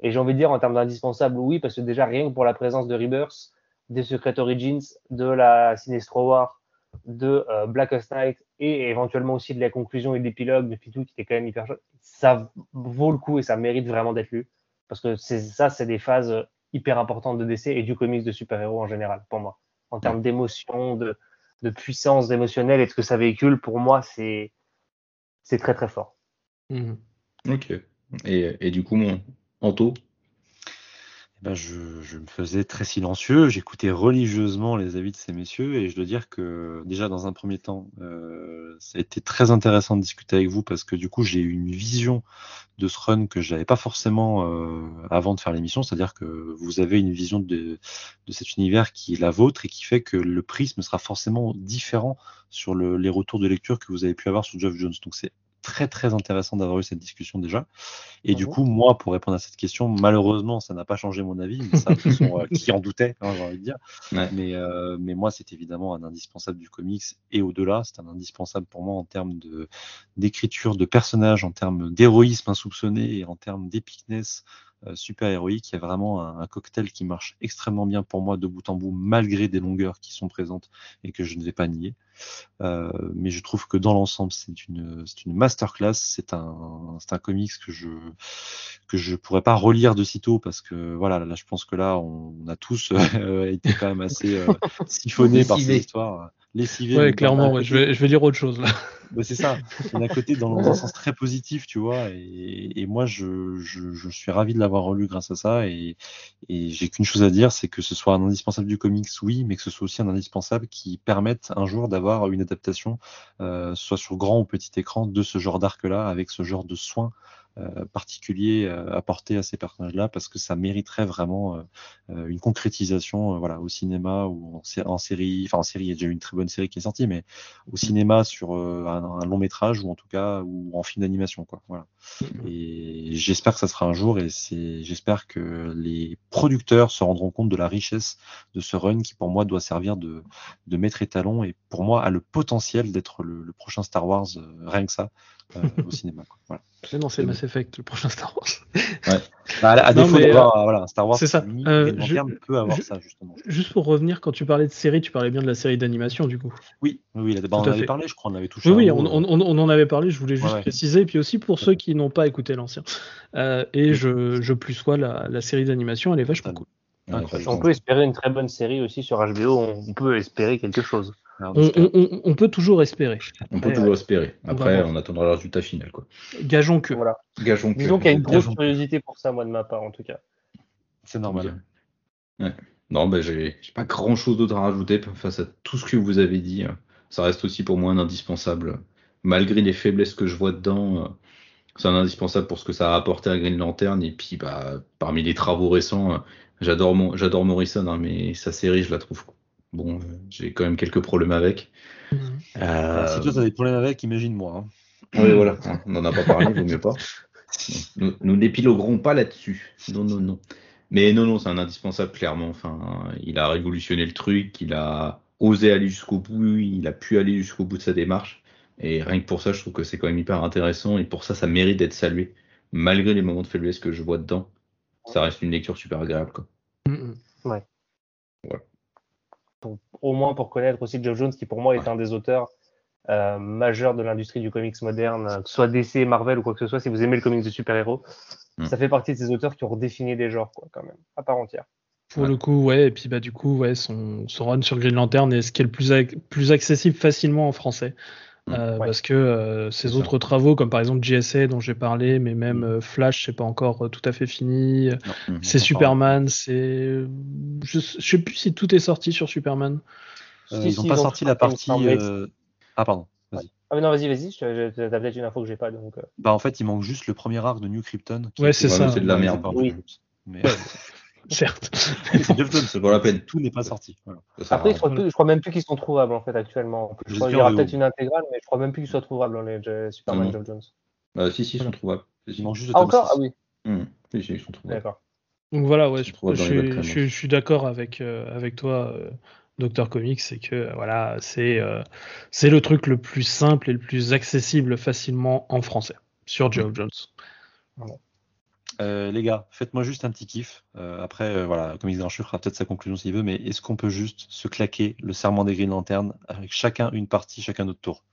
Et j'ai envie de dire en termes d'indispensable, oui, parce que déjà rien que pour la présence de Rebirth, des Secret Origins, de la Sinestro War, de euh, Blackest Night et éventuellement aussi de la conclusion et de l'épilogue de Pitou qui était quand même hyper chouette, ça vaut le coup et ça mérite vraiment d'être lu. Parce que c'est ça, c'est des phases hyper importante de DC et du comics de super-héros en général, pour moi. En termes d'émotion, de, de puissance émotionnelle et de ce que ça véhicule, pour moi, c'est c'est très très fort. Mhm. Ok. Et, et du coup, mon Anto? Ben, je, je me faisais très silencieux, j'écoutais religieusement les avis de ces messieurs et je dois dire que déjà dans un premier temps, euh, ça a été très intéressant de discuter avec vous parce que du coup j'ai eu une vision de ce run que j'avais pas forcément euh, avant de faire l'émission, c'est-à-dire que vous avez une vision de, de cet univers qui est la vôtre et qui fait que le prisme sera forcément différent sur le, les retours de lecture que vous avez pu avoir sur Geoff Jones. Donc c'est très très intéressant d'avoir eu cette discussion déjà. Et du Mhm. coup, moi, pour répondre à cette question, malheureusement, ça n'a pas changé mon avis, mais ça, de toute façon, euh, qui en doutait, hein, j'ai envie de dire. Ouais. Mais, euh, mais moi, c'est évidemment un indispensable du comics et au-delà, c'est un indispensable pour moi en termes de d'écriture de personnages, en termes d'héroïsme insoupçonné et en termes d'épicness euh, super héroïque. Il y a vraiment un, un cocktail qui marche extrêmement bien pour moi de bout en bout, malgré des longueurs qui sont présentes et que je ne vais pas nier. Euh, mais je trouve que dans l'ensemble, c'est une, c'est une masterclass. C'est un, c'est un comics que je que je pourrais pas relire de sitôt parce que voilà, là, je pense que là, on, on a tous euh, (laughs) été quand même assez euh, siphonnés par cette histoire, lessivés. Ouais, clairement, ouais, je, vais, je vais dire autre chose là. Bah, c'est ça. D'un côté, dans, dans un sens très positif, tu vois. Et, et moi, je, je, je suis ravi de l'avoir relu grâce à ça. Et, et j'ai qu'une chose à dire, c'est que ce soit un indispensable du comics, oui, mais que ce soit aussi un indispensable qui permette un jour d'avoir une adaptation, euh, soit sur grand ou petit écran, de ce genre d'arc-là, avec ce genre de soins euh, particuliers euh, apportés à ces personnages-là, parce que ça mériterait vraiment euh, euh, une concrétisation, euh, voilà, au cinéma ou en, sé- en série. Enfin, en série, il y a déjà eu une très bonne série qui est sortie, mais au cinéma sur euh, un, un long métrage ou en tout cas ou en film d'animation quoi voilà et j'espère que ça sera un jour et c'est j'espère que les producteurs se rendront compte de la richesse de ce run qui pour moi doit servir de, de maître étalon et pour moi a le potentiel d'être le, le prochain Star Wars euh, rien que ça euh, au cinéma quoi. voilà C'est non, c'est Mass Effect, le prochain Star Wars. (laughs) Bah, à, à Non, défaut d'avoir euh, voilà Star Wars c'est ça. Euh, je- peut avoir je- ça justement Juste pour revenir, quand tu parlais de série, tu parlais bien de la série d'animation du coup. oui oui là, bah, on en avait fait. parlé je crois on avait touché Oui, oui, on, euh, on- on en avait parlé, je voulais juste Ouais, ouais. préciser, et puis aussi pour ceux qui n'ont pas écouté l'ancien. Euh, et je, je plus sois la, la série d'animation, elle est vachement cool. Ouais, Incroyable. On peut espérer une très bonne série aussi sur HBO, on peut espérer quelque chose. Alors, On, on- on- on peut toujours espérer. On peut Ouais, toujours ouais. espérer. Après, on attendra le résultat final. Quoi. Gageons que. Voilà. Gageons que. Disons qu'il y a une grosse Gageons curiosité pour ça, moi de ma part en tout cas. c'est normal Ouais. Non, ben j'ai pas grand chose d'autre à rajouter face à tout ce que vous avez dit. Ça reste aussi pour moi un indispensable malgré les faiblesses que je vois dedans, c'est un indispensable pour ce que ça a apporté à Green Lantern. Et puis, bah, parmi les travaux récents, j'adore Morrison, hein, mais sa série, je la trouve. Bon, euh, j'ai quand même quelques problèmes avec. Mhm. Euh, Si toi, t'as des problèmes avec, imagine-moi. hein. Oui, voilà, on n'en a pas parlé, vaut mieux pas. Nous, nous n'épiloguerons pas là-dessus. Non, non, non. Mais non, non, c'est un indispensable, clairement. Enfin, il a révolutionné le truc, il a osé aller jusqu'au bout, il a pu aller jusqu'au bout de sa démarche. Et rien que pour ça, je trouve que c'est quand même hyper intéressant. Et pour ça, ça mérite d'être salué. Malgré les moments de faiblesse que je vois dedans, ça reste une lecture super agréable. Quoi. Mhm. Pour- au moins pour connaître aussi Geoff Jones, qui pour moi est un des auteurs euh, majeurs de l'industrie du comics moderne, que ce soit DC, Marvel ou quoi que ce soit, si vous aimez le comics de super-héros, Mm. ça fait partie de ces auteurs qui ont redéfini des genres, quoi, quand même, à part entière. Pour Ouais. le coup, ouais, et puis bah du coup, ouais, son, son run sur Green Lantern est ce qui est le plus, ac- plus accessible facilement en français. Mm. Euh, Ouais. Parce que euh, ça. autres travaux, comme par exemple JSA dont j'ai parlé, mais même Mm. euh, Flash, c'est pas encore tout à fait fini. Mhm. C'est Superman, c'est. Je, je sais plus si tout est sorti sur Superman. Euh, Si, ils n'ont si, pas ils ont sorti la partie. euh, Ah, pardon. Vas-y. Ah mais non, vas-y, vas-y, t'as peut-être une info que j'ai pas, donc... Bah, en fait, il manque juste le premier arc de New Krypton. qui Ouais, c'est ça. c'est de la merde. Oui. Mais (laughs) (laughs) Certes. c'est Jeff Jones, C'est pour la peine. Tout n'est pas sorti. Voilà. Après, je rien. crois, plus- je crois même plus qu'ils sont trouvables, en fait, actuellement. Je crois qu'il y aura peut-être une intégrale, mais je crois même plus qu'ils soient trouvables, dans les euh, Superman. Geoff Jones. Bah, si, si, ils sont trouvables. Il juste Ah, encore? 6. Ah oui, Mhm. Si, si, ils sont trouvables. d'accord. Donc voilà, ouais, Ils je, sont suis, webcoms, je suis- je suis d'accord avec, euh, avec toi, euh, Docteur Comics, c'est que voilà, c'est euh, c'est le truc le plus simple et le plus accessible facilement en français sur Geoff Jones. Euh, les gars, faites-moi juste un petit kiff. Euh, après, euh, voilà, Comics Grincheux fera peut-être sa conclusion s'il veut, mais est-ce qu'on peut juste se claquer le serment des Green Lantern avec chacun une partie, chacun notre tour?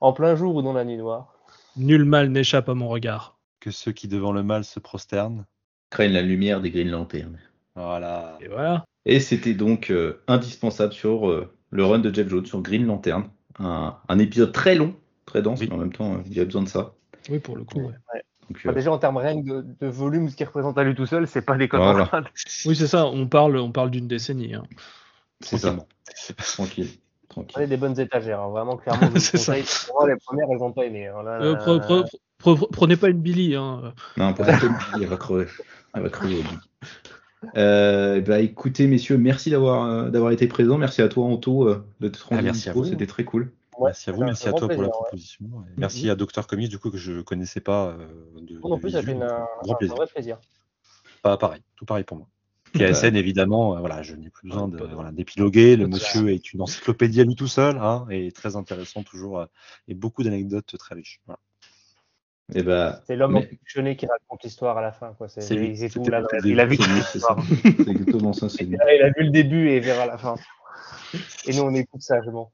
En plein jour ou dans la nuit noire? Nul mal n'échappe à mon regard. Que ceux qui devant le mal se prosternent. Craignent la lumière des Green Lantern. Voilà. Et voilà. Et c'était donc euh, indispensable sur euh, le run de Jeff Jones sur Green Lantern. Un, un épisode très long, très dense, Oui. mais en même temps, il y a besoin de ça. Oui, pour le coup. ouais. Donc, Enfin, euh, Déjà, en termes rien que de, de volume, ce qu'il représente à lui tout seul, c'est pas des codes Voilà. (laughs) Oui, c'est ça. On parle, on parle d'une décennie. hein. c'est ça. Tranquille. Prenez Tranquille. des bonnes étagères, hein. vraiment, clairement. (laughs) Pour moi, les premières, elles ont pas aimé. hein. Là, là, pre- pre- pre- pre- prenez pas une Billy. Hein. Non, pour ça, elle va crever. Elle va crever. elle. Euh, bah, écoutez, messieurs, merci d'avoir euh, d'avoir été présents. Merci à toi, Anto, euh, de te rendre Ah, merci dispo. à vous. C'était très cool. Ouais, merci à vous, un merci à toi pour la ouais. proposition. et Merci à Docteur Comics, du coup, que je connaissais pas. euh, de, Moi non plus, ça fait une- un, grand un plaisir. vrai plaisir. Pas pareil, tout pareil pour moi. (laughs) KSN, évidemment, euh, voilà, je n'ai plus besoin de- voilà, d'épiloguer. Le monsieur est une encyclopédie à lui tout seul, hein, et très intéressant toujours, euh, et beaucoup d'anecdotes très riches. Voilà. Et bah, C'est l'homme Mais- qui raconte l'histoire à la fin. quoi. C'est lui. tout. Là, il a vu l'histoire. (laughs) C'est exactement ça. C'est (laughs) Il a vu le début et il verra la fin. Et nous, on écoute sagement.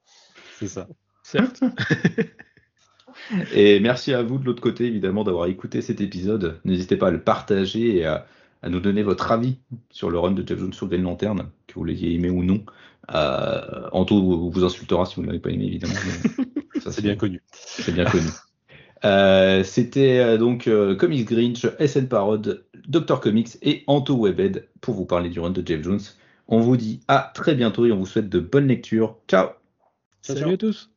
C'est ça. Certes. (laughs) Et merci à vous de l'autre côté, évidemment, d'avoir écouté cet épisode. N'hésitez pas à le partager et à, à nous donner votre avis sur le run de Jeff Jones sur Green Lantern, que vous l'ayez aimé ou non. Euh, Anto vous insultera si vous ne l'avez pas aimé, évidemment. (laughs) ça, C'est bien connu. C'est bien connu. Euh, C'était euh, donc euh, Comics Grinch, SN Parod, Dr Comics et Anto Webhead pour vous parler du run de Jeff Jones. On vous dit à très bientôt et on vous souhaite de bonnes lectures. Ciao Salut ciao. à tous.